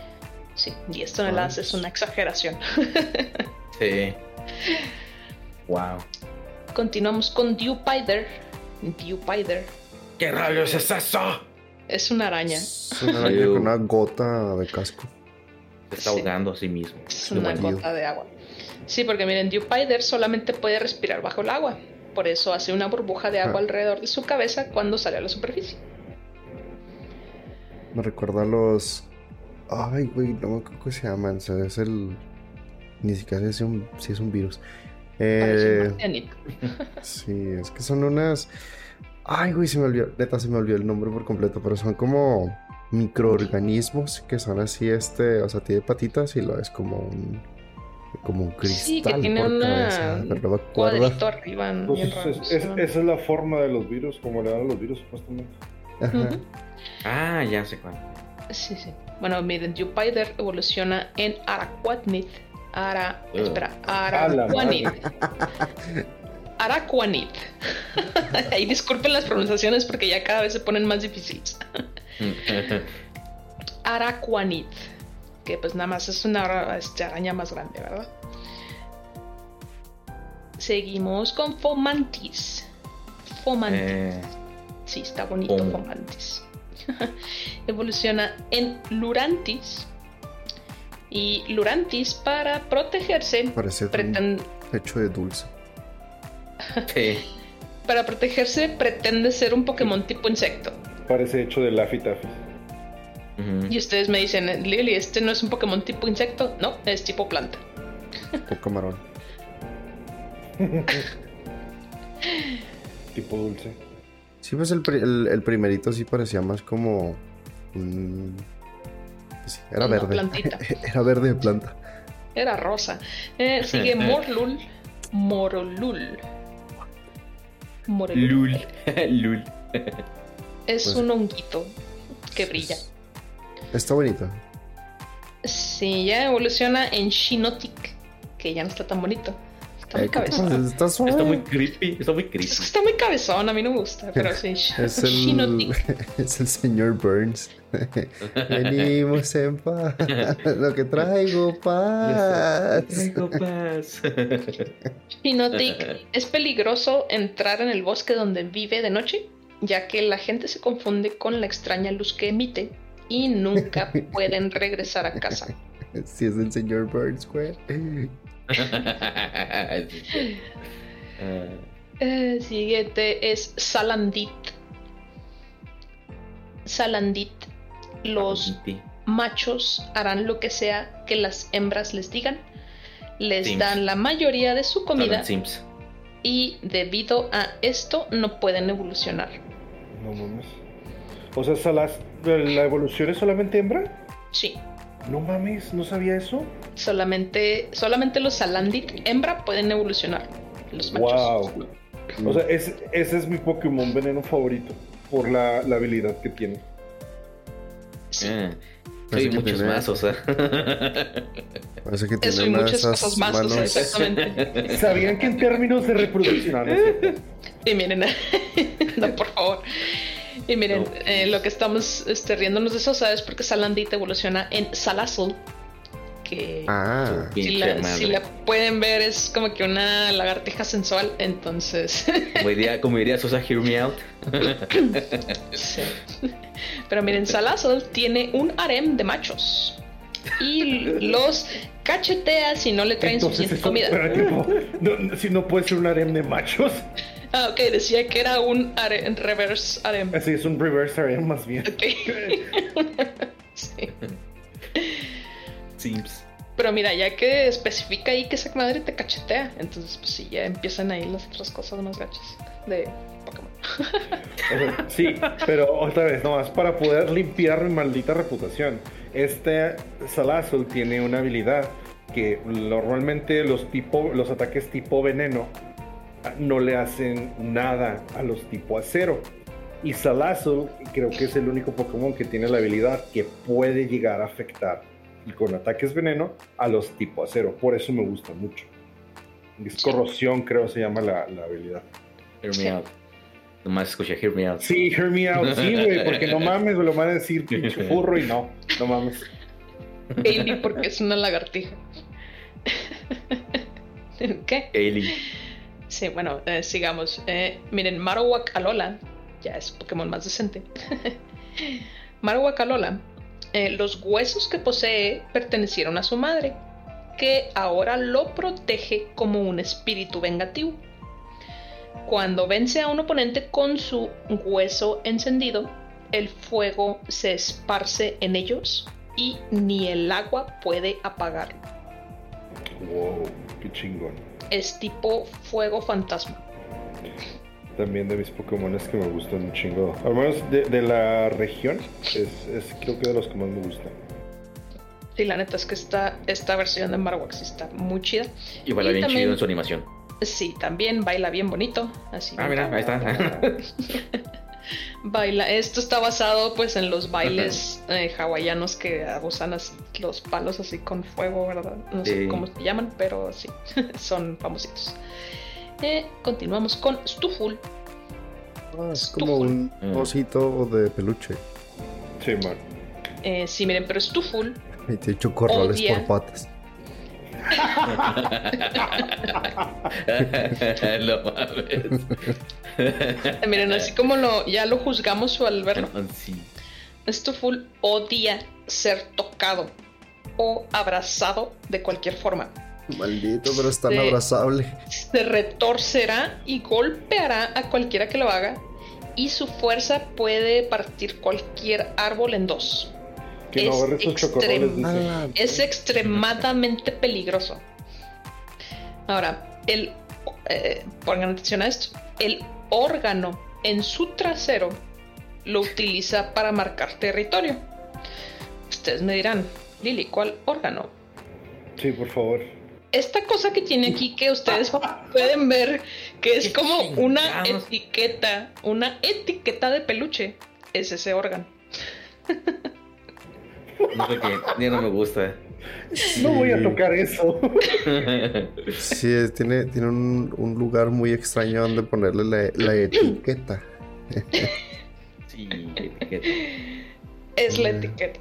S1: Sí, 10 toneladas
S2: Nice.
S1: es una exageración.
S5: Sí. Wow.
S1: Continuamos con Dewpider. Dewpider
S5: ¿Qué rayos es eso?
S1: es una araña.
S2: Es una araña con una gota de casco.
S5: Se está
S1: Sí.
S5: ahogando a sí mismo.
S1: Es una gota de agua. Sí, porque miren, Dewpider solamente puede respirar bajo el agua. Por eso hace una burbuja de agua
S2: Ah.
S1: alrededor de su cabeza cuando sale a la superficie.
S2: Me recuerda a los. Ay, güey, no me acuerdo cómo se llaman. o sea, es el. Ni siquiera sé si es un, si es un virus. Eh, sí, es que son unas. Ay, güey, se me olvidó. Neta, se me olvidó el nombre por completo. Pero son como microorganismos que son así, este. O sea, tiene patitas y lo es como un. Como un cristal.
S1: Sí, que tiene
S2: por
S1: una-
S2: cabeza, pero no.
S1: Cuadrito arriba.
S4: Pues es-
S1: raro,
S4: es-
S1: se
S4: es-
S1: llama.
S4: esa es la forma de los virus, como le dan a los virus supuestamente.
S2: Ajá.
S5: Ah, ya sé cuál.
S1: Sí, sí. Bueno, miren, Dewpider evoluciona en Araquanid. Ara... Espera, Araquanid. Araquanid. Ahí disculpen las pronunciaciones porque ya cada vez se ponen más difíciles. Araquanid. Que pues nada más es una este, araña más grande, ¿verdad? Seguimos con Fomantis. Fomantis.
S5: Eh,
S1: Sí, está bonito. Fomantis. Evoluciona en Lurantis. Y Lurantis, para protegerse,
S2: Parece un hecho de dulce.
S5: sí.
S1: para protegerse pretende ser un Pokémon tipo insecto.
S4: Parece hecho de Laffy Taffy.
S5: Ujú.
S1: Y ustedes me dicen, Lily, este no es un Pokémon tipo insecto. No, es tipo planta.
S2: O camarón.
S4: Tipo dulce.
S2: Sí, pues el, pri- el, el primerito sí parecía más como. un- sí, era
S1: Una
S2: verde.
S1: plantita.
S2: Era verde de planta.
S1: Era rosa. Eh, sigue Morlul. Morolul. Morolul.
S5: Lul. Lul.
S1: Es
S2: Pues-
S1: un honguito que brilla.
S2: Está bonito.
S1: Sí, ya evoluciona en Shinotic, que ya no está tan bonito. Está muy
S2: Eh, ¿qué te
S1: cabezón.
S2: Está suave.
S5: Está muy creepy. Está muy creepy.
S1: Es que está muy cabezón, a mí no me gusta, pero sí.
S2: Es el, es el señor Burns. Venimos en paz. Lo que traigo, paz.
S5: Traigo paz.
S1: Shinotic es peligroso entrar en el bosque donde vive de noche, ya que la gente se confunde con la extraña luz que emite y nunca pueden regresar a casa.
S2: Si es el señor Burns, güey.
S1: El siguiente es Salandit. Salandit. Los machos harán lo que sea que las hembras les digan. Les
S5: Sims.
S1: dan la mayoría de su comida
S5: Sims.
S1: y debido a esto no pueden evolucionar.
S4: No mames. O sea, Salas, ¿la evolución es solamente hembra?
S1: Sí,
S4: No mames, no sabía eso.
S1: solamente, solamente los Salandit hembra pueden evolucionar. Los machos.
S4: Wow. O sea, es- ese es mi Pokémon veneno favorito. Por la, la habilidad que tiene.
S1: Sí.
S5: Ah, sí,
S2: que
S5: muchos
S2: tiene-
S5: mazos. ¿eh?
S2: Parece que
S1: Eso
S2: tiene de
S1: muchas cosas más, o sea, exactamente.
S4: ¿Sabían que en términos de reproducción... ah, no cierto.
S1: Y miren, no, por favor. Y miren,
S5: No.
S1: eh, lo que estamos este, riéndonos de eso, ¿sabes? Porque Salandit evoluciona en Salazzle, que
S2: Ah,
S1: si, la, si la pueden ver es como que una lagartija sensual, entonces...
S5: Como diría, como diría Sosa, hear me out.
S1: sí. Pero miren, Salazzle tiene un harem de machos. y los cachetea si no le traen
S4: Entonces,
S1: suficiente comida.
S4: pero, tipo, no, si no puede ser un harem de machos.
S1: Ah, ok, decía que era un are- reverse harem.
S4: Así es un reverse harem más bien.
S1: Ok. Sí.
S5: Sims.
S1: Pero mira, ya que especifica ahí que esa madre te cachetea, entonces pues sí, ya empiezan ahí las otras cosas más gachas de Pokémon.
S4: Sí, pero otra vez, nomás para poder limpiar mi maldita reputación. Este Salazul tiene una habilidad que normalmente los, tipo, los ataques tipo veneno no le hacen nada a los tipo acero. Y Salazul creo que es el único Pokémon que tiene la habilidad que puede llegar a afectar y con ataques veneno a los tipo acero. Por eso me gusta mucho. Es corrosión, creo se llama la, la habilidad.
S5: Hear me out. Nomás escuché Hear me out.
S4: Sí, hear me out, sí, güey, porque no mames, me lo van a decir pinche furro y no, no mames.
S1: Ailey porque es una lagartija. ¿Qué?
S5: Ailey.
S1: Sí, bueno, eh, sigamos. Eh, miren, Marowak Alola, ya es Pokémon más decente. Marowak Alola, eh, los huesos que posee pertenecieron a su madre, que ahora lo protege como un espíritu vengativo. Cuando vence a un oponente con su hueso encendido, el fuego se esparce en ellos y ni el agua puede apagarlo.
S4: Wow, qué chingón.
S1: Es tipo fuego fantasma.
S4: También de mis Pokémon que me gustan un chingo. Al menos de, de la región, es, es creo que de los que más me gustan.
S1: Sí, la neta es que esta, esta versión de Marowak sí está muy chida.
S5: Y baila
S1: Y
S5: bien
S1: también-
S5: chido en su animación.
S1: Sí, también baila bien bonito. Así.
S5: Ah, mira, ahí está.
S1: Baila. Esto está basado pues en los bailes eh, hawaianos que usan así los palos así con fuego, ¿verdad? No sé cómo se llaman, pero sí, son famositos. Eh, continuamos con Stuful.
S2: Ah, es como un
S5: Mm.
S2: osito de peluche.
S4: Sí, man.
S1: Eh, sí, miren, pero Stuful
S2: Y te echo corrales
S1: Odia.
S2: por patas.
S5: no mames.
S1: miren, así como lo, ya lo juzgamos al verlo.
S5: Sí.
S1: Stuful odia ser tocado o abrazado de cualquier forma.
S2: Maldito, pero es tan
S1: Sí.
S2: abrazable.
S1: se retorcerá y golpeará a cualquiera que lo haga y su fuerza puede partir cualquier árbol en dos.
S4: Que no
S1: Es
S4: agarre esos chocorroles,
S1: extremo.
S4: dice.
S2: Ah,
S1: Es extremadamente peligroso. Ahora, el, eh, pongan atención a esto, el órgano en su trasero lo utiliza para marcar territorio. Ustedes me dirán, Lili, ¿cuál órgano?
S4: Sí, por favor.
S1: esta cosa que tiene aquí que ustedes pueden ver que es
S5: ¿Qué
S1: como una etiqueta, una etiqueta de peluche, es ese órgano.
S5: No sé qué, ya no me gusta.
S4: No voy a tocar eso.
S2: Sí, es- tiene, tiene un, un lugar muy extraño donde ponerle la, la etiqueta.
S5: sí, etiqueta.
S1: Es la
S2: Mm.
S1: etiqueta.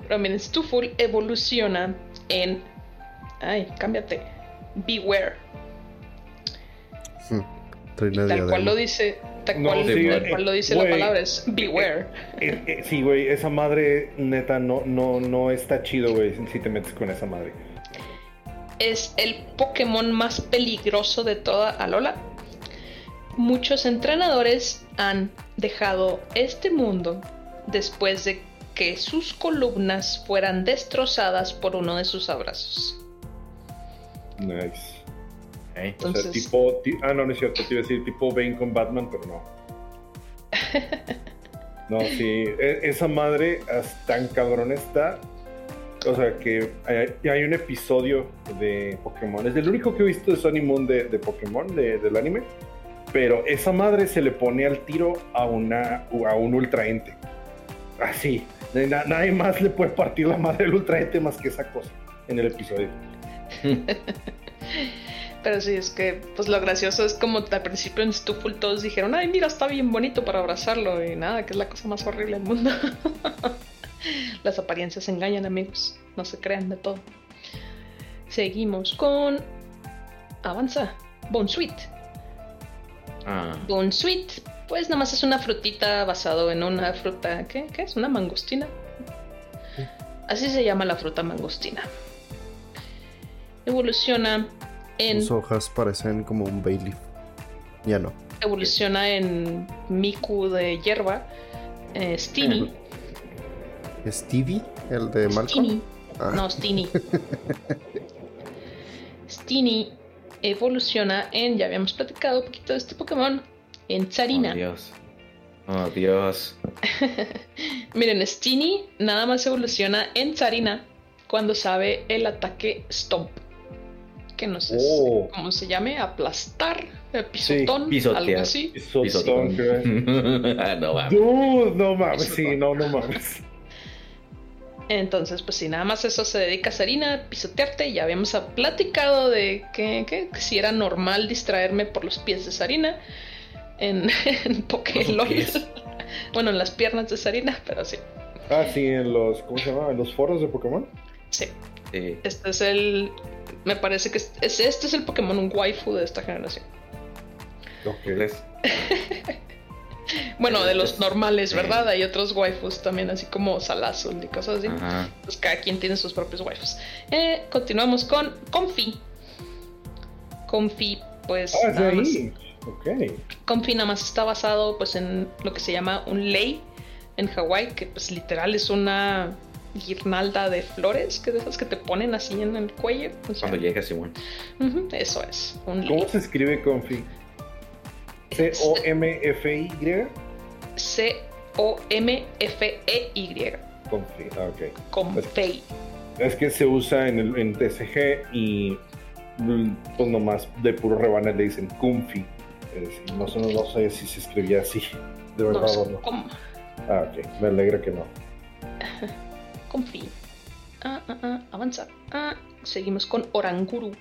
S1: Pero miren, Stuful evoluciona en. Ay, cámbiate. Beware.
S2: Una
S1: Tal cual lo dice. Tal
S4: No,
S5: sí,
S1: tal
S4: eh,
S1: lo dice
S4: güey.
S1: la palabra, es beware.
S4: Eh, eh, sí, güey, esa madre, neta, no, no, no está chido, güey, si te metes con esa madre.
S1: es el Pokémon más peligroso de toda Alola. Muchos entrenadores han dejado este mundo después de que sus columnas fueran destrozadas por uno de sus abrazos.
S4: Nice. O sea,
S1: Entonces,
S4: tipo. ti- ah, no, no es cierto. Te iba a decir tipo Bane con Batman, pero no. No, sí. e- esa madre es tan cabrón está. O sea, que hay, hay un episodio de Pokémon. Es el único que he visto de Sunny Moon de, de Pokémon, de- del anime. Pero esa madre se le pone al tiro a, una, a un ultraente. Así. Na- nadie más le puede partir la madre del ultraente más que esa cosa en el episodio.
S1: pero sí, es que pues lo gracioso es como al principio en Stuful todos dijeron, ay mira, está bien bonito para abrazarlo y nada, que es la cosa más horrible del mundo. Las apariencias engañan amigos, no se crean de todo. Seguimos con... Avanza. Bonsuit.
S5: Ah,
S1: Bonsuit, pues nada más es una frutita basado en una fruta, ¿qué, qué es? Una mangostina. Así se llama la fruta mangostina. Evoluciona en
S2: Sus hojas parecen como un Bailey. Ya no.
S1: evoluciona en Miku de hierba, eh, Stini,
S2: ¿Stevie? ¿El de Malcolm? Ah.
S1: no Stini. Stini evoluciona en, ya habíamos platicado un poquito de este Pokémon, en Tsarina.
S5: Oh, Dios. Oh, Dios.
S1: Miren, Stini nada más evoluciona en Tsarina cuando sabe el ataque Stomp. Que no sé
S4: Oh.
S1: cómo se llame, aplastar, eh, pisotón,
S5: pisotear.
S1: algo así.
S4: Pisotón,
S5: Pisotón. Ah, no.
S4: Dude, no mames, sí, no, no mames.
S1: Entonces, pues si nada más eso se dedica a Sarina, pisotearte. Ya habíamos platicado de que, que- que si era normal distraerme por los pies de Sarina en, en Pokélol. bueno, en las piernas de Sarina, pero sí.
S4: Ah, sí, en los, ¿cómo se llama? En los foros de Pokémon.
S1: Sí,
S5: Sí.
S1: este es el. Me parece que es, es- este es el Pokémon un waifu de esta generación.
S4: Ok.
S5: ¿Crees?
S1: Bueno, de los
S5: Es-
S1: normales,
S5: sí.
S1: ¿verdad? Hay otros waifus también, así como Salazul y cosas así.
S5: Ajá.
S1: Pues cada quien tiene sus propios waifus. Eh, continuamos con Comfy. Comfy, pues.
S4: Ah,
S1: nada más-. Comfy nada más está basado pues en lo que se llama un lei en Hawái, que pues literal es una guirnalda de flores, que de esas que te ponen así en el cuello. o sea,
S5: Cuando llega Simón.
S1: eso es, un.
S4: ¿Cómo se escribe Confi? C-O-M-F-Y.
S1: C-O-M-F-E-Y.
S4: Confi, ah, ok.
S1: Comfey.
S4: Es que se usa en, el, en TCG y pues nomás de puro rebane le dicen Confi. Es decir, no, sé, no sé si se escribía así, de verdad o no.
S1: com-
S4: Ah, ok, me alegra que no.
S1: Comfy. Ah, ah, ah, avanza. Ah, seguimos con Oranguru.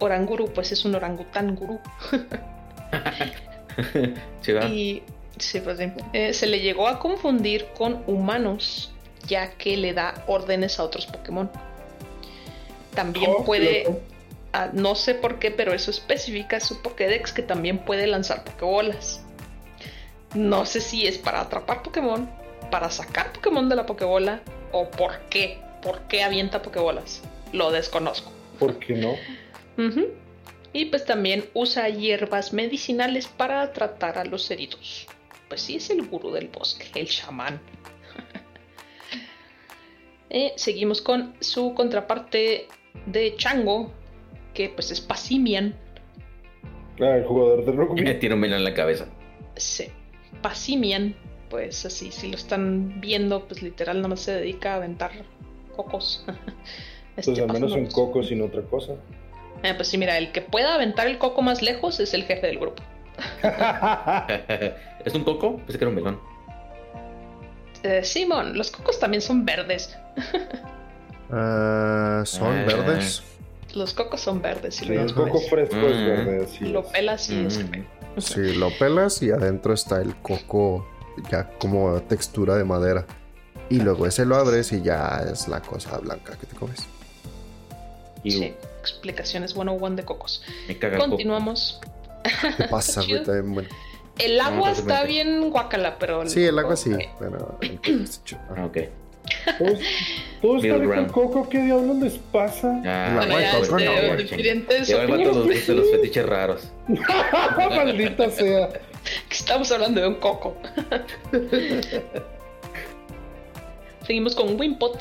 S1: Oranguru, pues es un orangután gurú.
S5: Sí.
S1: Y sí, pues, sí. Eh, se le llegó a confundir con humanos, ya que le da órdenes a otros Pokémon. También
S4: Oh,
S1: puede, ah, no sé por qué, pero eso especifica su Pokédex que también puede lanzar Pokébolas. No sé si es para atrapar Pokémon, para sacar Pokémon de la Pokébola o por qué. ¿Por qué avienta Pokébolas? Lo desconozco.
S4: ¿Por qué no?
S1: Y pues también usa hierbas medicinales para tratar a los heridos. Pues sí, es el gurú del bosque, el chamán. Eh, seguimos con su contraparte de Chango, que pues es Pasimian.
S4: Ah, el jugador de rugby.
S5: Tiene un melón en la cabeza.
S1: Sí, Pasimian, pues así, si lo están viendo, pues literal nada más se dedica a aventar cocos.
S4: Pues
S1: Este,
S4: al menos un coco sin otra cosa.
S1: Eh, pues sí, mira, el que pueda aventar el coco más lejos es el jefe del grupo.
S5: ¿Es un coco? Pensé que era un melón.
S1: Eh, Simón, los cocos también son verdes.
S2: Ah, son
S5: Ah.
S2: verdes.
S1: Los cocos son verdes. Si
S4: Sí,
S1: lo,
S4: el coco fresco es
S5: Mm.
S4: verde. así
S1: lo
S4: es.
S1: pelas y es
S5: Mm.
S1: café.
S2: Si lo pelas y adentro está el coco ya como textura de madera. Y luego ese lo abres y ya es la cosa blanca que te comes.
S5: Y
S1: Sí, explicaciones 101 de cocos.
S5: me caga el coco.
S1: Continuamos.
S2: ¿Qué pasa, güey? También, bueno.
S1: El agua
S5: No,
S1: está bien guacala, pero.
S2: Sí, el agua sí,
S1: eh,
S2: pero.
S5: Ah, ok.
S4: Todos, todos están con coco, ¿qué diablos les pasa?
S5: Ya,
S2: La
S1: Bueno, ya
S2: coco,
S1: este,
S2: no,
S1: diferentes
S5: Lleva el vato los, de los fetiches raros.
S4: Maldita sea.
S1: Que Estamos hablando de un coco. Seguimos con Wimpot,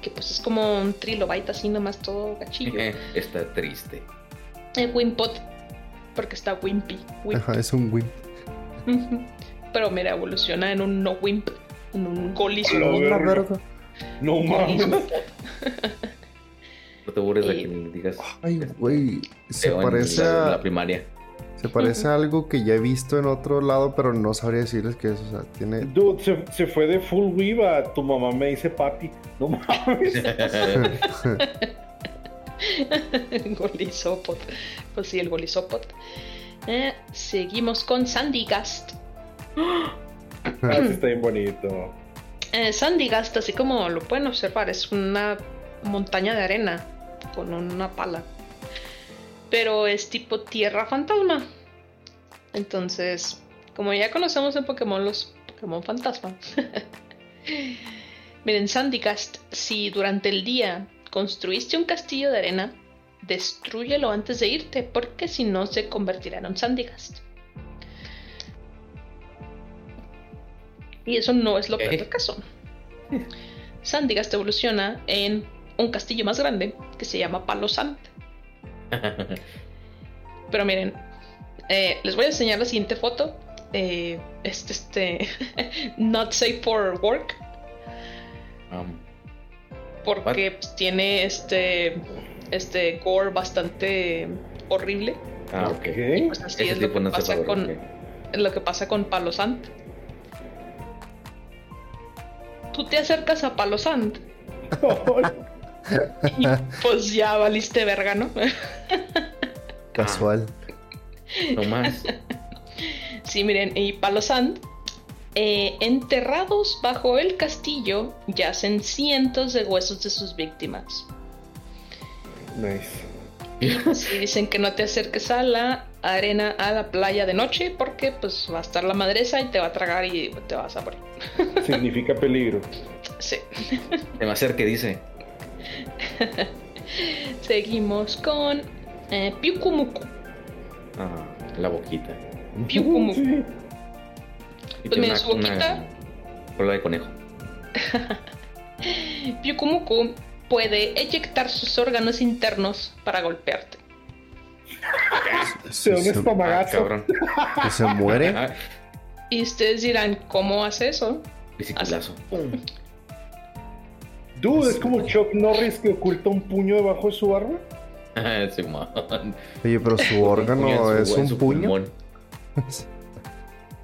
S1: que pues es como un trilobite así nomás todo gachillo.
S5: Está triste.
S1: Eh, Wimpot, porque está Wimpy. Wimp.
S2: Ajá, es un wimp.
S1: Pero mira, evoluciona en un no Wimp, en un Golis.
S4: No mames.
S5: No te burles de que le digas.
S2: Ay, güey. Se parece a.
S5: la primaria.
S2: Se parece a algo que ya he visto en otro lado, pero no sabría decirles qué es. O sea, tiene.
S4: Dude, se, se fue de full weave a tu mamá me dice papi. No mames.
S1: Golisopod. Pues sí, el Golisopod. Eh, seguimos con Sandygast.
S4: Ah, está bien bonito.
S1: Eh, Sandygast, así como lo pueden observar, es una montaña de arena con una pala. Pero es tipo tierra fantasma. Entonces, como ya conocemos en Pokémon los Pokémon fantasma, Miren, Sandygast, si durante el día construiste un castillo de arena, destrúyelo antes de irte, porque si no se convertirá en un Sandygast. Y eso no es lo peor del caso. Sandygast evoluciona en un castillo más grande que se llama Palo Sand. Pero miren, eh, les voy a enseñar la siguiente foto. Eh, este, este, not safe for work,
S5: Um,
S1: porque pues, tiene este, este gore bastante horrible.
S5: ah, ok.
S4: ¿Qué?
S1: Pues así
S5: Ese
S1: es lo que,
S5: no
S1: pasa con, lo que pasa con Palo Sand. Tú te acercas a Palo Sand y pues ya valiste verga, ¿no?
S2: Casual.
S5: No más.
S1: Sí, miren, y Palo Sand, eh, enterrados bajo el castillo, yacen cientos de huesos de sus víctimas.
S4: Nice.
S1: Si dicen que no te acerques a la arena, a la playa de noche, porque pues va a estar la madresa y te va a tragar y te vas a morir.
S4: Significa peligro.
S1: Sí.
S5: Se me acerque, dice.
S1: Seguimos con eh, Pyukumuku.
S5: Ah, la boquita.
S4: Sí.
S5: Y
S1: Pues mira, su boquita.
S5: cola de conejo.
S1: Pyukumuku puede eyectar sus órganos internos para golpearte.
S4: Se un
S2: Se-
S5: Ah,
S4: espamagazo.
S5: cabrón.
S2: que se muere.
S1: Y ustedes dirán, ¿cómo hace eso?
S5: biciclazo.
S4: Dude, es como Chuck Norris que oculta un puño debajo de su barba.
S5: Simón.
S2: Oye, pero su órgano es un puño.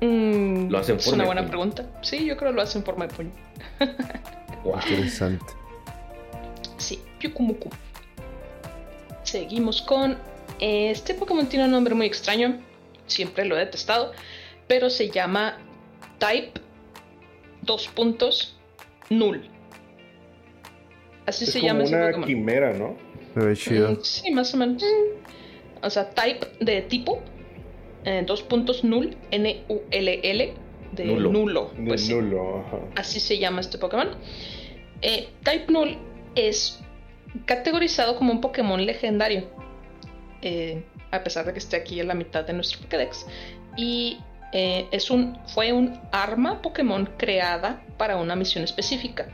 S1: Mm,
S5: Lo hace en
S1: es
S5: forma
S1: una
S5: de
S1: buena
S5: puño.
S1: pregunta. Sí, yo creo que lo hace en forma de puño.
S5: Guau.
S2: Interesante.
S1: Sí, Pyukumuku. Seguimos con. Este Pokémon tiene un nombre muy extraño. Siempre lo he detestado. Pero se llama Type. Dos puntos. Null. Así
S4: Es
S1: se
S4: como
S1: llama ese
S4: una
S1: Pokémon.
S4: quimera, ¿no?
S2: Se ve chido.
S1: Mm, Sí, más o menos. O sea, type de tipo. eh, dos puntos null. N-U-L-L. De
S5: Nulo.
S1: nulo.
S4: De
S1: pues
S4: nulo, ajá.
S1: Así se llama este Pokémon. Eh, type Null es categorizado como un Pokémon legendario. eh, a pesar de que esté aquí en la mitad de nuestro Pokédex. Y eh, es un, fue un arma Pokémon creada para una misión específica.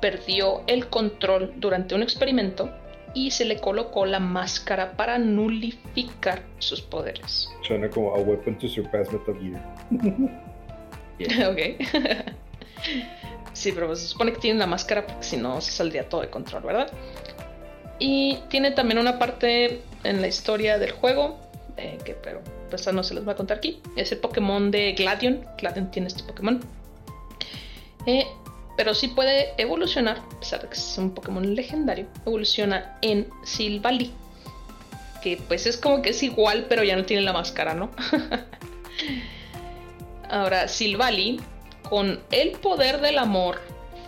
S1: Perdió el control durante un experimento y se le colocó la máscara para nulificar sus poderes.
S4: Suena como a weapon to surpass Metal Gear.
S1: ok. sí, pero se supone que tiene la máscara porque si no se saldría todo de control, ¿verdad? Y tiene también una parte en la historia del juego, eh, que pero pues no se les va a contar aquí. Es el Pokémon de Gladion. Gladion tiene este Pokémon. Eh, pero sí puede evolucionar, a pesar de que es un Pokémon legendario, evoluciona en Silvally. Que pues es como que es igual, pero ya no tiene la máscara, ¿no? Ahora, Silvally, con el poder del amor,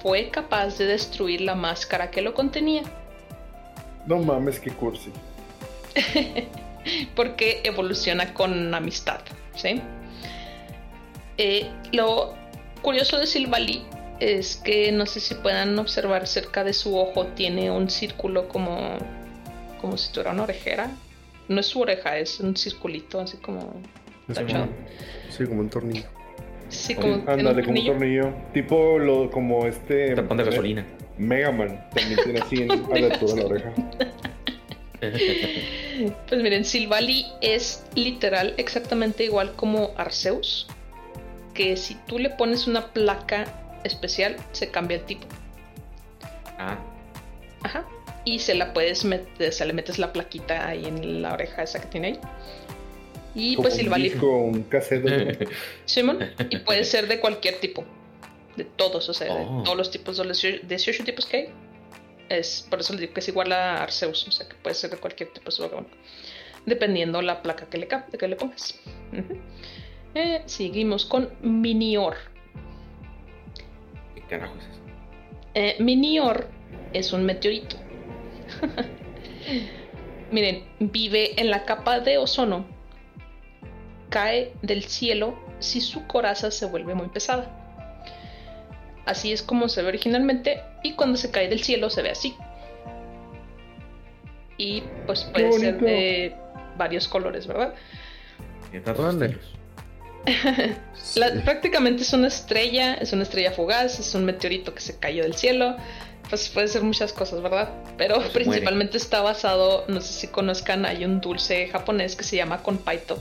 S1: fue capaz de destruir la máscara que lo contenía.
S4: No mames, qué cursi.
S1: Porque evoluciona con amistad, ¿sí? Eh, lo curioso de Silvally es que no sé si puedan observar cerca de su ojo tiene un círculo como como si tuviera una orejera. No es su oreja, es un circulito así como tachado.
S2: como, sí, como un tornillo.
S1: Sí, como un
S4: Ándale, como un tornillo. Tipo lo, como este.
S5: Tapón de gasolina.
S4: Mega Man. También tiene así en, a la altura de la oreja.
S1: Pues miren, Silvally es literal exactamente igual como Arceus. Que si tú le pones una placa especial, se cambia el tipo.
S5: Ah,
S1: Ajá. Y se la puedes meter, se le metes la plaquita ahí en la oreja esa que tiene ahí. Y
S4: Como
S1: pues
S4: un cassette.
S1: Simón, y puede ser de cualquier tipo. De todos, o sea,
S5: Oh.
S1: de todos los tipos, de los 18 tipos que hay. Es, por eso le digo que es igual a Arceus, o sea que puede ser de cualquier tipo de Pokémon. Dependiendo la placa que le, que le pongas. Eh, seguimos con Minior.
S5: ¿Qué carajo es eso?
S1: Eh, Minior es un meteorito. Miren, vive en la capa de ozono. Cae del cielo si su coraza se vuelve muy pesada. así es como se ve originalmente y cuando se cae del cielo se ve así. Y pues puede ser de varios colores, ¿verdad?
S5: Estilos.
S1: La-
S2: Sí.
S1: prácticamente es una estrella, es una estrella fugaz, es un meteorito que se cayó del cielo. Pues puede ser muchas cosas, ¿verdad? Pero
S5: Pues muere.
S1: principalmente está basado, no sé si conozcan, hay un dulce japonés que se llama konpaito,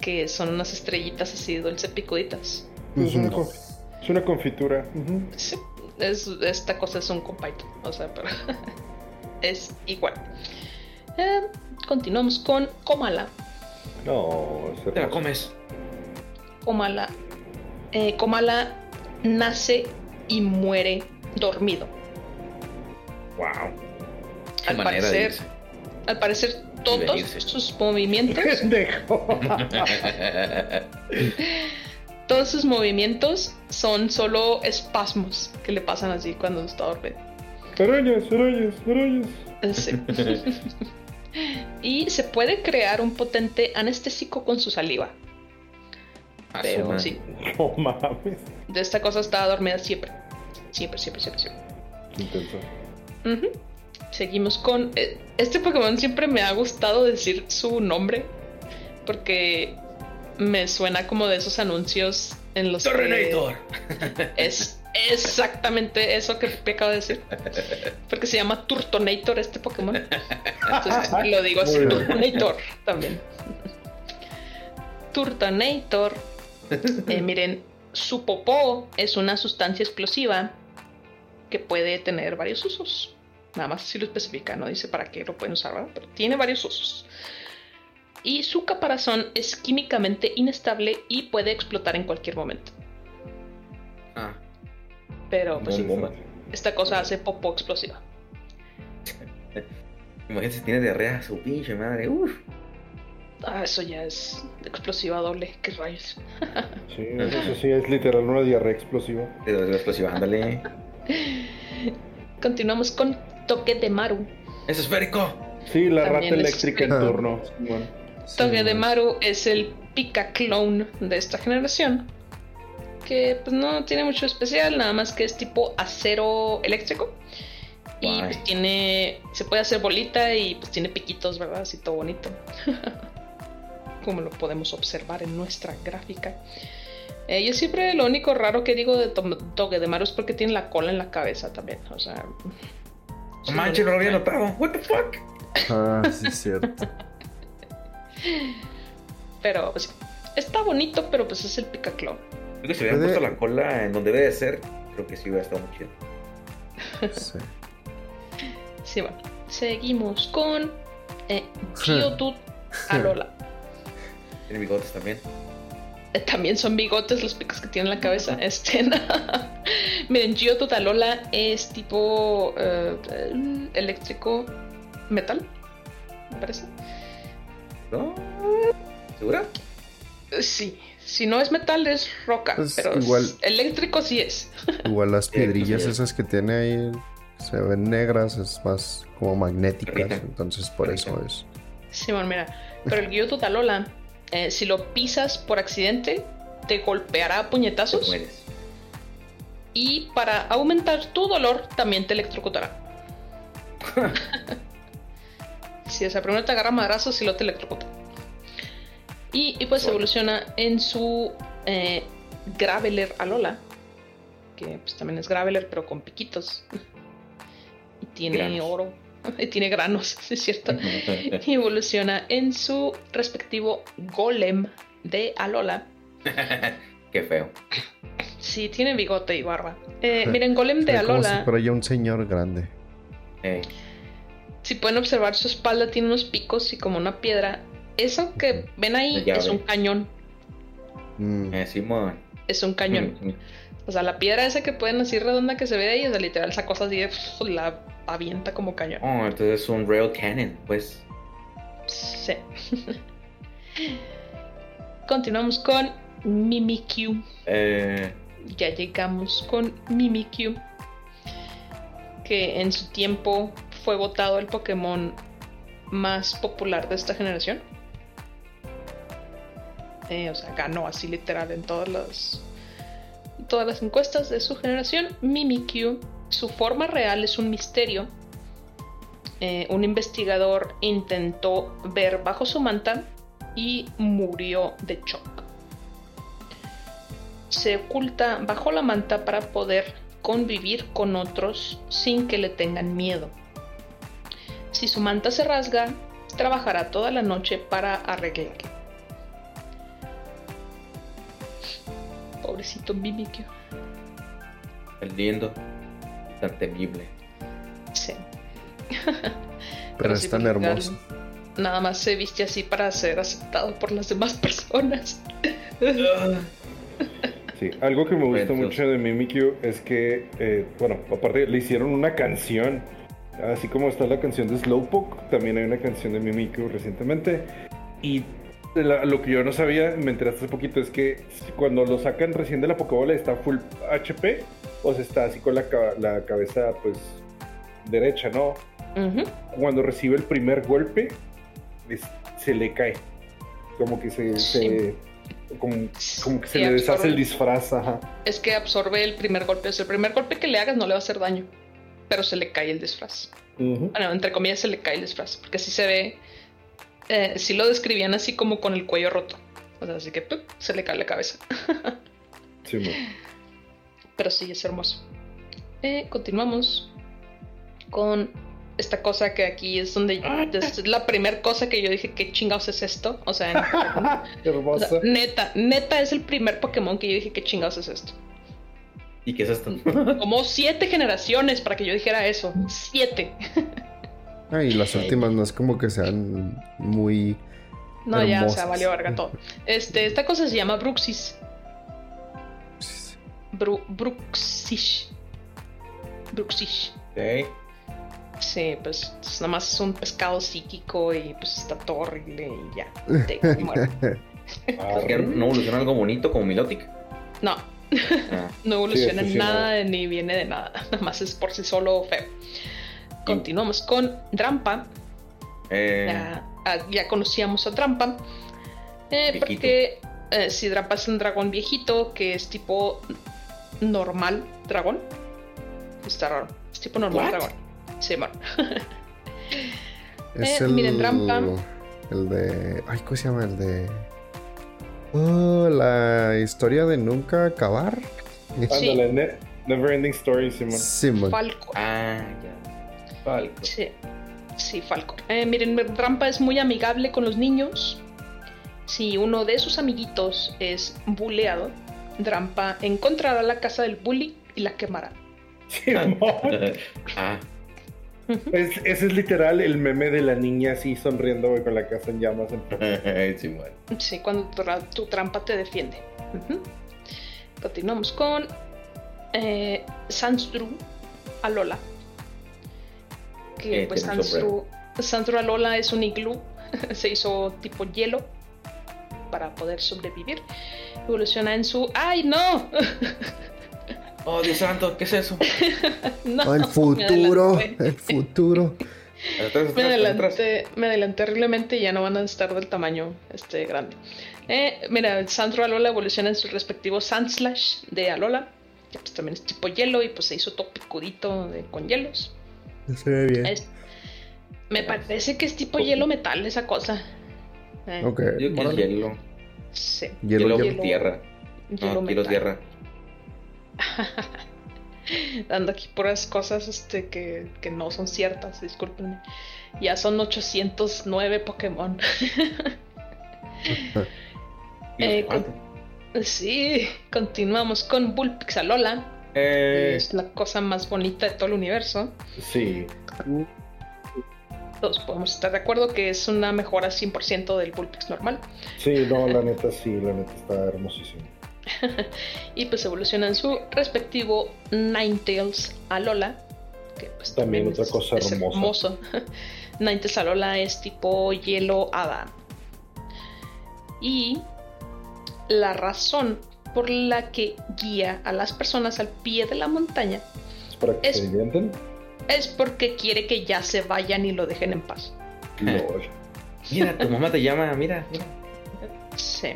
S1: que son unas estrellitas así dulce picuditas.
S4: Es una, es confitura.
S1: Sí, es, esta cosa es un konpaito, o sea, pero es igual. Eh, continuamos con Komala.
S4: No,
S5: Te la comes.
S1: Komala. eh, Komala nace y muere dormido.
S5: Wow. Qué
S1: Al
S5: de
S1: parecer, al parecer todos sus movimientos,
S4: Pendejo.
S1: todos sus movimientos son solo espasmos que le pasan así cuando está dormido.
S4: arañas, arañas, arañas.
S1: Sí. y se puede crear un potente anestésico con su saliva. Pero sí,
S4: No mames.
S1: de esta cosa está dormida siempre. Siempre, siempre, siempre, siempre.
S4: Intenso.
S1: Seguimos con. eh, Este Pokémon siempre me ha gustado decir su nombre. Porque me suena como de esos anuncios en los que
S5: Torrenator.
S1: es exactamente eso que te acabo de decir. Porque se llama Turtonator este Pokémon. Entonces lo digo así. Turtonator también. Turtonator. Eh, miren, su popó es una sustancia explosiva que puede tener varios usos. Nada más si lo especifica, no dice para qué lo pueden usar, ¿verdad? Pero tiene varios usos. Y su caparazón es químicamente inestable y puede explotar en cualquier momento.
S5: Ah,
S1: Pero pues sí,
S4: No,
S1: esta cosa hace popó explosiva.
S5: imagínate si tiene diarrea su pinche madre. Uf.
S1: Ah, eso ya es explosiva doble, qué rayos.
S4: Sí, eso sí es literal una diarrea explosiva.
S5: De la explosiva, ándale.
S1: Continuamos con Toque de Maru.
S5: Es esférico.
S4: Sí, la
S1: También
S4: rata eléctrica en turno. Bueno,
S2: Sí,
S1: Toque de. Maru es el pica clone de esta generación. Que pues no tiene mucho especial, nada más que es tipo acero eléctrico. Y
S5: Guay.
S1: pues tiene. Se puede hacer bolita y pues tiene piquitos, ¿verdad? Así todo bonito. Como lo podemos observar en nuestra gráfica. Eh, yo siempre lo único raro que digo de to- Toque de Maru es porque tiene la cola en la cabeza también. O sea.
S5: No manches, no lo había notado. What the fuck?
S2: Ah, sí, es cierto.
S1: Pero pues, está bonito, pero pues es el picaclón.
S5: Creo que si hubieran puesto la cola en donde debe de ser, creo que sí hubiera estado muy chido.
S2: Sí.
S1: Sí, bueno. Seguimos con eh, Geodude Alola.
S5: Tiene bigotes también.
S1: Eh, También son bigotes los picos que tiene en la cabeza. Este, Miren, Geodude Alola es tipo eh, eléctrico metal, me parece.
S5: ¿No? ¿Segura?
S1: Eh, Sí, si no es metal es roca,
S2: Pues
S1: pero es-
S2: igual.
S1: eléctrico sí es.
S2: Igual las
S5: Sí,
S2: piedrillas
S5: sí.
S2: esas que tiene ahí se ven negras, es más como magnéticas,
S5: Rita.
S2: entonces por
S5: Rita.
S2: eso es.
S1: Simón, mira, pero el Geodude Alola, eh, si lo pisas por accidente, te golpeará a puñetazos. Y para aumentar tu dolor, también te electrocutará. si esa primero te agarra madrazos y luego te electrocuta. Y, y pues
S5: Bueno.
S1: evoluciona en su eh, Graveler Alola. Que pues también es Graveler, pero con piquitos. Y tiene
S5: Granos.
S1: oro. Y tiene granos, es cierto. Y evoluciona en su respectivo Golem de Alola.
S5: Qué feo.
S1: Sí, tiene bigote y barba. Eh, miren, Golem de
S2: Es como si
S1: Alola,
S2: fuera ya un señor grande.
S5: Ey,
S1: si pueden observar su espalda, tiene unos picos y como una piedra. Eso que ven ahí
S5: Una llave.
S1: es un cañón.
S2: Mm,
S5: eh, Simón.
S1: Es un cañón.
S5: Mm, mm.
S1: O sea, la piedra esa que pueden así redonda que se ve ahí, o sea, literal, esa cosa así de, pf, la avienta como cañón.
S5: Oh, entonces es un rail cannon, pues.
S1: Sí. Continuamos con Mimikyu.
S5: Eh,
S1: ya llegamos con Mimikyu, que en su tiempo fue votado el Pokémon más popular de esta generación. Eh, o sea, ganó así literal en todas las, todas las encuestas de su generación, Mimikyu, su forma real es un misterio. Eh, un investigador intentó ver bajo su manta y murió de shock. Se oculta bajo la manta para poder convivir con otros sin que le tengan miedo. Si su manta se rasga, trabajará toda la noche para arreglarla. Pobrecito Mimikyu.
S5: Lindo, tan temible.
S1: Sí.
S2: Pero
S1: sí,
S2: es tan hermoso.
S1: Nada más se viste así para ser aceptado por las demás personas.
S4: Sí, algo que me gusta mucho de Mimikyu es que, eh, bueno, aparte le hicieron una canción. Así como está la canción de Slowpoke, también hay una canción de Mimikyu recientemente. Y la- lo que yo no sabía, me enteré hace poquito, es que cuando lo sacan recién de la Pokébola está full HP, o sea, está así con la, ca- la cabeza, pues, derecha, ¿no?
S1: Ujú.
S4: Cuando recibe el primer golpe, es- se le cae. Como que se... se- como, como que se
S1: Sí,
S4: le deshace el disfraz, ajá.
S1: Es que absorbe el primer golpe. O sea, el primer golpe que le hagas no le va a hacer daño. Pero se le cae el disfraz. Bueno, entre comillas se le cae el disfraz. Porque así se ve. Eh, sí lo describían así como con el cuello roto. O sea, así que ¡pup! se le cae la cabeza.
S4: Sí, mo.
S1: Pero sí, es hermoso. Eh, continuamos con esta cosa que aquí es donde es la primera cosa que yo dije, ¿qué chingados es esto? O sea, en- o sea, neta, neta es el primer Pokémon que yo dije, ¿qué chingados es esto?
S5: ¿Y qué es esto?
S1: Como siete generaciones para que yo dijera eso. Siete.
S2: Ah, y las últimas no es como que sean muy.
S1: No, ya, o sea, valió verga todo. Este, esta cosa se llama Bruxis. Bru Bruxish. Bruxish. Sí, pues es- nada más es un pescado psíquico y pues está todo horrible y ya. Te muere.
S5: ¿Es que no evoluciona algo bonito como Milotic?
S1: No,
S5: Ah,
S1: no evoluciona
S4: sí,
S1: nada ni viene de nada. Nada más es por sí solo feo. Continuamos con Drampa.
S5: eh,
S1: Ya, ah, ya conocíamos a Drampa. Eh, porque eh, si Drampa es un dragón viejito que es tipo normal dragón. Está raro. Es tipo normal dragón. Sí, bueno.
S2: Es
S1: Eh,
S2: el.
S1: miren, trampa.
S2: El de. Ay, ¿cómo se llama? El de. Oh, la historia de nunca acabar.
S1: Sí.
S4: Ándale, ne- Never Ending Story, Simón.
S2: Simón.
S1: Falco.
S5: ah, ya. Falco.
S1: Sí, sí, Falco. Eh, miren, Drampa es muy amigable con los niños. Si uno de sus amiguitos es buleado, Drampa encontrará la casa del bully y la quemará.
S4: Simón.
S5: ah,
S4: Es- ese es literal el meme de la niña así sonriendo güey, con la casa en llamas. en-
S5: sí.
S1: Sí, cuando tu, ra- tu trampa te defiende. Continuamos con eh, Sansdru Alola. Que
S5: Eh,
S1: pues Sansdru, Sansdru Alola es un iglú. Se hizo tipo hielo para poder sobrevivir. Evoluciona en su. ¡Ay, no!
S5: Oh, Dios santo, ¿qué es eso?
S1: no
S2: Oh, el futuro. El futuro.
S5: Atrás,
S1: Me adelanté, me adelanté horriblemente y ya no van a estar del tamaño este grande. Eh, mira, el Sandro Alola evoluciona en su respectivo Sandslash de Alola, que pues también es tipo hielo y pues se hizo todo picudito de- con hielos.
S2: Se ve bien.
S1: Es- me parece que es tipo hielo metal esa cosa. Eh,
S2: Ok.
S5: Yo que es
S2: órale.
S5: hielo.
S1: Sí,
S2: Hielo,
S5: Hielo,
S2: hielo.
S5: tierra.
S1: hielo
S5: No, hielo tierra.
S1: Dando aquí puras cosas este, que, que no son ciertas, discúlpenme. Ya son 809 Pokémon. Eh,
S5: faltan.
S1: Sí, continuamos con Bullpix Alola.
S5: Eh,
S1: Es la cosa más bonita de todo el universo.
S4: Sí.
S1: Todos podemos estar de acuerdo que es una mejora 100% del Bullpix normal.
S4: Sí, no, la neta sí, la neta está hermosísimo.
S1: Y pues evoluciona en su respectivo Ninetales Alola. Que pues
S4: También otra
S1: es-
S4: cosa
S1: es
S4: hermosa.
S1: hermoso. Ninetales Alola es tipo hielo hada. Y la razón por la que guía a las personas al pie de la montaña
S4: Es para que
S1: Es-
S4: se divierten.
S1: es porque quiere que ya se vayan y lo dejen en paz.
S5: Mira, tu mamá te llama, mira, mira.
S1: Sí.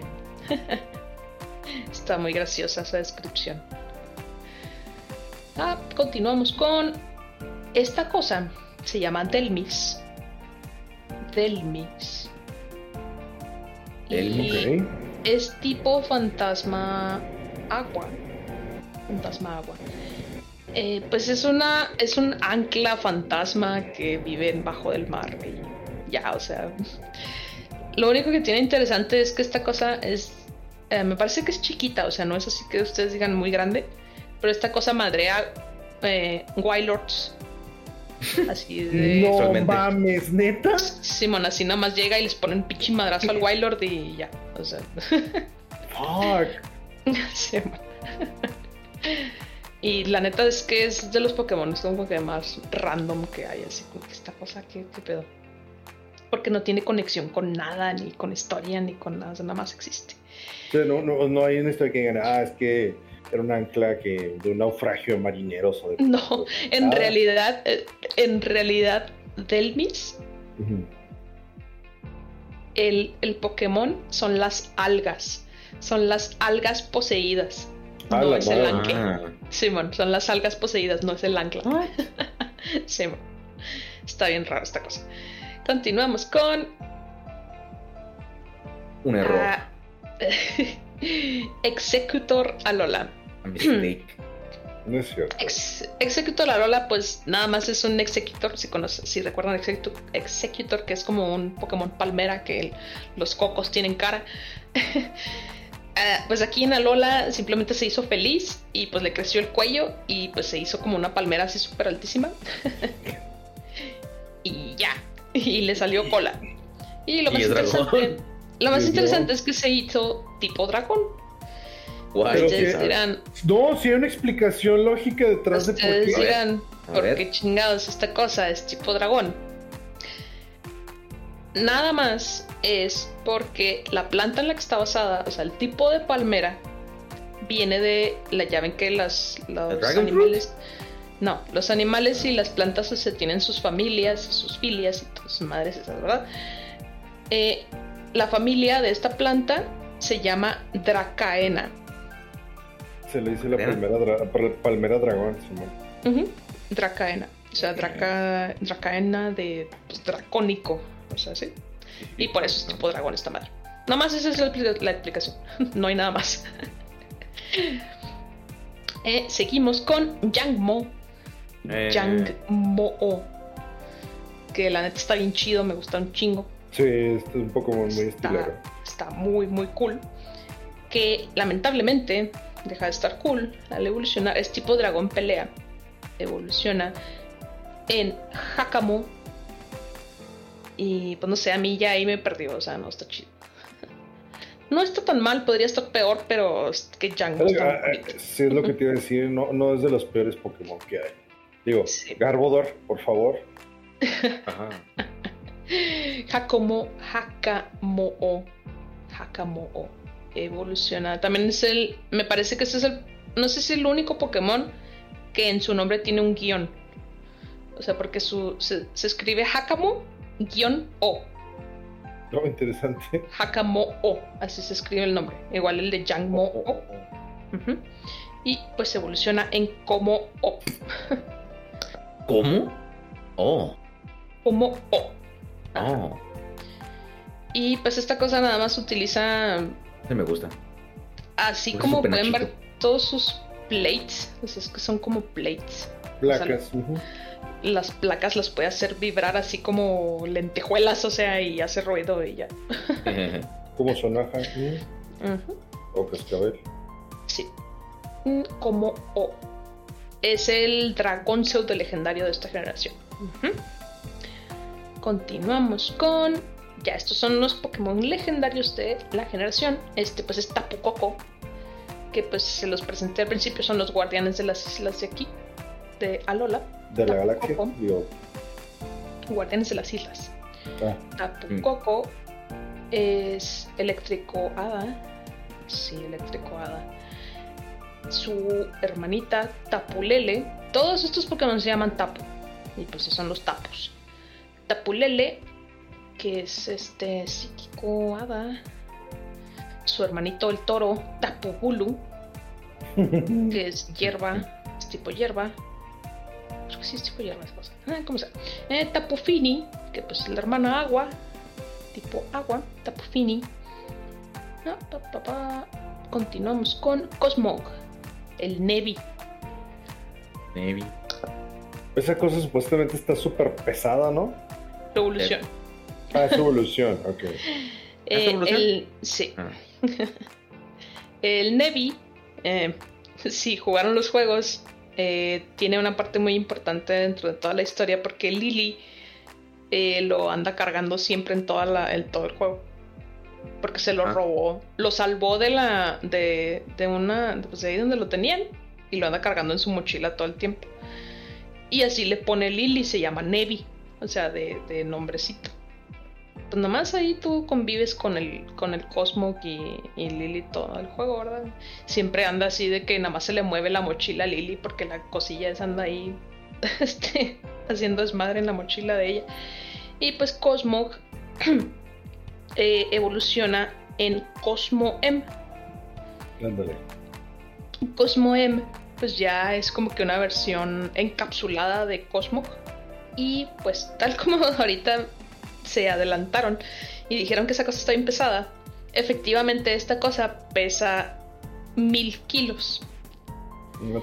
S1: Está muy graciosa esa descripción. Ah, continuamos con esta cosa. Se llama Delmis. Delmis.
S5: Delmis,
S1: Y. es tipo fantasma agua. Fantasma agua. Eh, pues es una. es un ancla fantasma que vive bajo del mar. Y ya, o sea. Lo único que tiene interesante es que esta cosa es. eh, me parece que es chiquita, o sea, no es así que ustedes digan muy grande. Pero esta cosa madrea eh. Así de.
S4: No mames, neta.
S1: Simón, así nada más llega y les pone un pinche madrazo al Wildlord y ya. O sea.
S4: Fuck.
S1: Simón. Y la neta es que es de los Pokémon, es como que más random que hay, así como que esta cosa, ¿qué, qué pedo? Porque no tiene conexión con nada, ni con historia, ni con nada, o sea, nada más existe.
S4: O sea, no, no, no hay una historia que digan, ah, es que era un ancla que de un naufragio de marineros o de.
S1: No, en
S4: Ah.
S1: realidad, eh, en realidad, Delmis, el, el Pokémon son las algas, son las algas poseídas.
S4: Ah,
S1: No
S4: la
S1: es el ancla.
S5: Ah,
S1: Simón, son las algas poseídas, no es el ancla. Simón. Está bien raro esta cosa. Continuamos con
S5: un error.
S1: ah, Executor Alola.
S4: No es cierto.
S1: Ex- Executor Alola, pues nada más es un Executor. Si, conoce- si recuerdan Executor, Executor, que es como un Pokémon palmera que el- los cocos tienen cara. Ah, pues aquí en Alola simplemente se hizo feliz y pues le creció el cuello y pues se hizo como una palmera así súper altísima. y ya. Y le salió cola. Y lo más
S5: es
S1: interesante, lo más interesante es que se hizo tipo dragón.
S5: Guay.
S4: Pero
S1: Ustedes
S4: que-
S1: dirán,
S4: No, sí hay una explicación lógica detrás de por
S1: Ustedes
S4: qué.
S1: dirán, ¿por qué chingados esta cosa es tipo dragón? Nada más es porque la planta en la que está basada, o sea, el tipo de palmera, viene de. La, ya ven que las, los animales. No, los animales y las plantas o sea, tienen sus familias, sus filias y todas sus madres, esas, ¿verdad? Eh, la familia de esta planta se llama Dracaena.
S4: Se le dice la palmera, dra- pal- palmera dragón,
S1: Dracaena. O sea, draca, Dracaena de pues, dracónico. O sea, sí. Y por eso es tipo dragón esta madre. Nada más esa es la explicación. no hay nada más. Eh, seguimos con Yangmo.
S5: Eh,
S1: Yangmo. Que la neta está bien chido, me gusta un chingo.
S4: Sí, este es un Pokémon muy
S1: Está,
S4: estilero.
S1: está muy, muy cool. Que lamentablemente deja de estar cool al evolucionar. Es tipo dragón pelea. Evoluciona en Hakamo. Y pues no sé, a mí ya ahí me perdió. O sea, no está chido. No está tan mal, podría estar peor, pero es que Django está
S4: Ah, eh, Sí, es lo que te iba a decir. No, no es de los peores Pokémon que hay. Digo,
S1: Sí.
S4: Garbodor, por favor.
S5: Ajá.
S1: Hakomo, Hakamoo. Hakamoo. Evoluciona. También es el. Me parece que este es el. No sé si es el único Pokémon que en su nombre tiene un guion. O sea, porque su, se, se escribe Hakamo guion O.
S4: No, interesante.
S1: Hakamoo. Así se escribe el nombre. Igual el de Yangmo
S5: Oh,
S1: O. Y pues evoluciona en Como O.
S5: ¿Cómo? Oh.
S1: Como O.
S5: Oh.
S1: Y pues esta cosa nada más utiliza
S5: Ese me gusta.
S1: Así como pueden ver todos sus plates, sea, es que son como plates.
S4: Placas.
S1: Las placas las puede hacer vibrar así como lentejuelas, o sea, y hace ruido y ya.
S4: Como sonaja. ujú.
S1: Ujú,
S4: O cascabel.
S1: Sí. Mm, Como O. Es el dragón pseudo legendario de esta generación. Continuamos con. Ya, estos son los Pokémon legendarios de la generación. Este, pues, es Tapu Koko. Que, pues, se los presenté al principio. Son los guardianes de las islas de aquí. De Alola.
S4: De la
S1: Tapu
S4: galaxia. Digo,
S1: Guardianes de las islas.
S4: ah,
S1: Tapu
S5: Mm.
S1: Koko es eléctrico hada. Sí, eléctrico hada. Su hermanita Tapulele. Todos estos Pokémon se llaman Tapu. Y pues son los Tapus. Tapulele, que es este psíquico hada. Su hermanito el toro, Tapugulu, que es hierba. es tipo hierba. Creo que sí es tipo hierba esa cosa. Ah, ¿Cómo sea? Eh, Tapu Fini, que pues es la hermana agua. Tipo agua, Tapu Fini. Ah, pa, pa, pa. Continuamos con Cosmog, el Nevi.
S5: Navy.
S4: Esa cosa supuestamente está súper pesada, ¿no?
S1: Revolución.
S4: Ah, es evolución, ok.
S1: Eh,
S5: evolución?
S1: el, sí.
S5: Ah,
S1: El Nevi, eh, si jugaron los juegos, eh, tiene una parte muy importante dentro de toda la historia porque Lily eh, lo anda cargando siempre en, toda la, en todo el juego. Porque se lo
S5: Ah.
S1: robó, lo salvó de la de, de una pues de ahí donde lo tenían y lo anda cargando en su mochila todo el tiempo. Y así le pone Lily, se llama Nevi, o sea, de, de nombrecito. Pues nomás ahí tú convives con el, con el Cosmog y, y Lily todo el juego, ¿verdad? Siempre anda así de que nada más se le mueve la mochila a Lily porque la cosilla esa anda ahí este, haciendo desmadre en la mochila de ella. Y pues Cosmog eh, evoluciona en Cosmo M.
S4: Ándale.
S1: Cosmo M, pues ya es como que una versión encapsulada de Cosmog. Y pues tal como ahorita se adelantaron y dijeron que esa cosa está bien pesada, efectivamente esta cosa pesa mil kilos.
S4: No.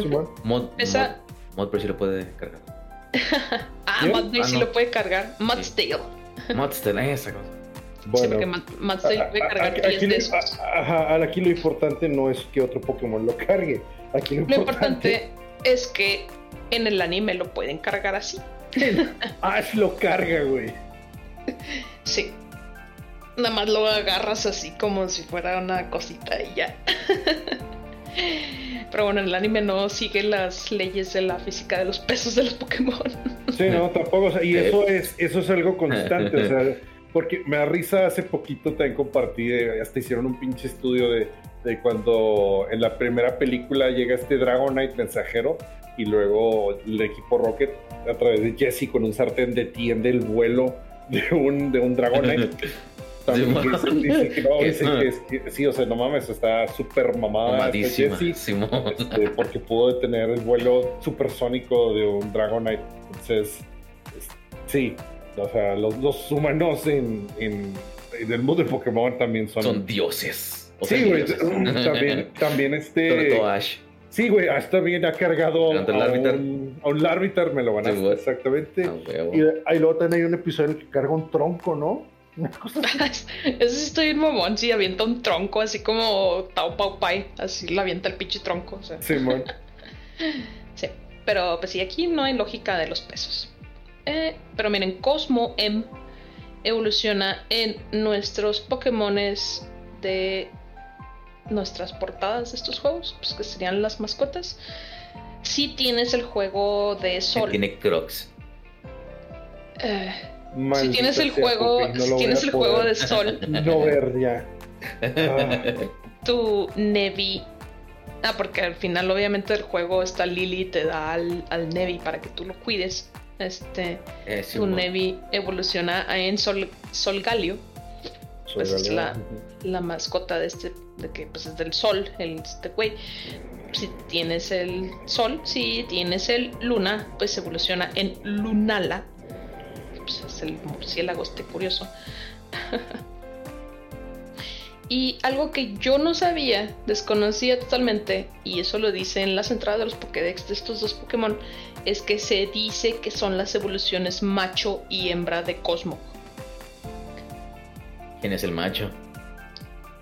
S4: Simón.
S5: Mod,
S1: Esa-
S5: mod, mod, pero sí lo puede cargar.
S1: Ah. Matt Day
S5: Ah,
S1: sí
S5: no.
S1: lo puede cargar. Matt's
S5: Modster, esa cosa.
S1: Sí,
S4: Bueno,
S1: porque Matt, Matt's Day puede
S4: a- a-
S1: cargar
S4: aquí,
S1: 10
S4: aquí
S1: de
S4: lo-
S1: esos.
S4: a- aquí lo importante no es que otro Pokémon lo cargue. Aquí lo,
S1: Lo importante es que en el anime lo pueden cargar así.
S4: Ash lo carga, güey.
S1: Sí. Nada más lo agarras así como si fuera una cosita y ya. Pero bueno, el anime no sigue las leyes de la física de los pesos de los Pokémon.
S4: Sí, no, tampoco. o sea, y eso es, eso es algo constante. o sea, porque me da risa hace poquito también compartí, eh, hasta hicieron un pinche estudio de, de cuando en la primera película llega este Dragonite mensajero y luego el equipo Rocket a través de Jesse con un sartén detiene el vuelo de un, de un Dragonite. También
S5: Sí,
S4: que dice, dice que no,
S5: que-
S4: dice que es- que- sí, o sea, no mames, está súper mamada
S5: Mamadísima.
S4: Jessie. Este, porque pudo detener el vuelo supersónico de un Dragonite. Entonces, es- sí, o sea, los, los humanos en, en, en el mundo de Pokémon también son.
S5: Son dioses. O
S4: sí, güey,
S5: dioses.
S4: también, también
S5: Sobre
S4: este.
S5: todo Ash.
S4: Sí, güey, hasta bien ha cargado
S5: Durante el
S4: a un, a un Larvitar, me lo van a
S5: Sí, güey.
S4: exactamente.
S5: Ah.
S4: Y ahí luego también hay un episodio en el que carga un tronco, ¿no? Una cosa así.
S1: Eso sí estoy en mamón, sí, avienta un tronco así como Tao Pau Pai. Así le avienta el pinche tronco. O sea.
S4: Simón.
S1: Sí, pero pues sí, aquí no hay lógica de los pesos. Eh, pero miren, Cosmo M evoluciona en nuestros Pokémones de nuestras portadas de estos juegos, pues que serían las mascotas. Si tienes el juego de
S5: Que
S1: Sol,
S5: Tiene Crocs.
S1: eh, si tienes el
S4: sea,
S1: juego,
S4: no
S1: si tienes el juego de Sol,
S4: No ver ya. Ah.
S1: tu Nevi. Ah, porque al final, obviamente, del juego está Lily y te da al, al Nevi para que tú lo cuides. Este.
S5: Eh,
S1: tu
S5: Simón.
S1: Nevi evoluciona a en Sol, Solgalio, Pues es la- la mascota de este, de que pues es del sol, el este güey. Si tienes el sol, si tienes el luna, pues evoluciona en Lunala. Pues es el murciélago este curioso. y algo que yo no sabía, desconocía totalmente, y eso lo dice en las entradas de los Pokédex de estos dos Pokémon, es que se dice que son las evoluciones macho y hembra de Cosmo.
S5: ¿Quién es el macho?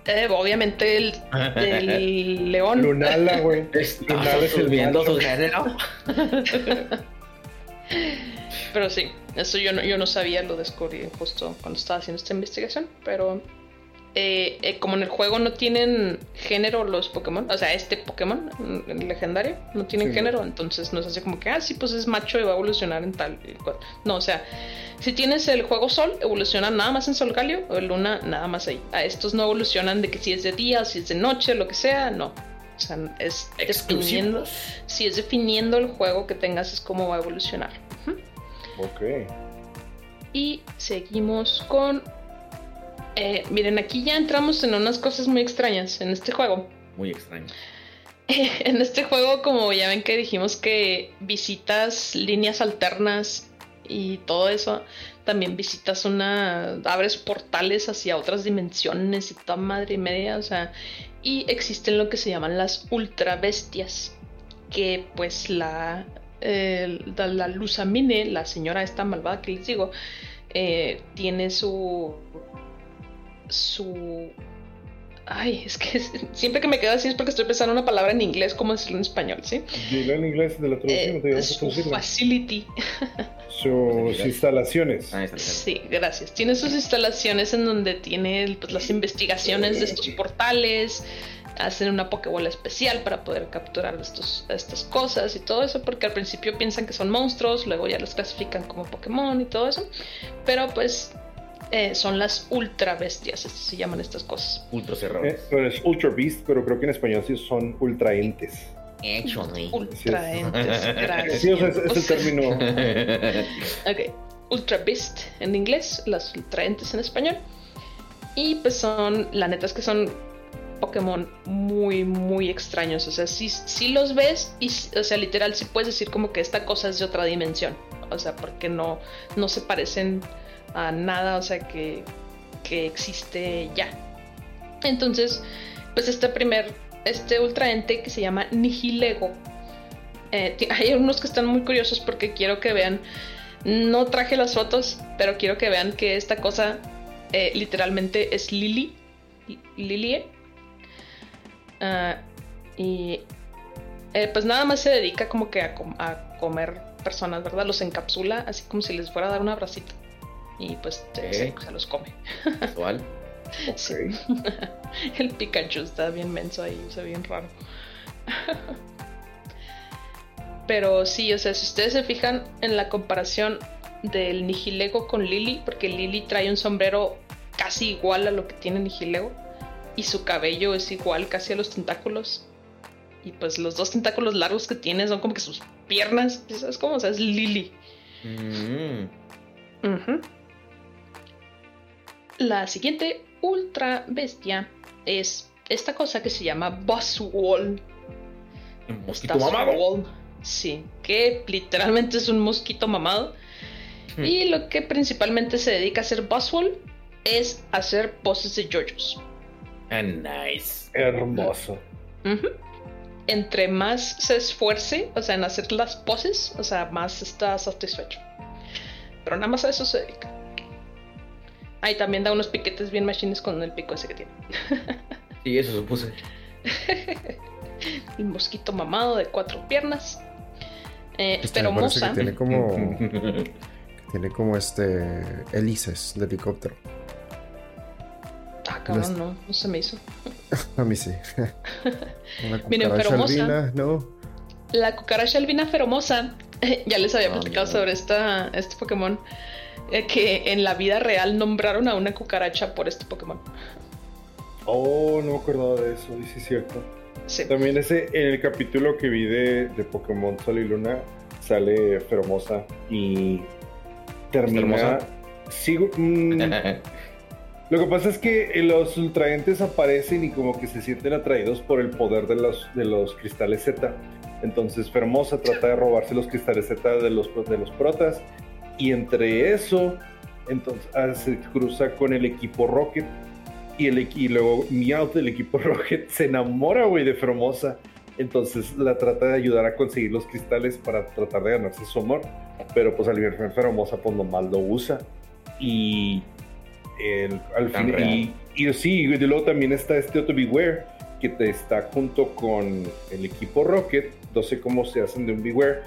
S1: Eh, obviamente el, el león.
S4: Lunala, güey. Lunala es el
S5: viendo
S4: macho.
S5: su género.
S1: Pero sí, eso yo no, yo no sabía, lo descubrí justo cuando estaba haciendo esta investigación. Pero eh, eh, como en el juego no tienen género los Pokémon, o sea, este Pokémon el legendario no tienen
S4: Sí.
S1: género, entonces no es así como que, ah, sí, pues es macho y va a evolucionar en tal. y cual. No, o sea, si tienes el juego Sol, evoluciona nada más en Solgalio, o el Luna, nada más ahí. A estos no evolucionan de que si es de día, si es de noche, lo que sea, no. O sea, es definiendo,
S5: Exclusivos.
S1: si es definiendo el juego que tengas, es cómo va a evolucionar.
S4: Ok.
S1: Y seguimos con. Eh, miren, aquí ya entramos en unas cosas muy extrañas en este juego.
S5: Muy extraño.
S1: En este juego, como ya ven que dijimos que visitas líneas alternas y todo eso, también visitas una, abres portales hacia otras dimensiones y toda madre y media, o sea, y existen lo que se llaman las ultra bestias, que pues la, eh, la, la Luzamine, la señora esta malvada que les digo, eh, tiene su su Ay, es que siempre que me quedo así es porque estoy pensando una palabra en inglés, ¿cómo decirlo en español? ¿Sí?
S4: Dilo en inglés de la traducción,
S1: Eh,
S4: te vamos a
S1: su facility.
S4: Sus instalaciones.
S5: Ah, está bien.
S1: Sí, gracias. Tiene sus instalaciones en donde tiene pues, las investigaciones de estos portales. Hacen una Pokébola especial para poder capturar estos, estas cosas y todo eso, porque al principio piensan que son monstruos, luego ya los clasifican como Pokémon y todo eso. Pero pues eh, son las ultra bestias, así se llaman estas cosas.
S5: Ultra
S4: Eh,
S5: cerrados.
S4: pero es Ultra Beast, pero creo que en español sí son ultraentes.
S5: Actually.
S1: Ultra entes, gracias.
S4: Sí, o sea, es, es el término.
S1: Ok, Ultra Beast en inglés, las Ultra Entes en español. Y pues son, la neta es que son Pokémon muy, muy extraños. O sea, sí, sí los ves y, o sea, literal, sí puedes decir como que esta cosa es de otra dimensión. O sea, porque no, no se parecen a nada, o sea, que, que existe ya. Entonces, pues este primer, este Ultra Ente que se llama Nihilego. eh, hay unos que están muy curiosos porque quiero que vean no traje las fotos, pero quiero que vean que esta cosa eh, literalmente es Lily. Li- Lilie. Ah, y eh, pues nada más se dedica como que a comer personas, ¿verdad? Los encapsula así como si les fuera a dar un abracito. Y pues se-
S5: Ok.
S1: se, se los come.
S5: Casual.
S1: Sí. El Pikachu está bien menso ahí, se ve bien raro. Pero sí, o sea, si ustedes se fijan en la comparación del Nihilego con Lily, porque Lily trae un sombrero casi igual a lo que tiene Nihilego, y su cabello es igual casi a los tentáculos. Y pues los dos tentáculos largos que tiene son como que sus piernas, ¿sabes cómo? O sea, es Lily.
S5: Mm.
S1: La siguiente ultra bestia es esta cosa que se llama Buzzwole.
S5: Un mosquito mamado.
S1: Sí, que literalmente es un mosquito mamado.
S5: Hmm.
S1: Y lo que principalmente se dedica a hacer Buzzwole es hacer poses de yoyos.
S5: Ah, nice.
S4: Hermoso.
S1: Entre más se esfuerce, o sea, en hacer las poses, o sea, más está satisfecho. Pero nada más a eso se dedica. Ahí también da unos piquetes bien machines con el pico ese que tiene.
S5: Sí, eso supuse.
S1: El mosquito mamado de cuatro piernas. Eh,
S2: Este que tiene como. que tiene como este. hélices de helicóptero.
S1: Ah, cabrón, no, no se me hizo.
S2: A mí sí. Una
S1: Miren, feromosa.
S2: albina, no.
S1: La cucaracha albina feromosa. Ya les había
S5: Ah,
S1: platicado
S5: no.
S1: sobre esta, este Pokémon. Eh, que en la vida real nombraron a una cucaracha por este Pokémon.
S4: Oh, no me acordaba de eso, y sí es cierto.
S1: Sí.
S4: También ese, en el capítulo que vi de, de Pokémon Sol y Luna, sale Feromosa y termina... Sigo... mm, Lo que pasa es que los ultraentes aparecen y como que se sienten atraídos por el poder de los, de los cristales Z. Entonces Fermosa trata de robarse los cristales Z de los, de los protas. Y entre eso, entonces ah, se cruza con el equipo Rocket. Y, el, y luego Meowth del equipo Rocket se enamora, güey, de Fermosa. Entonces la trata de ayudar a conseguir los cristales para tratar de ganarse su amor. Pero pues al ver Fermosa, pues nomás lo usa. Y el- al
S5: Tan
S4: fin, y, y sí, y luego también está este Otto Beware que te está junto con el equipo Rocket. No sé cómo se hacen de un Beware,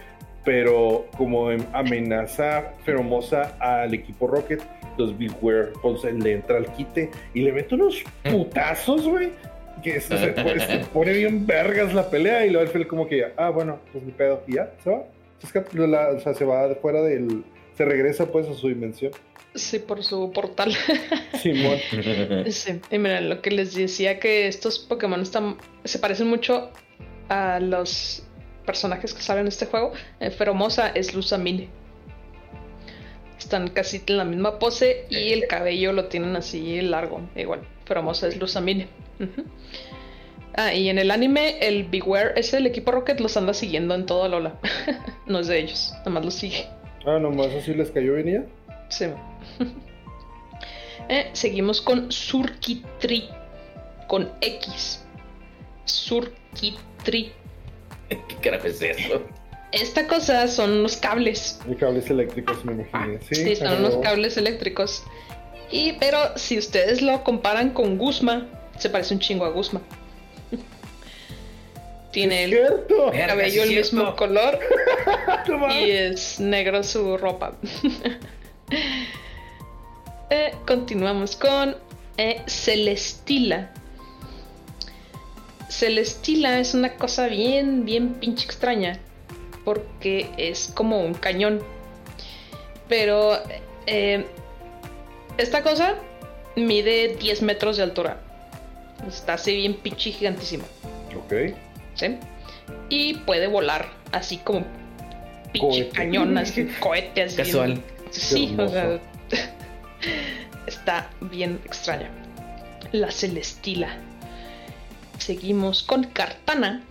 S4: pero como em- amenaza feromosa al equipo Rocket, los Beware pues, le entra al quite y le mete unos putazos, güey. Que se, se pone, se pone bien vergas la pelea y luego al final como que, ah, bueno, pues mi pedo. Y ya, se va. Se escapa, la- o sea, se va fuera del... Se regresa pues a su dimensión.
S1: Sí, por su portal.
S4: Simón.
S1: Sí, y miren, lo que les decía que estos Pokémon están, se parecen mucho a los personajes que salen en este juego. Eh, Feromosa es Luzamine. Están casi en la misma pose y el cabello lo tienen así largo. Igual, Feromosa es Luzamine. Ah, y en el anime, el Beware, ese el equipo Rocket los anda siguiendo en todo Lola. no es de ellos, nada más los sigue.
S4: Ah, nomás así les cayó venía.
S1: Sí. Eh, seguimos con Surkitri. Con X. Surkitri.
S5: ¿Qué carajo es eso?
S1: Esta cosa son unos cables.
S4: Y cables eléctricos, me imagino. Sí,
S1: Sí, son unos cables eléctricos. Y, pero si ustedes lo comparan con Guzma, se parece un chingo a Guzma. Tiene el
S4: ¡Cierto!
S1: Cabello el mismo color y es negro su ropa. Eh, continuamos con eh, Celestila. Celestila es una cosa bien, bien pinche extraña. Porque es como un cañón. Pero eh, esta cosa mide 10 metros de altura. Está así bien pinche gigantísima.
S4: Ok.
S1: ¿sí? Y puede volar así como pinche
S4: Cohete.
S1: cañón, así cohete, así.
S5: Casual.
S1: bien- Sí, o sea, está bien extraña. La Celestila. Seguimos con Cartana.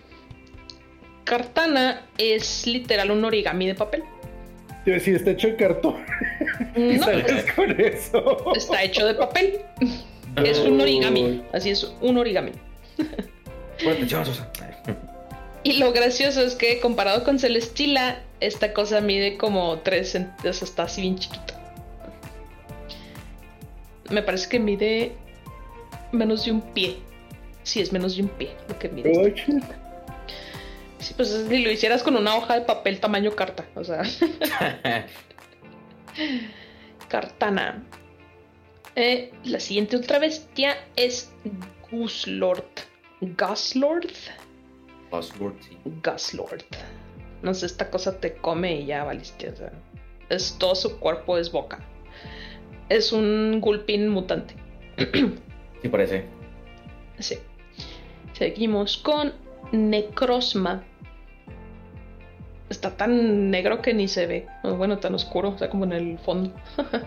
S1: Cartana es literal un origami de papel.
S4: A decir, está hecho de cartón.
S1: No,
S4: ¿Sabes con eso?
S1: está hecho de papel. Es un origami. Así es, un origami. Y lo gracioso es que comparado con Celestila, esta cosa mide como 3 centímetros, está así bien chiquito. Me parece que mide menos de un pie. Sí, es menos de un pie lo que mide.
S4: Shit.
S1: Sí, pues si lo hicieras con una hoja de papel tamaño carta, o sea, cartana. Eh, la siguiente ultra bestia es Guslord. Guslord.
S5: Buzzword, sí.
S1: Gaslord. No sé, esta cosa te come y ya valiste. O sea, es todo su cuerpo es boca. Es un gulpin mutante.
S5: Sí parece.
S1: Sí. Seguimos con Necrosma. Está tan negro que ni se ve. Bueno, tan oscuro, o sea, como en el fondo.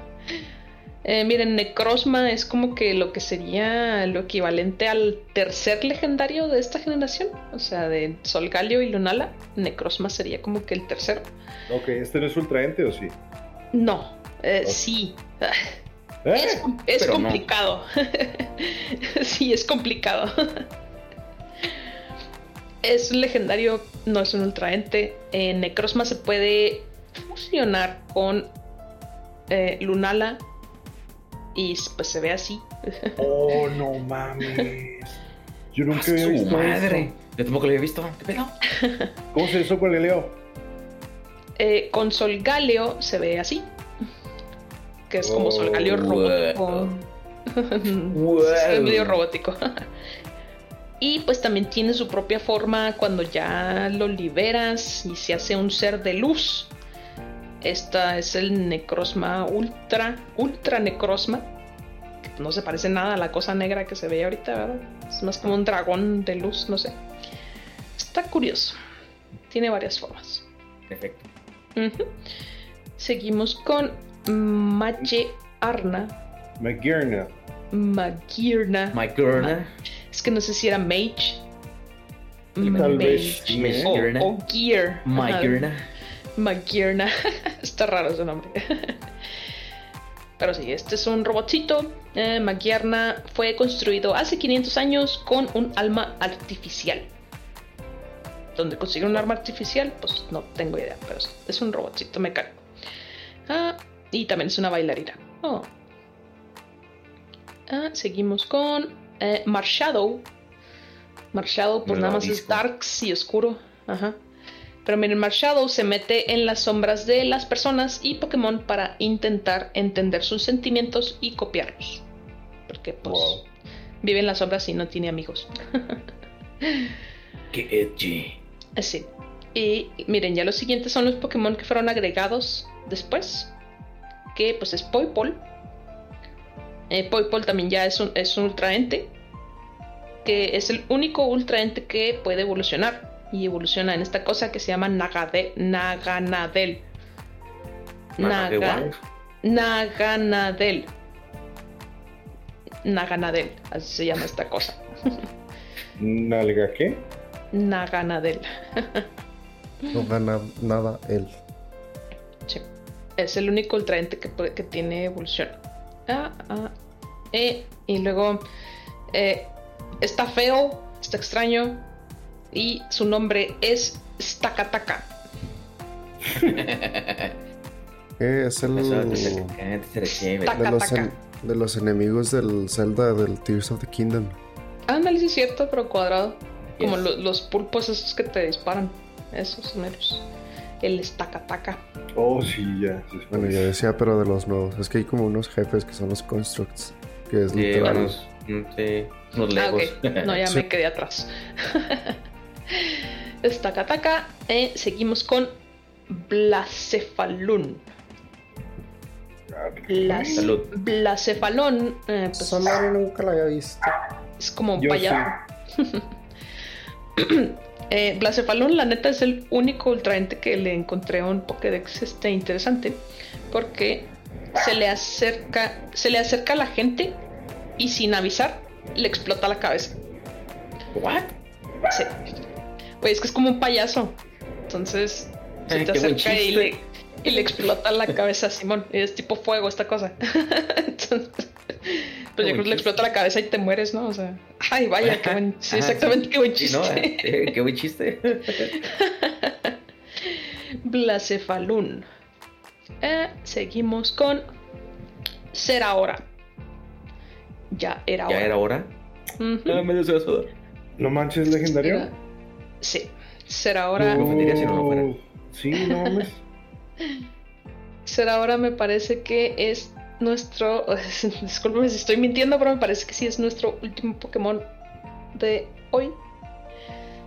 S1: Eh, miren, Necrosma es como que lo que sería lo equivalente al tercer legendario de esta generación. O sea, de Solgaleo y Lunala. Necrosma sería como que el tercero.
S4: Ok, ¿este no es ultraente o sí?
S1: No, eh,
S4: Ok.
S1: sí.
S4: ¿Eh?
S1: Es, es
S5: pero no.
S1: complicado. sí, es complicado. es un legendario, no es un ultraente. Eh, Necrosma se puede fusionar con eh, Lunala y pues se ve así.
S4: Oh, no mames. Yo nunca había
S5: Su
S4: visto
S5: madre.
S4: eso.
S5: Yo tampoco lo había visto. ¿Qué pedo?
S4: ¿Cómo se hizo con Leo?
S1: Eh, con Solgaleo se ve así. Que es como
S4: Oh,
S1: Solgaleo robótico.
S5: Wow.
S1: Es medio robótico. y pues también tiene su propia forma cuando ya lo liberas y se hace un ser de luz. Esta es el Necrosma Ultra, Ultra Necrosma. que No se parece nada a la cosa negra que se ve ahorita, ¿verdad? Es más como un dragón de luz, no sé. Está curioso. Tiene varias formas.
S5: Perfecto.
S1: Seguimos con Mache Arna. Magirna.
S5: My girl.
S1: Es que no sé si era Mage.
S5: Tal
S1: Mage. O,
S5: Magirna.
S1: o Gear.
S5: Girl.
S1: Magirna. Está raro ese nombre. Pero sí, este es un robotcito. Eh, Magierna fue construido hace 500 años con un alma artificial. ¿Dónde consigue un arma artificial? Pues no tengo idea, pero es- es un robotcito mecánico. Ah, y también es una bailarina. Oh. Ah, seguimos con eh, Marshadow. Marshadow, pues nada más es darks y oscuro. Ajá. Pero miren, Marshadow se mete en las sombras de las personas y Pokémon para intentar entender sus sentimientos y copiarlos. Porque pues
S4: Wow.
S1: vive en las sombras y no tiene amigos.
S5: Qué edgy.
S1: Así. Y miren, ya los siguientes son los Pokémon que fueron agregados después. Que pues es Poipol. Eh, Poipol también ya es un, es un ultraente. Que es el único ultraente que puede evolucionar. Y evoluciona en esta cosa que se llama Nagade, Naganadel.
S5: Naga-
S1: Naga, Naganadel. Naganadel, así se llama esta cosa.
S4: ¿Nalga qué?
S1: Naganadel.
S2: No gana nada él.
S1: Sí. Es el único ultraente que, puede- que tiene evolución. Ah, ah, eh, y luego eh, está feo, está extraño. Y su nombre es Stakataka.
S2: Eh, es el de los,
S1: taca.
S2: en- de los enemigos del Zelda del Tears of the Kingdom.
S1: Ándale, sí es cierto, pero cuadrado. Como
S5: Yes.
S1: lo- los pulpos esos que te disparan. Esos meros. El Stakataka.
S4: Oh, sí, ya. sí,
S2: Bueno, yo decía, pero de los nuevos. Es que hay como unos jefes que son los constructs. Que es
S5: Sí,
S2: literal.
S5: sí, unos
S1: Ah,
S5: legos.
S1: ok. No, ya
S2: Sí.
S1: me quedé atrás. Stakataka. Eh, seguimos con Blacefalun. Blas-
S5: Salud.
S1: Blacefalón eh, pues,
S2: Esa madre nunca la había visto.
S1: es como un
S4: Yo
S1: payaso. Eh, Blacefalón, la neta, es el único ultraente que le encontré un Pokédex este, interesante. Porque se le acerca. Se le acerca a la gente y sin avisar le explota la cabeza.
S5: ¿What?
S1: Sí. Oye, es que es como un payaso. Entonces se
S5: Ay,
S1: te acerca y le, y le explota la cabeza a Simón. Es tipo fuego esta cosa. Entonces, pues yo creo que le explota la cabeza y te mueres, ¿no? O sea, ay, vaya, qué buen. Sí, exactamente, qué buen chiste.
S5: ¿no? Eh, qué buen chiste.
S1: Blacefalun. Eh, seguimos con Ser ahora. Ya era
S5: ¿Ya
S1: hora.
S5: era hora?
S1: Ujú.
S5: Ah, medio se va a sudar.
S4: ¿No manches legendario?
S1: Era- Sí. Ser ahora.
S5: Me si no lo fuera.
S4: Sí, no mames.
S1: Ser ahora me parece que es nuestro. Disculpeme si estoy mintiendo, pero me parece que sí es nuestro último Pokémon de hoy.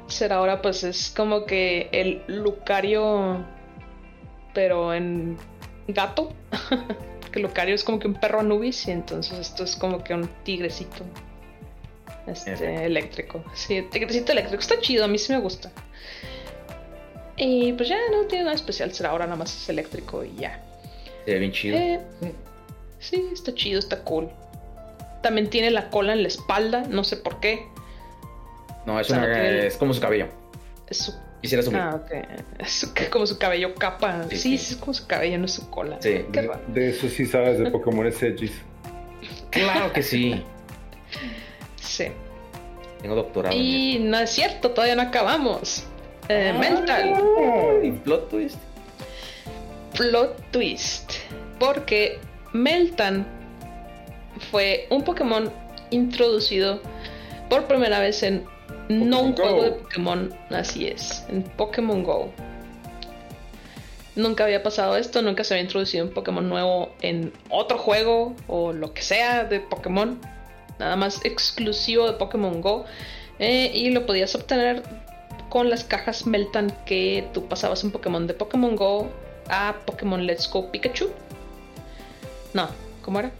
S1: Ser ahora, pues es como que el Lucario, pero en gato. Porque Lucario es como que un perro Anubis, y entonces esto es como que un tigrecito este, eléctrico. Sí, tigrecito eléctrico. Está chido, a mí sí me gusta. Y pues ya no tiene nada especial. Ser ahora nada más es eléctrico y ya.
S5: Se ve bien chido.
S1: Eh, sí, está chido, está cool. También tiene la cola en la espalda, no sé por qué.
S5: No, es,
S1: o sea,
S5: una-
S1: tiene-
S5: es como su cabello.
S1: Es su,
S5: Quisiera subir.
S1: ah, ok. Es como su cabello capa.
S5: Sí,
S1: Sí, es como su cabello, no es su cola.
S5: Sí.
S1: Qué
S4: De,
S1: raro.
S4: de eso sí sabes de Pokémon Edgis.
S5: Claro que sí.
S1: Sí.
S5: Tengo doctorado.
S1: Y no es cierto, todavía no acabamos. Eh,
S5: Ah.
S1: Mental.
S5: eso. Y plot twist.
S1: Plot twist. Porque Meltan fue un Pokémon introducido por primera vez en no un
S4: Go.
S1: juego de Pokémon, así es, en Pokémon Go. Nunca había pasado esto, nunca se había introducido un Pokémon nuevo en otro juego o lo que sea de Pokémon. Nada más exclusivo de Pokémon Go. Eh, y lo podías obtener con las cajas Meltan que tú pasabas un Pokémon de Pokémon Go a Pokémon Let's Go Pikachu. No, ¿cómo era?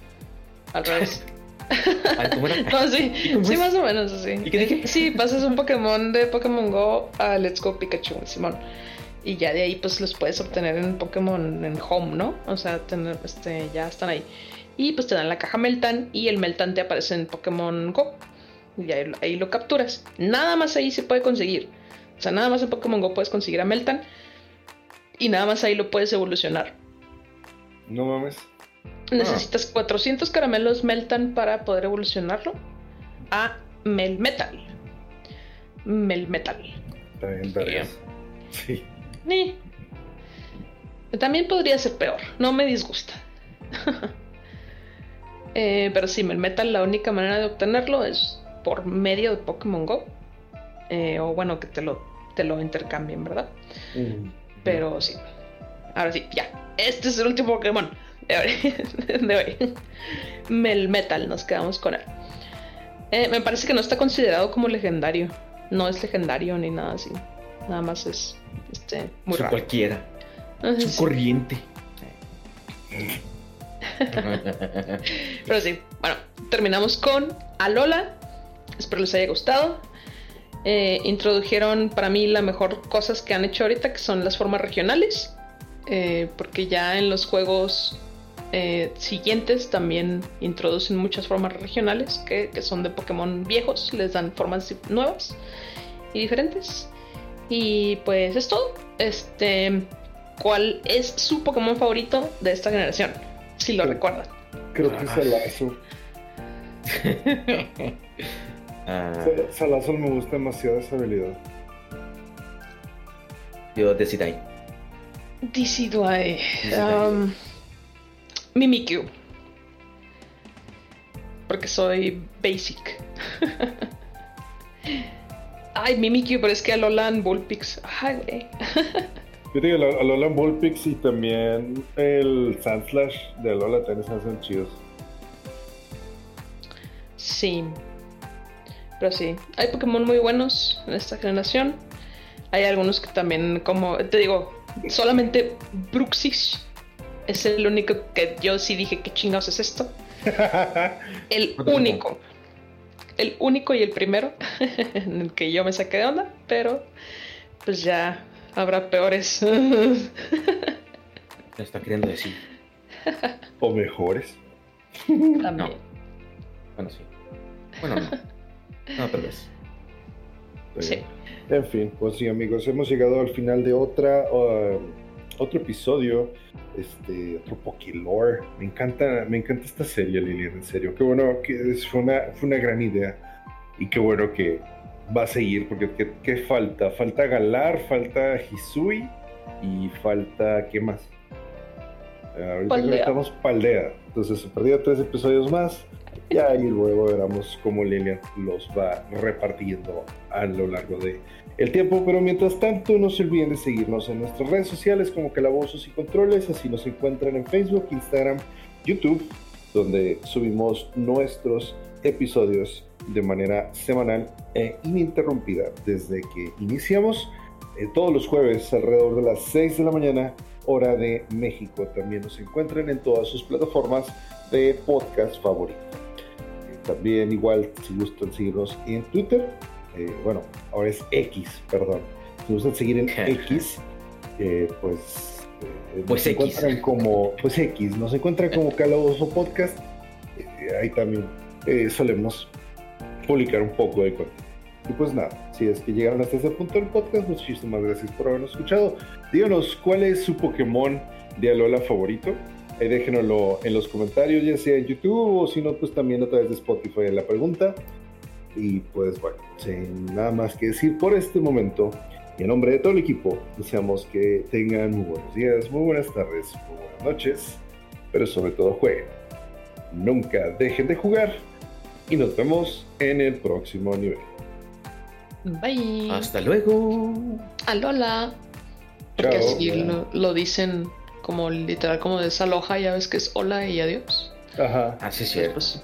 S1: Al revés.
S5: ¿cómo era?
S1: No, sí,
S5: cómo
S1: sí, más o menos así.
S5: ¿Y qué dije?
S1: Sí, pasas un Pokémon de Pokémon Go a Let's Go Pikachu, Simón. Y ya de ahí pues los puedes obtener en Pokémon en Home, ¿no? O sea, tener, este, ya están ahí. Y pues te dan la caja Meltan y el Meltan te aparece en Pokémon Go. Y ahí, ahí lo capturas. Nada más ahí se puede conseguir. O sea, nada más en Pokémon Go puedes conseguir a Meltan. Y nada más ahí lo puedes evolucionar.
S4: No mames.
S1: Necesitas 400 caramelos Meltan para poder evolucionarlo a Melmetal. Melmetal.
S4: Bien, vergas. Sí.
S1: Ni. También podría ser peor. No me disgusta. Eh, pero sí, Melmetal, la única manera de obtenerlo es por medio de Pokémon Go. Eh, o bueno, que te lo, te lo intercambien, ¿verdad?
S4: Mm.
S1: Pero sí. Ahora sí, ya. Este es el último Pokémon de hoy. de hoy. Melmetal, nos quedamos con él. Eh, me parece que no está considerado como legendario. No es legendario ni nada así. Nada más es este, muy raro.
S5: cualquiera. Es un corriente.
S1: Pero sí, bueno, terminamos con Alola. Espero les haya gustado. Eh, introdujeron para mí la mejor cosas que han hecho ahorita, que son las formas regionales. Eh, porque ya en los juegos eh, siguientes también introducen muchas formas regionales que, que son de Pokémon viejos, les dan formas nuevas y diferentes. Y pues es todo. Este, ¿cuál es su Pokémon favorito de esta generación? Si lo recuerdan.
S4: Creo que es Salazo.
S5: Ah,
S4: Sal- Salazo me gusta demasiado esa habilidad.
S5: yo Decidai.
S1: Decidueye.
S5: Decidueye.
S1: Um, Mimikyu. Porque soy basic. Ay, Mimikyu, pero es que Alolan Bullpix. Ay, güey.
S4: Yo te digo, Alolan Bullpix y también el Sandslash de Alola también se hacen chidos.
S1: Sí. Pero sí, hay Pokémon muy buenos en esta generación. Hay algunos que también, como te digo, solamente Bruxis es el único que yo sí dije, ¿qué chingados es esto? El
S5: No
S1: único. El único y el primero en el que yo me saqué de onda, pero pues ya habrá peores.
S5: ¿Qué está queriendo decir?
S4: o mejores.
S1: También.
S5: Bueno, sí. Bueno, no. No, tal vez.
S1: Sí.
S4: En fin, pues sí, amigos, hemos llegado al final de otra uh, otro episodio, este otro Pokélore. Me encanta, me encanta esta serie, Lilian, en serio. Qué bueno que es- fue una, fue una gran idea y qué bueno que va a seguir porque qué, qué falta, falta Galar, falta Hisui y falta qué más. Ahorita
S1: Paldea.
S4: estamos Paldea. Entonces se perdieron tres episodios más. Y ahí luego veremos cómo Lilian los va repartiendo a lo largo de el tiempo. Pero mientras tanto, no se olviden de seguirnos en nuestras redes sociales como Calabozos y Controles. Así nos encuentran en Facebook, Instagram, YouTube, donde subimos nuestros episodios de manera semanal e ininterrumpida desde que iniciamos. eh, todos los jueves alrededor de las 6 de la mañana, hora de México. También nos encuentran en todas sus plataformas de podcast favorito. Eh, También igual si gustan seguirnos en Twitter, eh, bueno, ahora es X, perdón. Si gustan seguir en X, eh, pues, eh,
S5: Pues
S4: nos
S5: X.
S4: encuentran como, pues X, nos encuentran como Calabozo Podcast. Eh, ahí también eh, solemos publicar un poco de contenido. Y pues nada, si es que llegaron hasta este punto del podcast, muchísimas gracias por habernos escuchado. Díganos cuál es su Pokémon de Alola favorito. Ahí déjenoslo en los comentarios, ya sea en YouTube o si no, pues también a través de Spotify en la pregunta. Y pues bueno, sin nada más que decir por este momento, y en nombre de todo el equipo, deseamos que tengan muy buenos días, muy buenas tardes, muy buenas noches, pero sobre todo jueguen. Nunca dejen de jugar y nos vemos en el próximo nivel.
S1: Bye.
S5: Hasta luego.
S1: Alola. Porque
S4: Chao.
S1: así lo, lo dicen como literal, como desaloja, ya ves que es hola y adiós.
S4: Ajá.
S5: Ah, sí, es cierto.
S1: pues.